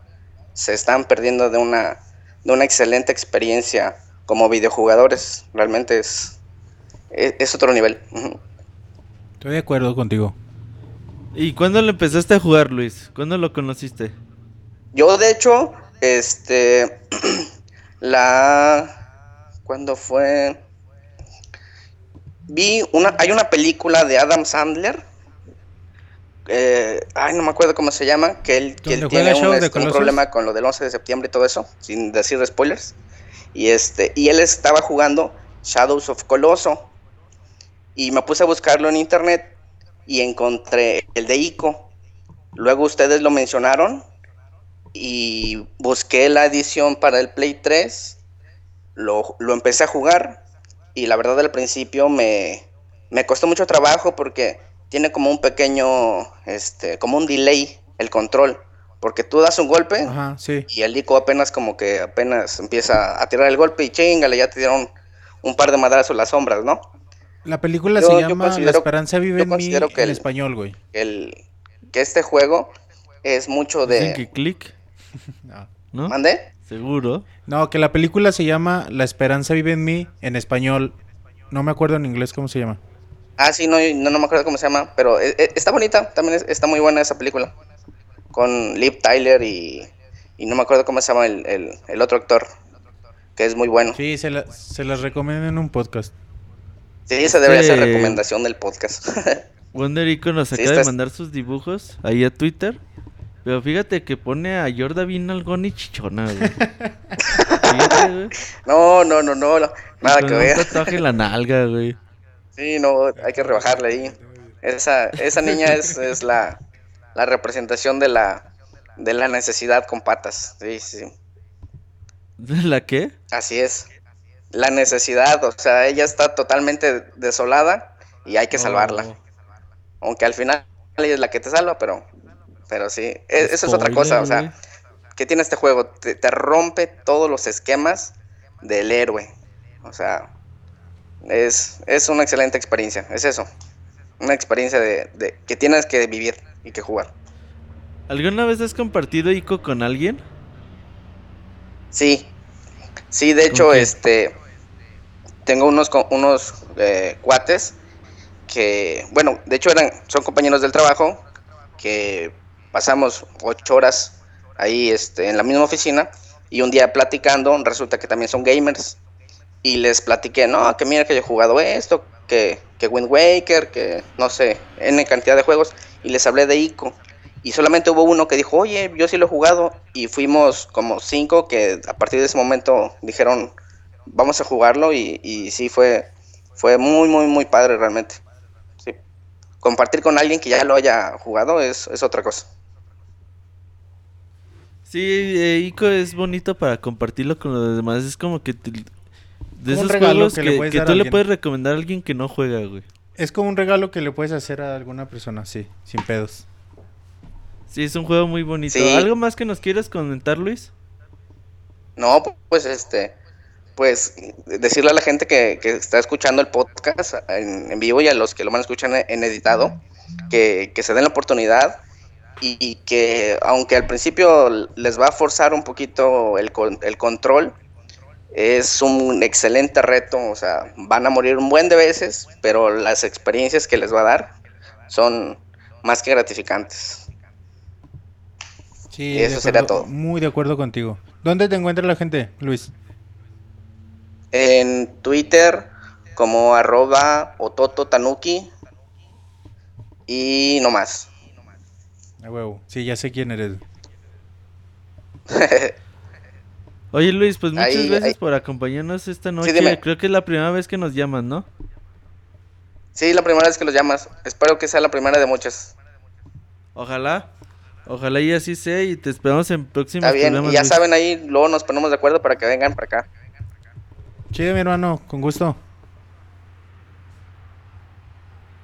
se están perdiendo de una, de una excelente experiencia como videojugadores, realmente es, es, es otro nivel. Estoy de acuerdo contigo. ¿Y cuándo lo empezaste a jugar, Luis? ¿Cuándo lo conociste? Yo, de hecho, este, <clears throat> la, ¿cuándo fue? Vi una, hay una película de Adam Sandler, eh, ay, no me acuerdo cómo se llama, que él, que él ¿Dónde tiene un, este, un problema con lo del 11 de septiembre y todo eso, sin decir spoilers, y este, y él estaba jugando Shadows of Coloso, y me puse a buscarlo en internet, y encontré el de Ico, luego ustedes lo mencionaron, y busqué la edición para el Play 3 lo, lo empecé a jugar y la verdad al principio me, me costó mucho trabajo porque tiene como un pequeño, este, como un delay el control. Porque tú das un golpe Ajá, sí. y el Ico apenas como que apenas empieza a tirar el golpe y chingale, ya te dieron un par de madrazos las sombras, ¿no? La película Yo- se llama La esperanza vive en mí que en el- español, güey. El, que este juego es mucho Dicen de... que click, No. <laughs> ¿no? ¿Mande? Seguro. No, que la película se llama La esperanza vive en mí en español. No me acuerdo en inglés cómo se llama. Ah, sí, no, no, no me acuerdo cómo se llama, pero e- e- está bonita, también es- está muy buena esa película. Con Liv Tyler y, y no me acuerdo cómo se llama el, el- el otro actor, que es muy bueno. Sí, Sí, se, la- se las recomiendo en un podcast. esa debería ser Este- recomendación del podcast. <laughs> Wonder Ico nos Sí, acaba de estás- mandar sus dibujos ahí a Twitter. Pero fíjate que pone a Jorda bien algón y chichona, güey. <laughs> Fíjate, güey. no, no, no, no, no, nada Con que un ver. tatuaje en la nalga, güey. Sí, no, hay que rebajarle ahí. Esa, esa niña es, <laughs> es la, la representación de la, de la necesidad con patas. Sí, sí, sí. <laughs> ¿La qué? Así es. La necesidad, o sea, ella está totalmente desolada y hay que salvarla. Oh. Aunque al final ella es la que te salva, pero, pero sí. E- Eso es otra cosa, o sea, ¿qué tiene este juego? Te, te rompe todos los esquemas del héroe. O sea, es, es una excelente experiencia, es eso. Una experiencia de, de- que tienes que vivir y que jugar. ¿Alguna vez has compartido Ico con alguien? Sí, sí, de hecho, este, tengo unos, unos eh, cuates que, bueno, de hecho eran, son compañeros del trabajo, que pasamos ocho horas ahí este, en la misma oficina y un día platicando, resulta que también son gamers y les platiqué, no, que mira que yo he jugado esto, que, que Wind Waker, que no sé, N cantidad de juegos y les hablé de ICO. Y solamente hubo uno que dijo, oye, yo sí lo he jugado. Y fuimos como cinco que a partir de ese momento dijeron, vamos a jugarlo. Y, y sí, fue, fue muy, muy, muy padre realmente. Sí. Compartir con alguien que ya lo haya jugado es, es otra cosa. Sí, eh, Ico es bonito para compartirlo con los demás. Es como que... te- de Como un esos regalo juegos que que, le puedes que dar tú a le alguien. puedes recomendar a alguien que no juega, güey. Es como un regalo que le puedes hacer a alguna persona, sí, sin pedos. Sí, es un juego muy bonito. Sí. ¿Algo más que nos quieras comentar, Luis? No, pues este, pues decirle a la gente que, que está escuchando el podcast en, en vivo y a los que lo van a escuchar en, en editado, que, que se den la oportunidad y, y que aunque al principio les va a forzar un poquito el, con- el control, es un excelente reto, o sea, van a morir un buen de veces, pero las experiencias que les va a dar son más que gratificantes. Sí, Eso de sería acuerdo- todo. Muy de acuerdo contigo. ¿Dónde te encuentra la gente, Luis? En Twitter como arroba otototanuki y no más. A huevo. Sí, ya sé quién eres. <laughs> Oye, Luis, pues muchas Ahí- gracias ahí- por acompañarnos esta noche. dime. Creo que es la primera vez que nos llamas, ¿no? sí, la primera vez que los llamas. Espero que sea la primera de muchas. Ojalá. Ojalá y así sea y te esperamos en próximos Está bien, programas, y ya Luis. saben ahí, luego nos ponemos de acuerdo para que vengan para acá. Chido, mi hermano, con gusto.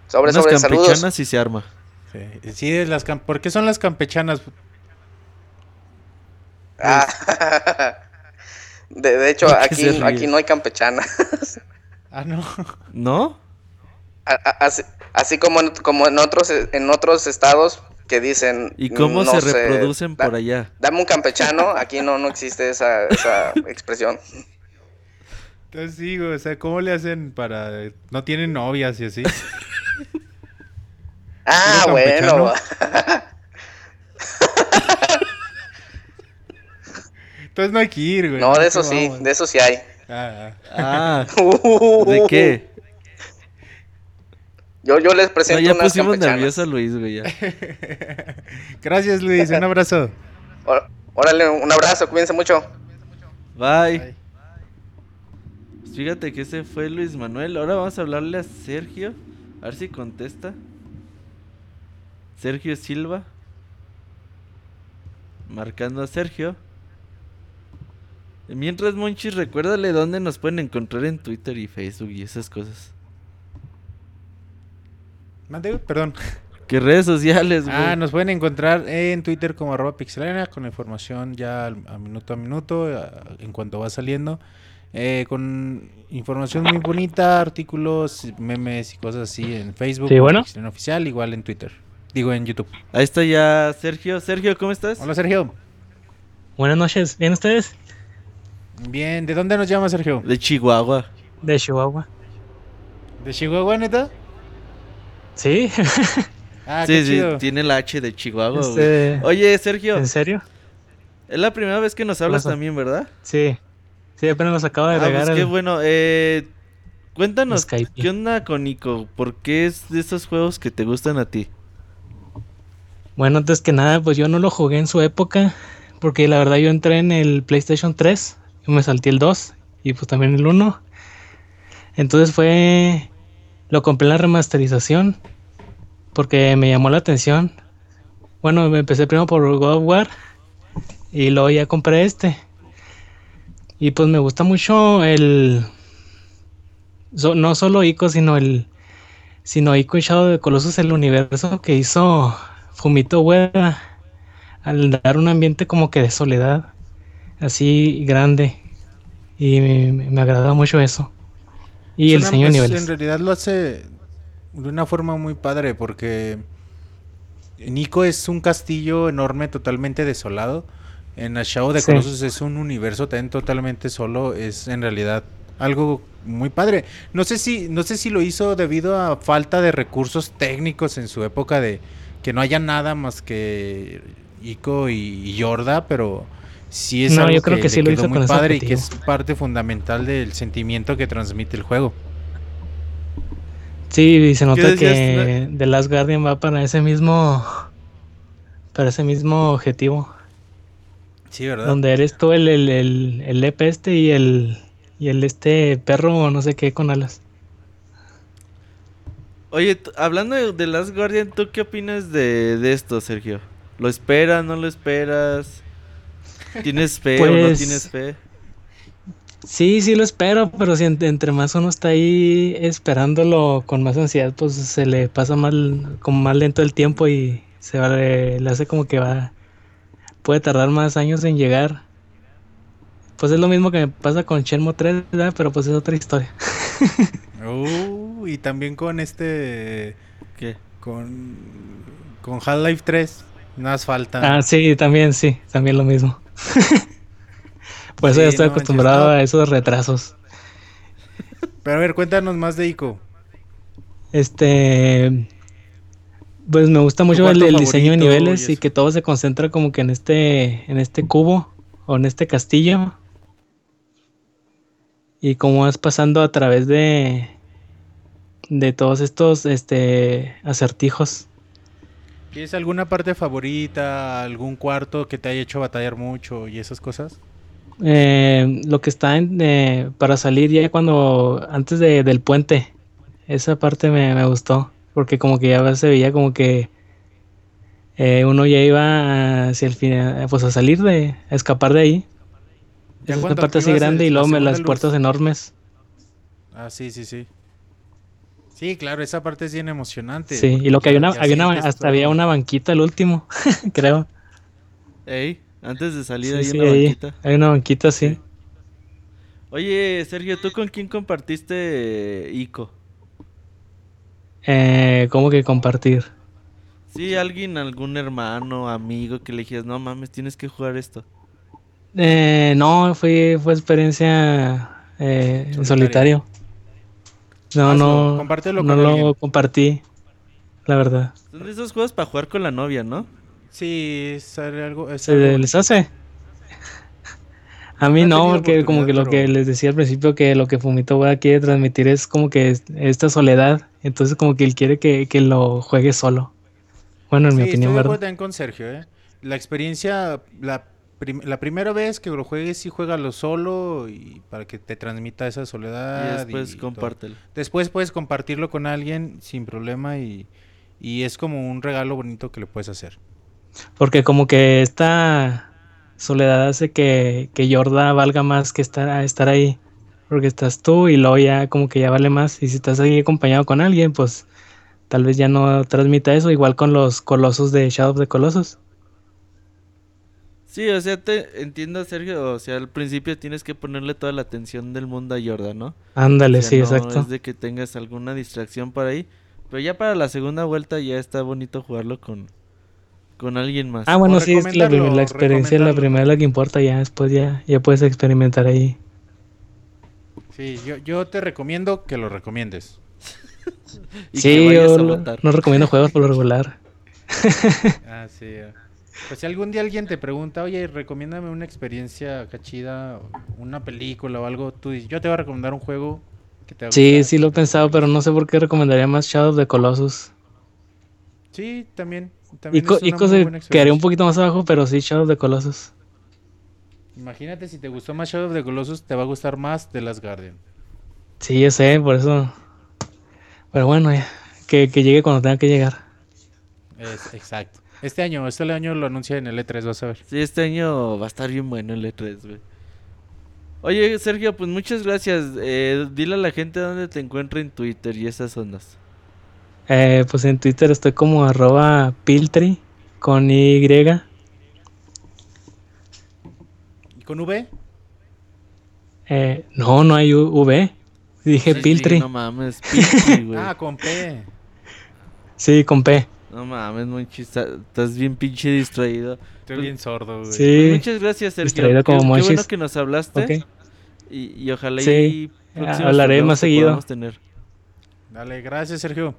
Sobre, Unas sobre, saludos. campechanas y se arma. Sí, sí, las cam- ¿por qué son las campechanas? Ah, <laughs> de, de hecho, <laughs> ¿Por qué aquí, aquí no hay campechana. <laughs> Ah, no. ¿No? A- a- así, así como, en, como en, otros, en otros estados que dicen... ¿Y cómo no se sé, reproducen da- por allá? Dame un campechano, aquí no, no existe esa, esa expresión. Entonces sí, güey, o sea, ¿cómo le hacen para... No tienen novias y así? <laughs> Ah, ¿Puro bueno. Entonces no hay que ir, güey. No, de eso sí, vamos. de eso sí hay. Ah, ah. Ah, <laughs> ¿de qué? Yo, yo les No, presento ya unas pusimos nervioso a Luis, güey. ya. <laughs> Gracias, Luis. Un abrazo. Órale, un abrazo, cuídense mucho. Bye. Pues fíjate que ese fue Luis Manuel. Ahora vamos a hablarle a Sergio. A ver si contesta. Sergio Silva. Marcando a Sergio. Mientras, Monchis, recuérdale dónde nos pueden encontrar en Twitter y Facebook y esas cosas. Mande, perdón. ¿Qué redes sociales, güey? Ah, nos pueden encontrar en Twitter como arroba pixelania con información ya a minuto a minuto a- en cuanto va saliendo. Eh, con información muy bonita, artículos, memes y cosas así en Facebook. Sí, bueno. Pixelania Oficial, igual en Twitter. Digo, en YouTube. Ahí está ya Sergio. Sergio, ¿cómo estás? Hola, Sergio. Buenas noches, ¿bien ustedes? Bien, ¿de dónde nos llama Sergio? De Chihuahua. De Chihuahua. ¿De Chihuahua, neta? Sí, <laughs> Ah, sí, qué sí, chido. tiene el H de Chihuahua. Este, Oye, Sergio, ¿en serio? es la primera vez que nos hablas también, ¿verdad? Sí. Sí, apenas los acabo de Ah, agregar. pues qué bueno. Eh, cuéntanos, Skype. ¿qué onda con Nico? ¿Por qué es de esos juegos que te gustan a ti? Bueno, antes que nada, pues yo no lo jugué en su época, porque la verdad yo entré en el PlayStation 3, yo me salté el 2 y pues también el 1. Entonces fue, lo compré en la remasterización, porque me llamó la atención. Bueno, me empecé primero por God of War y luego ya compré este. Y pues me gusta mucho el, no solo Ico, sino el, sino Ico y Shadow de Colossus, el universo que hizo Fumito Ueda al dar un ambiente como que de soledad, así grande. Y me, me agrada mucho eso. Y el una- diseño de es- niveles. En realidad lo hace de una forma muy padre porque Nico es un castillo enorme, totalmente desolado. En A Shadow de Sí. Colossus es un universo también totalmente solo. Es en realidad algo muy padre. No sé si, no sé si lo hizo debido a falta de recursos técnicos en su época de que no haya nada más que Ico y, y Yorda, pero sí es No, algo yo creo que le sí lo quedó hizo muy con padre y que es parte fundamental del sentimiento que transmite el juego. Sí, y se nota que The Last Guardian va para ese mismo para ese mismo objetivo. Sí, ¿verdad? Donde eres tú el, el, el, el lepe este y el y el este perro o no sé qué con alas. Oye, hablando de, de Last Guardian, ¿tú qué opinas de, de esto, Sergio? ¿Lo esperas, no lo esperas? ¿Tienes fe o no Pues- tienes fe? Sí, sí lo espero, pero si en- entre más uno está ahí esperándolo con más ansiedad, pues se le pasa mal, como más lento el tiempo y se va, le, le hace como que va, puede tardar más años en llegar. Pues es lo mismo que me pasa con Shenmue 3, ¿verdad? Pero pues es otra historia. <laughs> Uh, y también con este. ¿Qué? Con. Con Half-Life 3. Nada más falta. Ah, sí, también, sí, también lo mismo. <laughs> Por eso Sí, ya estoy no manches, acostumbrado no. a esos retrasos. Pero a ver, cuéntanos más de Ico. Este. Pues me gusta mucho el, diseño de niveles y y que todo se concentra como que en este, en este cubo o en este castillo. Y cómo vas pasando a través de de todos estos este acertijos. ¿Tienes alguna parte favorita? ¿Algún cuarto que te haya hecho batallar mucho y esas cosas? Eh, lo que está en, eh, para salir ya cuando antes de- del puente. Esa parte me, me gustó. Porque como que ya se veía como que eh, uno ya iba hacia el final, pues a salir de, a escapar de ahí. Ya Es una parte así grande y luego me- las luz. puertas enormes. Ah, sí, sí, sí. Sí, claro, esa parte es bien emocionante. Sí, y lo que había una, había una, hasta había una banquita al último, <laughs> creo. Ey, antes de salir Sí, ahí sí, en la ahí. banquita. Hay una banquita, sí. Oye, Sergio, ¿tú con quién compartiste Ico? Eh, como que compartir. Sí, alguien, algún hermano, amigo que le dijeras, no mames, tienes que jugar esto. Eh, no, fue, fue experiencia eh, en solitario. No, Hazlo, no, compártelo no con lo alguien. compartí, la verdad. Son de esos juegos para jugar con la novia, ¿no? Sí, es algo. es ¿Se algo- les hace? A mí No he no, porque como que lo que les decía al principio, que lo que Fumito Ueda quiere transmitir es como que es- esta soledad. Entonces como que él quiere que, que lo juegue solo. Bueno, en mi opinión, estoy de ¿verdad? también con Sergio, ¿eh? La experiencia, la, prim- la primera vez que lo juegues, sí juégalo solo y para que te transmita esa soledad. y después compártelo. Después puedes compartirlo con alguien sin problema y, y es como un regalo bonito que le puedes hacer. Porque como que esta soledad hace que, que Yorda valga más que estar, estar ahí. Porque estás tú y luego ya como que ya vale más. Y si estás ahí acompañado con alguien, pues tal vez ya no transmita eso. Igual con los colosos de Shadow of the Colossus. Sí, o sea, te entiendo, Sergio. O sea, al principio tienes que ponerle toda la atención del mundo a Jordan, ¿no? Ándale, O sea, sí, no exacto. es de que tengas alguna distracción por ahí. Pero ya para la segunda vuelta ya está bonito jugarlo con, con alguien más. Ah, bueno, O sí, es que la, la experiencia es la primera la que importa. Ya después ya, ya puedes experimentar ahí. Sí, yo, yo te recomiendo que lo recomiendes. <laughs> Y que sí, vayas yo a lo- votar. no recomiendo juegos por lo regular. <laughs> Ah, sí. Pues si algún día alguien te pregunta, oye, recomiéndame una experiencia acá chida, una película o algo, tú dices, yo te voy a recomendar un juego que te va a Sí, gustar". sí lo he pensado, pero no sé por qué recomendaría más Shadow of the Colossus. Sí, también. también Ico, Ico se quedaría un poquito más abajo, pero sí Shadow of the Colossus. Imagínate si te gustó más Shadow of the Colossus, te va a gustar más The Last Guardian. Sí, yo sé, por eso. Pero bueno, ya, que, que llegue cuando tenga que llegar. Es, exacto. Este año, este año lo anuncia en el E3, vas a ver. Sí, este año va a estar bien bueno el E3, güey. Oye, Sergio, pues muchas gracias. Eh, dile a la gente dónde te encuentra en Twitter y esas ondas. Eh, pues en Twitter estoy como arroba piltri con Y. ¿Y con V? Eh, no, no hay U- V. Dije Sí, piltri. No mames, Piltri, <laughs> güey. Ah, con P. Sí, con P. No mames, Monchis, está- estás bien pinche distraído. Estoy bien sordo, güey. Sí. Pues muchas gracias, Sergio. distraído Qué, como qué Monchis. bueno que nos hablaste. Ok. Y, y ojalá Sí, y próximos hablaré más seguido. tener. Dale, gracias, Sergio.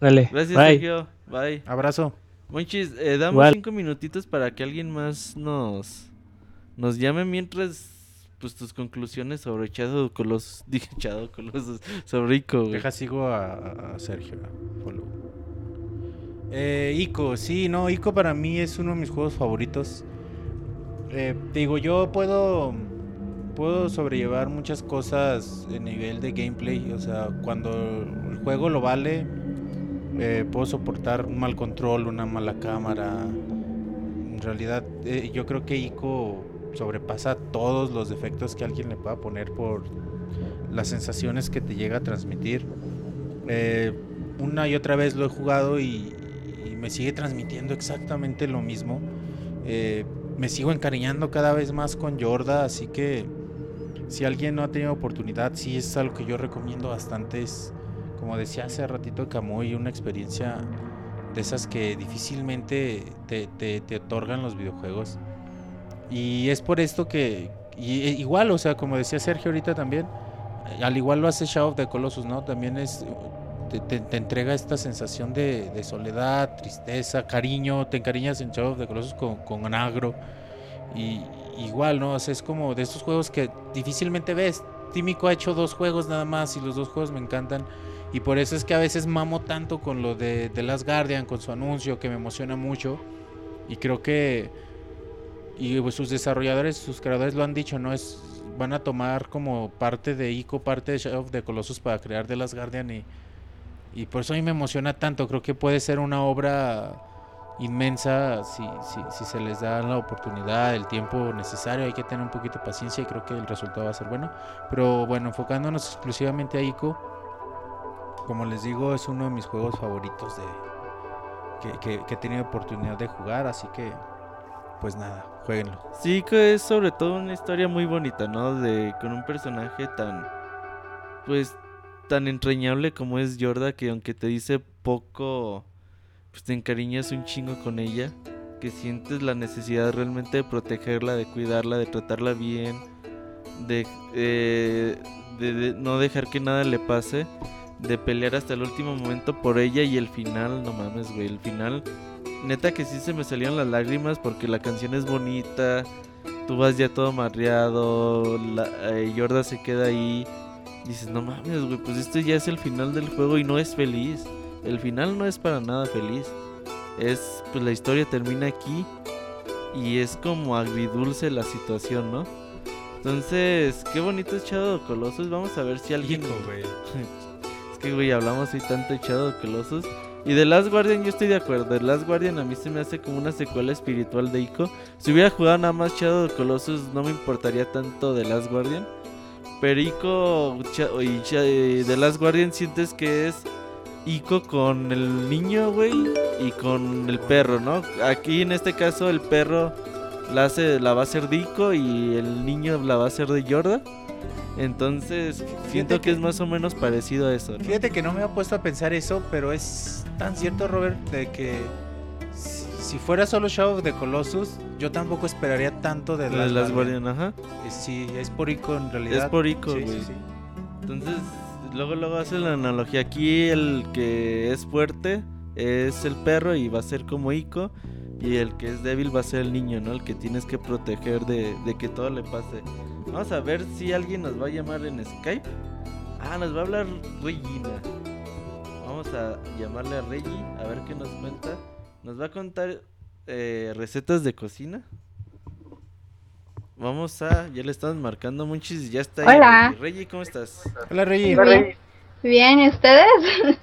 Dale. Gracias, Bye. Sergio. Bye. Abrazo. Monchis, eh, damos Igual. cinco minutitos para que alguien más nos, nos llame mientras pues tus conclusiones sobre Shadow Colossus, <laughs> dije Shadow Colossus, sobre Ico, güey. Deja sigo a, a Sergio. follow. Eh, Ico, sí, no, Ico para mí es uno de mis juegos favoritos. Eh, digo, yo puedo puedo sobrellevar muchas cosas en nivel de gameplay. O sea, cuando el juego lo vale, eh, puedo soportar un mal control, una mala cámara. En realidad, eh, yo creo que Ico sobrepasa todos los defectos que alguien le pueda poner por las sensaciones que te llega a transmitir. Una y otra vez lo he jugado y me sigue transmitiendo exactamente lo mismo. Eh, me sigo encariñando cada vez más con Yorda, así que si alguien no ha tenido oportunidad, sí es algo que yo recomiendo bastante. Es, como decía hace ratito Camuy, una experiencia de esas que difícilmente te, te- te otorgan los videojuegos. Y es por esto que, y, e- igual, o sea, como decía Sergio ahorita también, al igual lo hace Shadow of the Colossus, ¿no? También es, te, entrega esta sensación de, soledad, tristeza, cariño, te encariñas en Shadow of the Colossus con, con agro. Y igual, ¿no? O es como de estos juegos que difícilmente ves. Tímico ha hecho dos juegos nada más y los dos juegos me encantan. Y por eso es que a veces mamo tanto con lo de The Last Guardian, con su anuncio, que me emociona mucho. Y creo que. Y pues, sus desarrolladores, sus creadores lo han dicho, ¿no? Es, van a tomar como parte de ICO, parte de Shadow of the Colossus para crear The Last Guardian. Y, y por eso a mí me emociona tanto. Creo que puede ser una obra inmensa si, si, si se les da la oportunidad, el tiempo necesario. Hay que tener un poquito de paciencia y creo que el resultado va a ser bueno. Pero bueno, enfocándonos exclusivamente a ICO, como les digo, es uno de mis juegos favoritos de que, que- que he tenido oportunidad de jugar. Así que, pues nada, jueguenlo. Sí, que es sobre todo una historia muy bonita, ¿no? De con un personaje tan pues tan entrañable como es Yorda que aunque te dice poco pues te encariñas un chingo con ella, que sientes la necesidad realmente de protegerla, de cuidarla, de tratarla bien, de, eh, de- no dejar que nada le pase, de pelear hasta el último momento por ella y el final, no mames, güey, el final neta que sí se me salían las lágrimas porque la canción es bonita, tú vas ya todo marreado, la, eh, Yorda se queda ahí, dices, no mames, güey, pues esto ya es el final del juego y no es feliz. El final no es para nada feliz. Es, pues la historia termina aquí y es como agridulce la situación, ¿no? Entonces, qué bonito es Shadow of Colossus. Vamos a ver si alguien... Hijo, güey. <laughs> Es que, güey, hablamos hoy tanto de Shadow of Colossus. Y The Last Guardian yo estoy de acuerdo. The Last Guardian a mí se me hace como una secuela espiritual de Ico. Si hubiera jugado nada más Shadow of Colossus no me importaría tanto The Last Guardian. Pero Ico Cha- y The Last Guardian sientes que es Ico con el niño, güey, y con el perro, ¿no? Aquí en este caso el perro la, hace, la va a hacer de Ico y el niño la va a hacer de Yorda. Entonces siento que, que- es más o menos parecido a eso, ¿no? Fíjate que no me había puesto a pensar eso, pero es tan cierto, Robert, de que si, fuera solo Shadow of the Colossus, yo tampoco esperaría tanto de Last Last Guardian. Ajá. Eh, Sí, es por Ico en realidad. Es por Ico, Sí, güey. sí, sí. Entonces, luego luego hace la analogía. Aquí el que es fuerte es el perro y va a ser como Ico. Y el que es débil va a ser el niño, ¿no? El que tienes que proteger de, de que todo le pase. Vamos a ver si alguien nos va a llamar en Skype. Ah, nos va a hablar Regina. Vamos a llamarle a Regi a ver qué nos cuenta. Nos va a contar eh, recetas de cocina. Vamos a, ya le estamos marcando muchos y ya está ahí. Hola. Regi, ¿cómo estás? Hola, Rey. Bien. Bien, ¿y ustedes?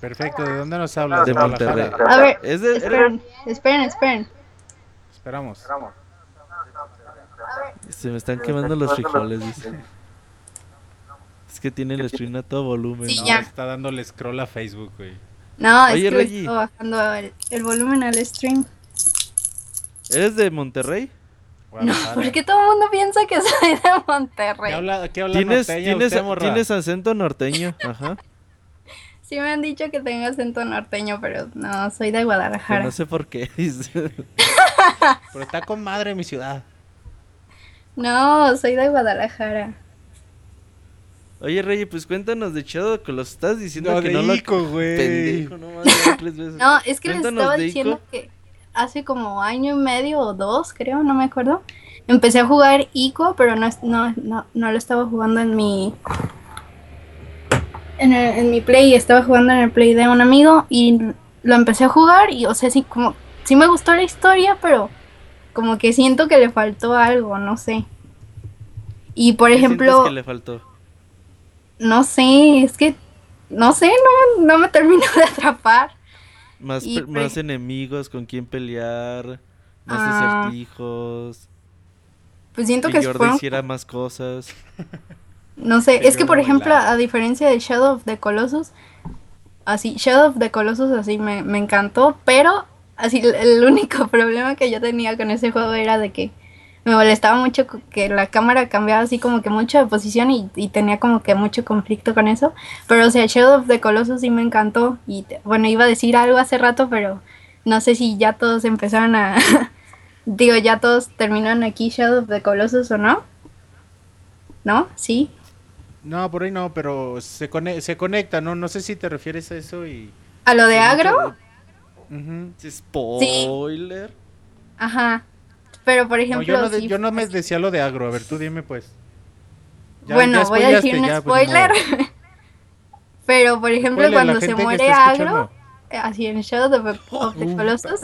Perfecto, ¿de dónde nos hablas? De. Monterrey. A ver, Es de, esperen, esperen, esperen. Esperamos. Se me están quemando los frijoles, dice. Es que tiene el stream a todo volumen. Sí, ¿no? ya. Está dándole scroll a Facebook, güey. No, Oye, es que Reggie. le estoy bajando el, el volumen al stream. ¿Eres de Monterrey? No, porque todo el mundo piensa que <laughs> soy de ¿Qué Monterrey. habla, qué habla ¿Tienes, tienes, usted, tienes acento norteño? Ajá. <laughs> Sí me han dicho que tengo acento norteño, pero no, soy de Pero Guadalajara. no sé por qué. <laughs> Pero está con madre mi ciudad. No, soy de Guadalajara. Oye, Rey, pues cuéntanos de Shadow que lo estás diciendo No, que de no lo... Ico, güey. Pendejo, no tres veces. No, es que les estaba diciendo Ico. que hace como año y medio o dos, creo, no me acuerdo. Empecé a jugar Ico, pero no, es- no, no, no lo estaba jugando en mi en, el- en mi play, estaba jugando en el play de un amigo y lo empecé a jugar y o sea, sí como sí me gustó la historia, pero como que siento que le faltó algo, no sé. Y por ¿Qué ejemplo, que le faltó? No sé, es que no sé, no, no me terminó de atrapar. Más, y más enemigos con quién pelear, más Ah. acertijos, Pues siento que que fueron hiciera más cosas. <laughs> No sé, Que es que por ejemplo, a diferencia de Shadow of the Colossus, así, Shadow of the Colossus así me, me encantó, pero así el único <laughs> problema que yo tenía con ese juego era de que me molestaba mucho que la cámara cambiaba así como que mucho de posición y, y tenía como que mucho conflicto con eso, pero o sea, Shadow of the Colossus sí me encantó y te- bueno, iba a decir algo hace rato, pero no sé si ya todos empezaron a, <laughs> digo, ya todos terminaron aquí Shadow of the Colossus o no. ¿No? ¿Sí? No, por ahí no, pero se, cone- se conecta, ¿no? No sé si te refieres a eso y... ¿A lo de agro? mucho- Ujú. Spoiler. Ajá. Pero por No, ejemplo, yo no, de- sí, yo no me decía lo de agro, a ver, tú dime pues. Ya- bueno, ya voy a decir un pues, spoiler. <laughs> Pero por ejemplo, Spoiler, cuando se muere agro, eh, así en Shadow of the, of the. Colossus,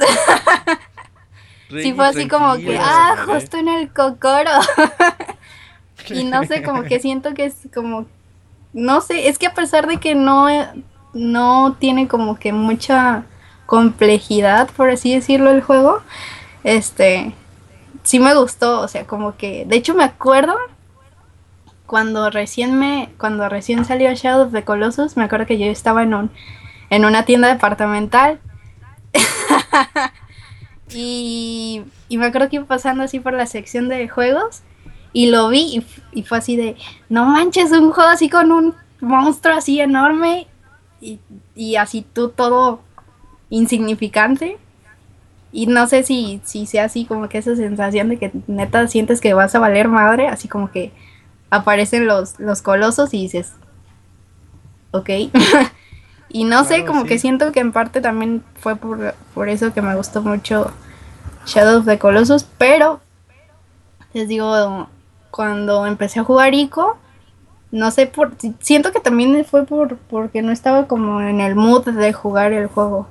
sí fue así como que, ah, justo en el cocoro. <laughs> y no sé, <laughs> como que siento que es como, no sé, es que a pesar de que no, no tiene como que mucha complejidad, por así decirlo, el juego, este, sí me gustó, o sea, como que, de hecho me acuerdo cuando recién me, cuando recién salió Shadow of the Colossus, me acuerdo que yo estaba en un, en una tienda departamental <laughs> y, y me acuerdo que iba pasando así por la sección de juegos y lo vi y, y fue así de, no manches, un juego así con un monstruo así enorme y, y así tú todo insignificante. Y no sé si, si sea así como que esa sensación de que neta sientes que vas a valer madre, así como que aparecen los, los colosos y dices, ok. <laughs> y no sé, como sí. que siento que en parte también fue por, por eso que me gustó mucho Shadow of the Colossus, pero les digo, cuando empecé a jugar Ico, no sé por, siento que también fue por porque no estaba como en el mood de jugar el juego.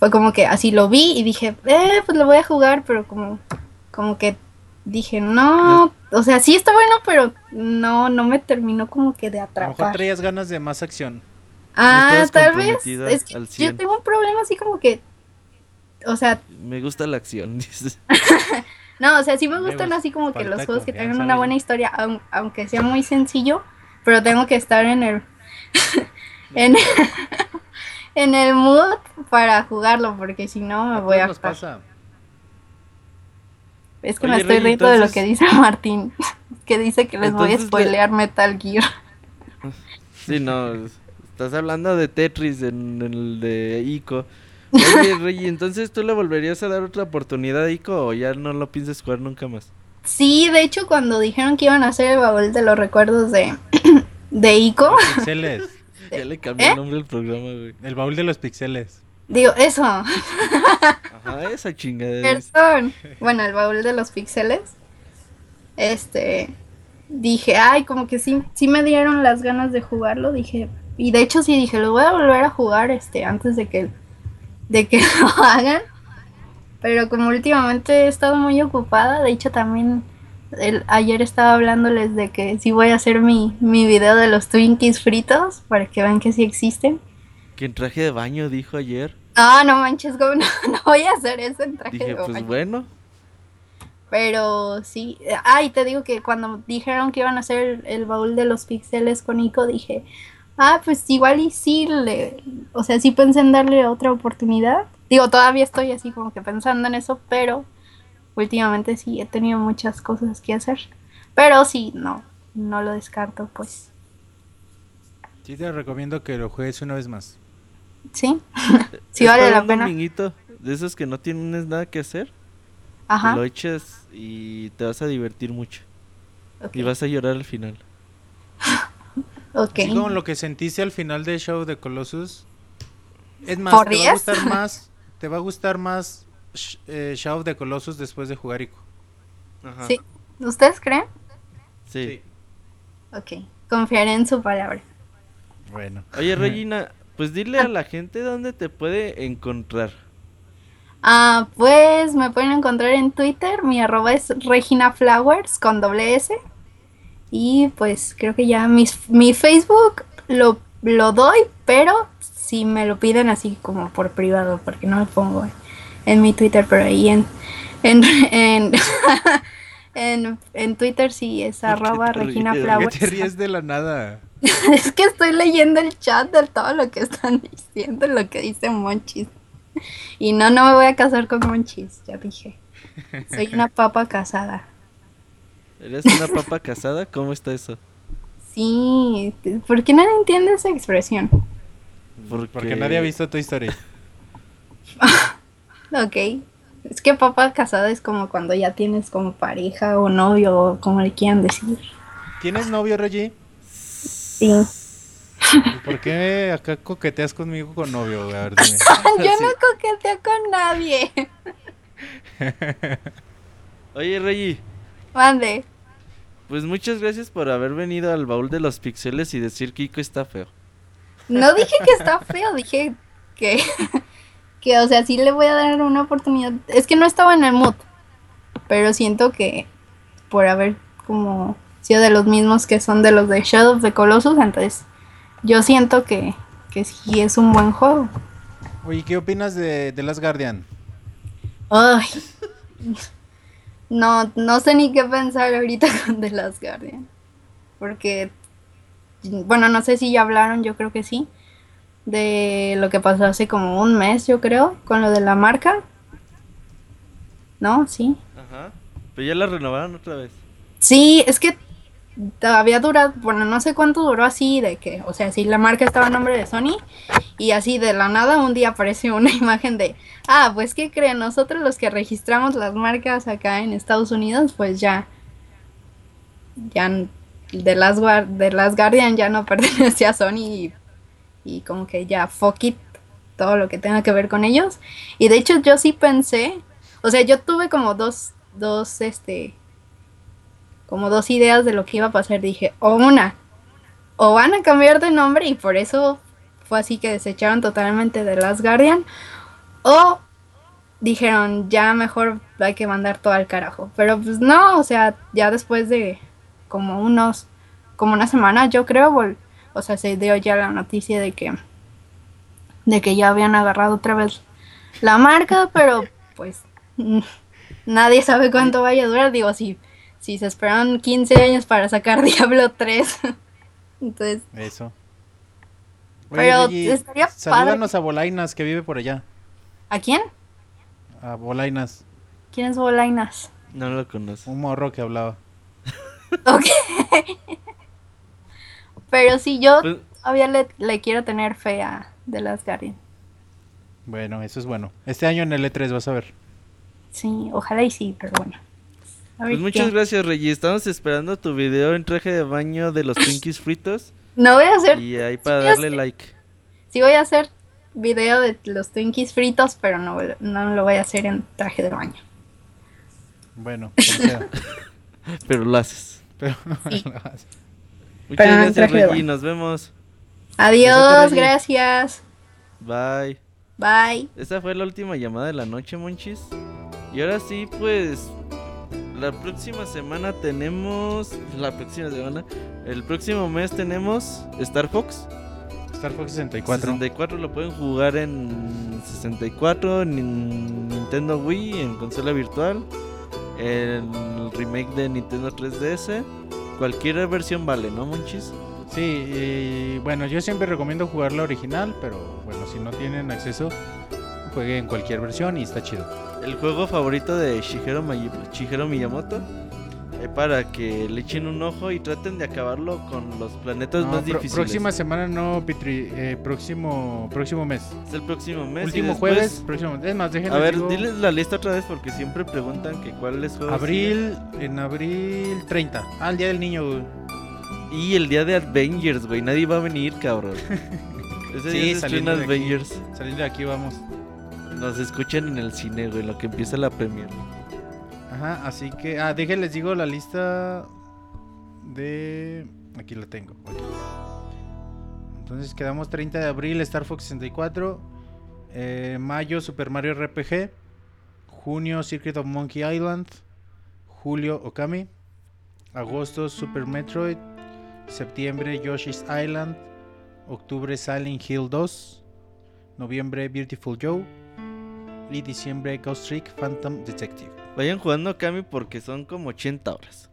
Fue como que así lo vi y dije, eh, pues lo voy a jugar, pero como, como que dije, no, o sea, sí está bueno, pero no, no me terminó como que de A lo mejor atrapar. traías ganas de más acción. Ah, tal vez. Es que yo 100. tengo un problema así como que. O sea, Me gusta la acción, <laughs> dices. no, o sea, sí me gustan gusta, así como que los juegos que tengan una buena historia, aun- aunque sea muy sencillo, pero tengo que estar en el. <laughs> en, <laughs> en el mood para jugarlo, porque si no me voy a. nos pasa. Es que Oye, me estoy Rey, riendo de lo que dice <laughs> Martín, que dice que les voy a spoilear Metal Gear. <laughs> Sí, no. Estás hablando de Tetris en el de Ico. Oye, <laughs> Rey, entonces tú le volverías a dar otra oportunidad a Ico o ya no lo piensas jugar nunca más. Sí, de hecho, cuando dijeron que iban a hacer el baúl de los recuerdos de, <clears throat> de Ico, Los pixeles. Ya le cambié ¿Eh? el nombre del programa, güey. El baúl de los pixeles. digo, eso, Ajá, esa chingadera. perdón. Bueno, el baúl de los píxeles. Este, dije, ay, como que sí, sí me dieron las ganas de jugarlo, dije, y de hecho sí dije, lo voy a volver a jugar, este, antes de que, de que <laughs> lo hagan. Pero como últimamente he estado muy ocupada, de hecho también el- ayer estaba hablándoles de que sí voy a hacer mi, mi video de los Twinkies fritos para que vean que sí existen. Que en traje de baño dijo ayer. Ah, no manches, ¿cómo <laughs> no, no voy a hacer eso en traje Dije, de pues baño. bueno. Pero sí, ay, te digo que cuando dijeron que iban a hacer el, el baúl de los pixeles con Ico, dije, ah, pues igual y sí, le, o sea, sí pensé en darle otra oportunidad. Digo, todavía estoy así como que pensando en eso, pero últimamente sí he tenido muchas cosas que hacer. Pero sí, no, no lo descarto, pues. Sí te recomiendo que lo juegues una vez más. Sí, <laughs> sí vale la un pena. dominguito de esos que no tienes nada que hacer. Ajá. Lo echas y te vas a divertir mucho. ok, Y vas a llorar al final. <laughs> ok. Así como lo que sentiste al final del show de Colossus. Es más, ¿Por te va a gustar <laughs> más, te va a gustar más eh, Shadow of the Colossus después de jugar Ico. Ajá. Sí, ¿ustedes creen? Sí. Ok, confiaré en su palabra. Bueno. Oye, <laughs> Regina, pues dile a la gente dónde te puede encontrar. Ah, pues me pueden encontrar en Twitter, mi arroba es Regina Flowers con doble S. Y pues creo que ya mis, mi Facebook lo, lo doy, pero si me lo piden así como por privado, porque no lo pongo en, mi Twitter, pero ahí en, en, <laughs> en, <laughs> en, en Twitter sí es ¿Por qué arroba te Regina Flowers. te ríes de la nada? <laughs> Es que estoy leyendo el chat de todo lo que están diciendo, lo que dice Monchis. Y no, no me voy a casar con Monchis, ya dije. Soy una papa casada. ¿Eres una papa casada? ¿Cómo está eso? Sí, ¿por qué nadie entiende esa expresión? Porque, Porque nadie ha visto tu historia. Ok. Es que papa casada es como cuando ya tienes como pareja o novio o como le quieran decir. ¿Tienes novio, Reggie? Sí. ¿Y ¿Por qué acá coqueteas conmigo con novio? A ver, dime. <laughs> Yo no coqueteo con nadie. <laughs> Oye, Regi, Mande. pues muchas gracias por haber venido al baúl de los pixeles y decir que Ico está feo. No dije que está feo, dije que, <laughs> que, o sea, sí le voy a dar una oportunidad. Es que no estaba en el mood, pero siento que por haber como sido de los mismos que son de los de Shadow of the Colossus, entonces yo siento que, que sí es un buen juego. Oye, ¿qué opinas de, de Last Guardian? Ay. <laughs> No, no sé ni qué pensar ahorita <laughs> con The Last Guardian. Porque, bueno, no sé si ya hablaron, yo creo que sí. De lo que pasó hace como un mes, yo creo, con lo de la marca. ¿No? Sí. Ajá. Pero ya la renovaron otra vez. Sí, es que todavía dura, bueno, no sé cuánto duró así, de que, o sea, si la marca estaba a nombre de Sony y así de la nada un día aparece una <laughs> imagen de, ah, pues ¿qué creen? Nosotros los que registramos las marcas acá en Estados Unidos, pues ya, ya de las, de las Guardian ya no <laughs> pertenece a Sony y, y como que ya fuck it, todo lo que tenga que ver con ellos. Y de hecho yo sí pensé, o sea, yo tuve como dos, dos, este, como dos ideas de lo que iba a pasar. Dije, o una, o van a cambiar de nombre y por eso fue así que desecharon totalmente de Last Guardian, o dijeron, ya mejor hay que mandar todo al carajo. Pero pues no, o sea, ya después de como unos, como una semana, yo creo, o sea, se dio ya la noticia de que de que ya habían agarrado otra vez la marca, <laughs> pero pues <laughs> nadie sabe cuánto vaya a durar. Digo, si, si se esperaron 15 años para sacar <laughs> Diablo 3, entonces... Eso. Pero estaría Salúdanos a Bolainas, que vive por allá. ¿A quién? A Bolainas. ¿Quién es Bolainas? No lo conozco. Un morro que hablaba. ok. Pero sí, yo Pues- todavía le, le quiero tener fe a The Last Guardian. Bueno, eso es bueno. Este año en el E3 vas a ver. Sí, ojalá y sí, pero bueno. A ver Pues muchas qué. gracias, Reggie. Estamos esperando tu video en traje de baño de los Twinkies <laughs> fritos. No voy a hacer, Y ahí para Sí, darle like. sí voy a hacer video de los Twinkies fritos, pero no, no lo voy a hacer en traje de baño. Bueno, como sea. <laughs> Pero lo haces. Pero Sí. <laughs> Muchas gracias, Reggie. Nos vemos. Adiós, gracias. Bye. Bye. Esta fue la última llamada de la noche, monchis. Y ahora sí, pues. La próxima semana tenemos. La próxima semana. El próximo mes tenemos Star Fox. Star Fox 64. 64 lo pueden jugar en 64, en Nintendo Wii, en consola virtual. El remake de Nintendo 3DS. Cualquier versión vale, ¿no, monchis? Sí, y bueno, yo siempre recomiendo jugar la original, pero bueno, si no tienen acceso, jueguen cualquier versión y está chido. El juego favorito de Shigeru, May- Shigeru Miyamoto. Eh, para que le echen un ojo y traten de acabarlo con los planetas No, más difíciles. próxima semana no, Pitri, eh, próximo, próximo mes. Es el próximo mes. Último después- jueves, próximo Es más, déjenme A ver, diles la lista otra vez porque siempre preguntan que cuáles juegos. Abril, en abril 30. Ah, el día del niño, güey. Y el día de Avengers, güey. Nadie va a venir, cabrón. <laughs> Ese Sí, día se saliendo de aquí. Avengers. Saliendo de aquí vamos. Nos escuchan en el cine, güey, lo que empieza la premier. Así que. Ah, déjenles digo la lista de. Aquí la tengo. Entonces quedamos 30 de abril Star Fox 64. eh, mayo Super Mario RPG. Junio Secret of Monkey Island. Julio Okami. Agosto Super Metroid. Septiembre Yoshi's Island. Octubre Silent Hill 2. Noviembre Beautiful Joe. Y diciembre Ghost Trick Phantom Detective. Vayan jugando Kami porque son como 80 horas.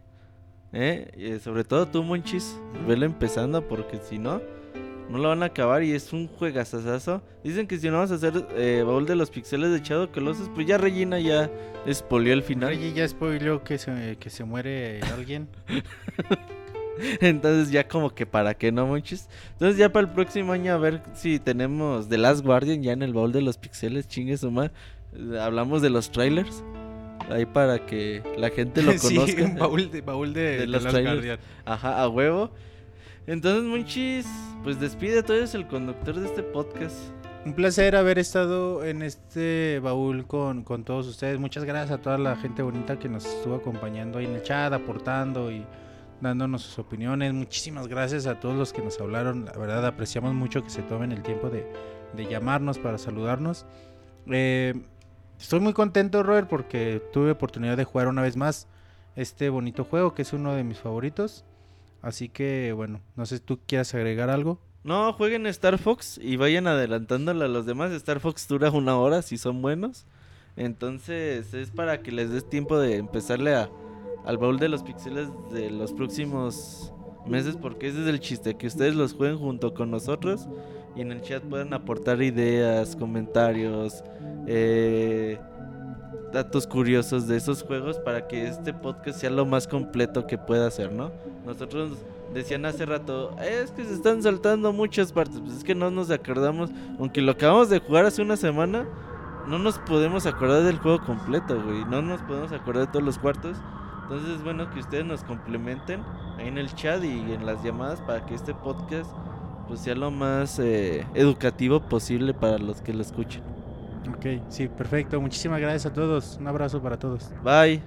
¿Eh? Y, eh, sobre todo tú, Monchis. Velo empezando porque si no, no lo van a acabar y es un juegazazazo. Dicen que si no vamos a hacer eh, baúl de los pixeles de Shadow Colossus, pues ya Regina ya espolió el final. Reggie ya spoiló que se, que se muere alguien. <laughs> Entonces ya como que para qué no, Monchis. Entonces ya para el próximo año a ver si tenemos The Last Guardian ya en el baúl de los pixeles, chingue su madre. Eh, Hablamos de los trailers. Ahí para que la gente lo <laughs> Sí, conozca. un baúl de, baúl de, De de los Last trailers. Guardian. Ajá, a huevo. Entonces, Monchis, pues despide, tú eres el conductor de este podcast. Un placer haber estado en este baúl con, con todos ustedes. Muchas gracias a toda la gente bonita que nos estuvo acompañando ahí en el chat, aportando y dándonos sus opiniones. Muchísimas gracias a todos los que nos hablaron. La verdad apreciamos mucho que se tomen el tiempo de, de llamarnos para saludarnos. Eh, estoy muy contento, Robert, porque tuve oportunidad de jugar una vez más este bonito juego que es uno de mis favoritos. Así que bueno, no sé si tú quieras agregar algo. No, jueguen Star Fox y vayan adelantándole a los demás. Star Fox dura una hora si son buenos. Entonces es para que les des tiempo de empezarle a, al baúl de los pixeles de los próximos meses. Porque ese es el chiste, que ustedes los jueguen junto con nosotros. Y en el chat puedan aportar ideas, comentarios, eh, datos curiosos de esos juegos para que este podcast sea lo más completo que pueda ser, ¿no? Nosotros decían hace rato, es que se están saltando muchas partes, pues es que no nos acordamos, aunque lo acabamos de jugar hace una semana, no nos podemos acordar del juego completo, güey, no nos podemos acordar de todos los cuartos. Entonces es bueno que ustedes nos complementen ahí en el chat y en las llamadas para que este podcast pues sea lo más eh, educativo posible para los que lo escuchen. Ok, sí, perfecto. Muchísimas gracias a todos. Un abrazo para todos. Bye.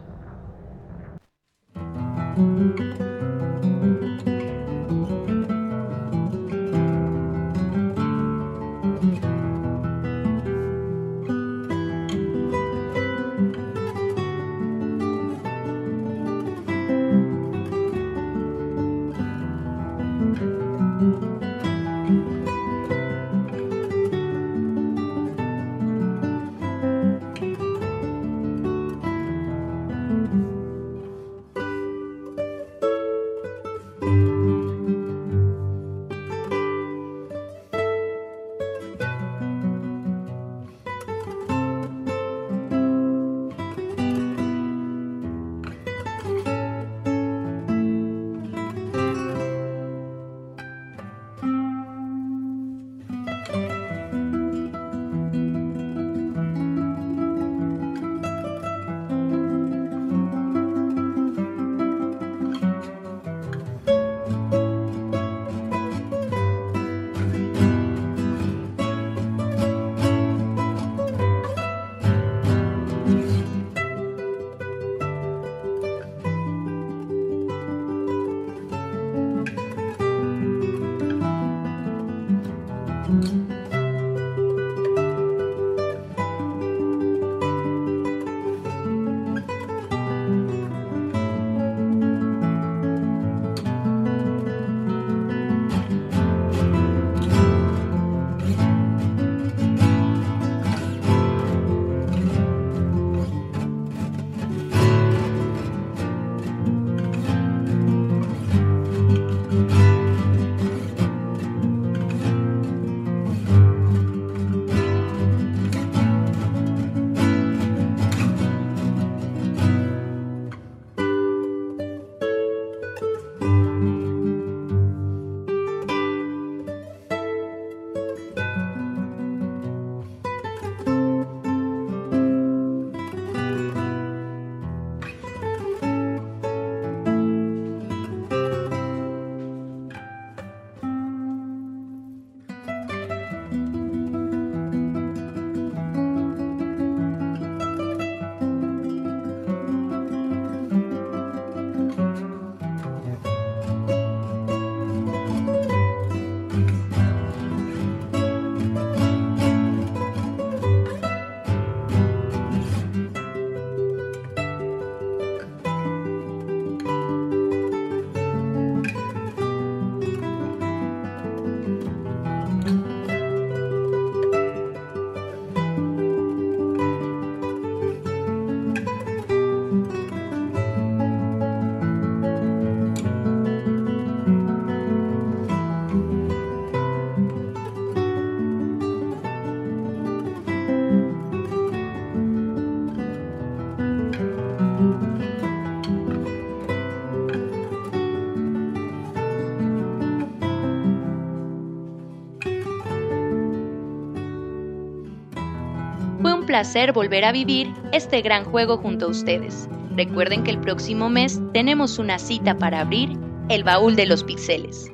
Placer volver a vivir este gran juego junto a ustedes. Recuerden que el próximo mes tenemos una cita para abrir el baúl de los pixeles.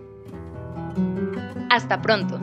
Hasta pronto.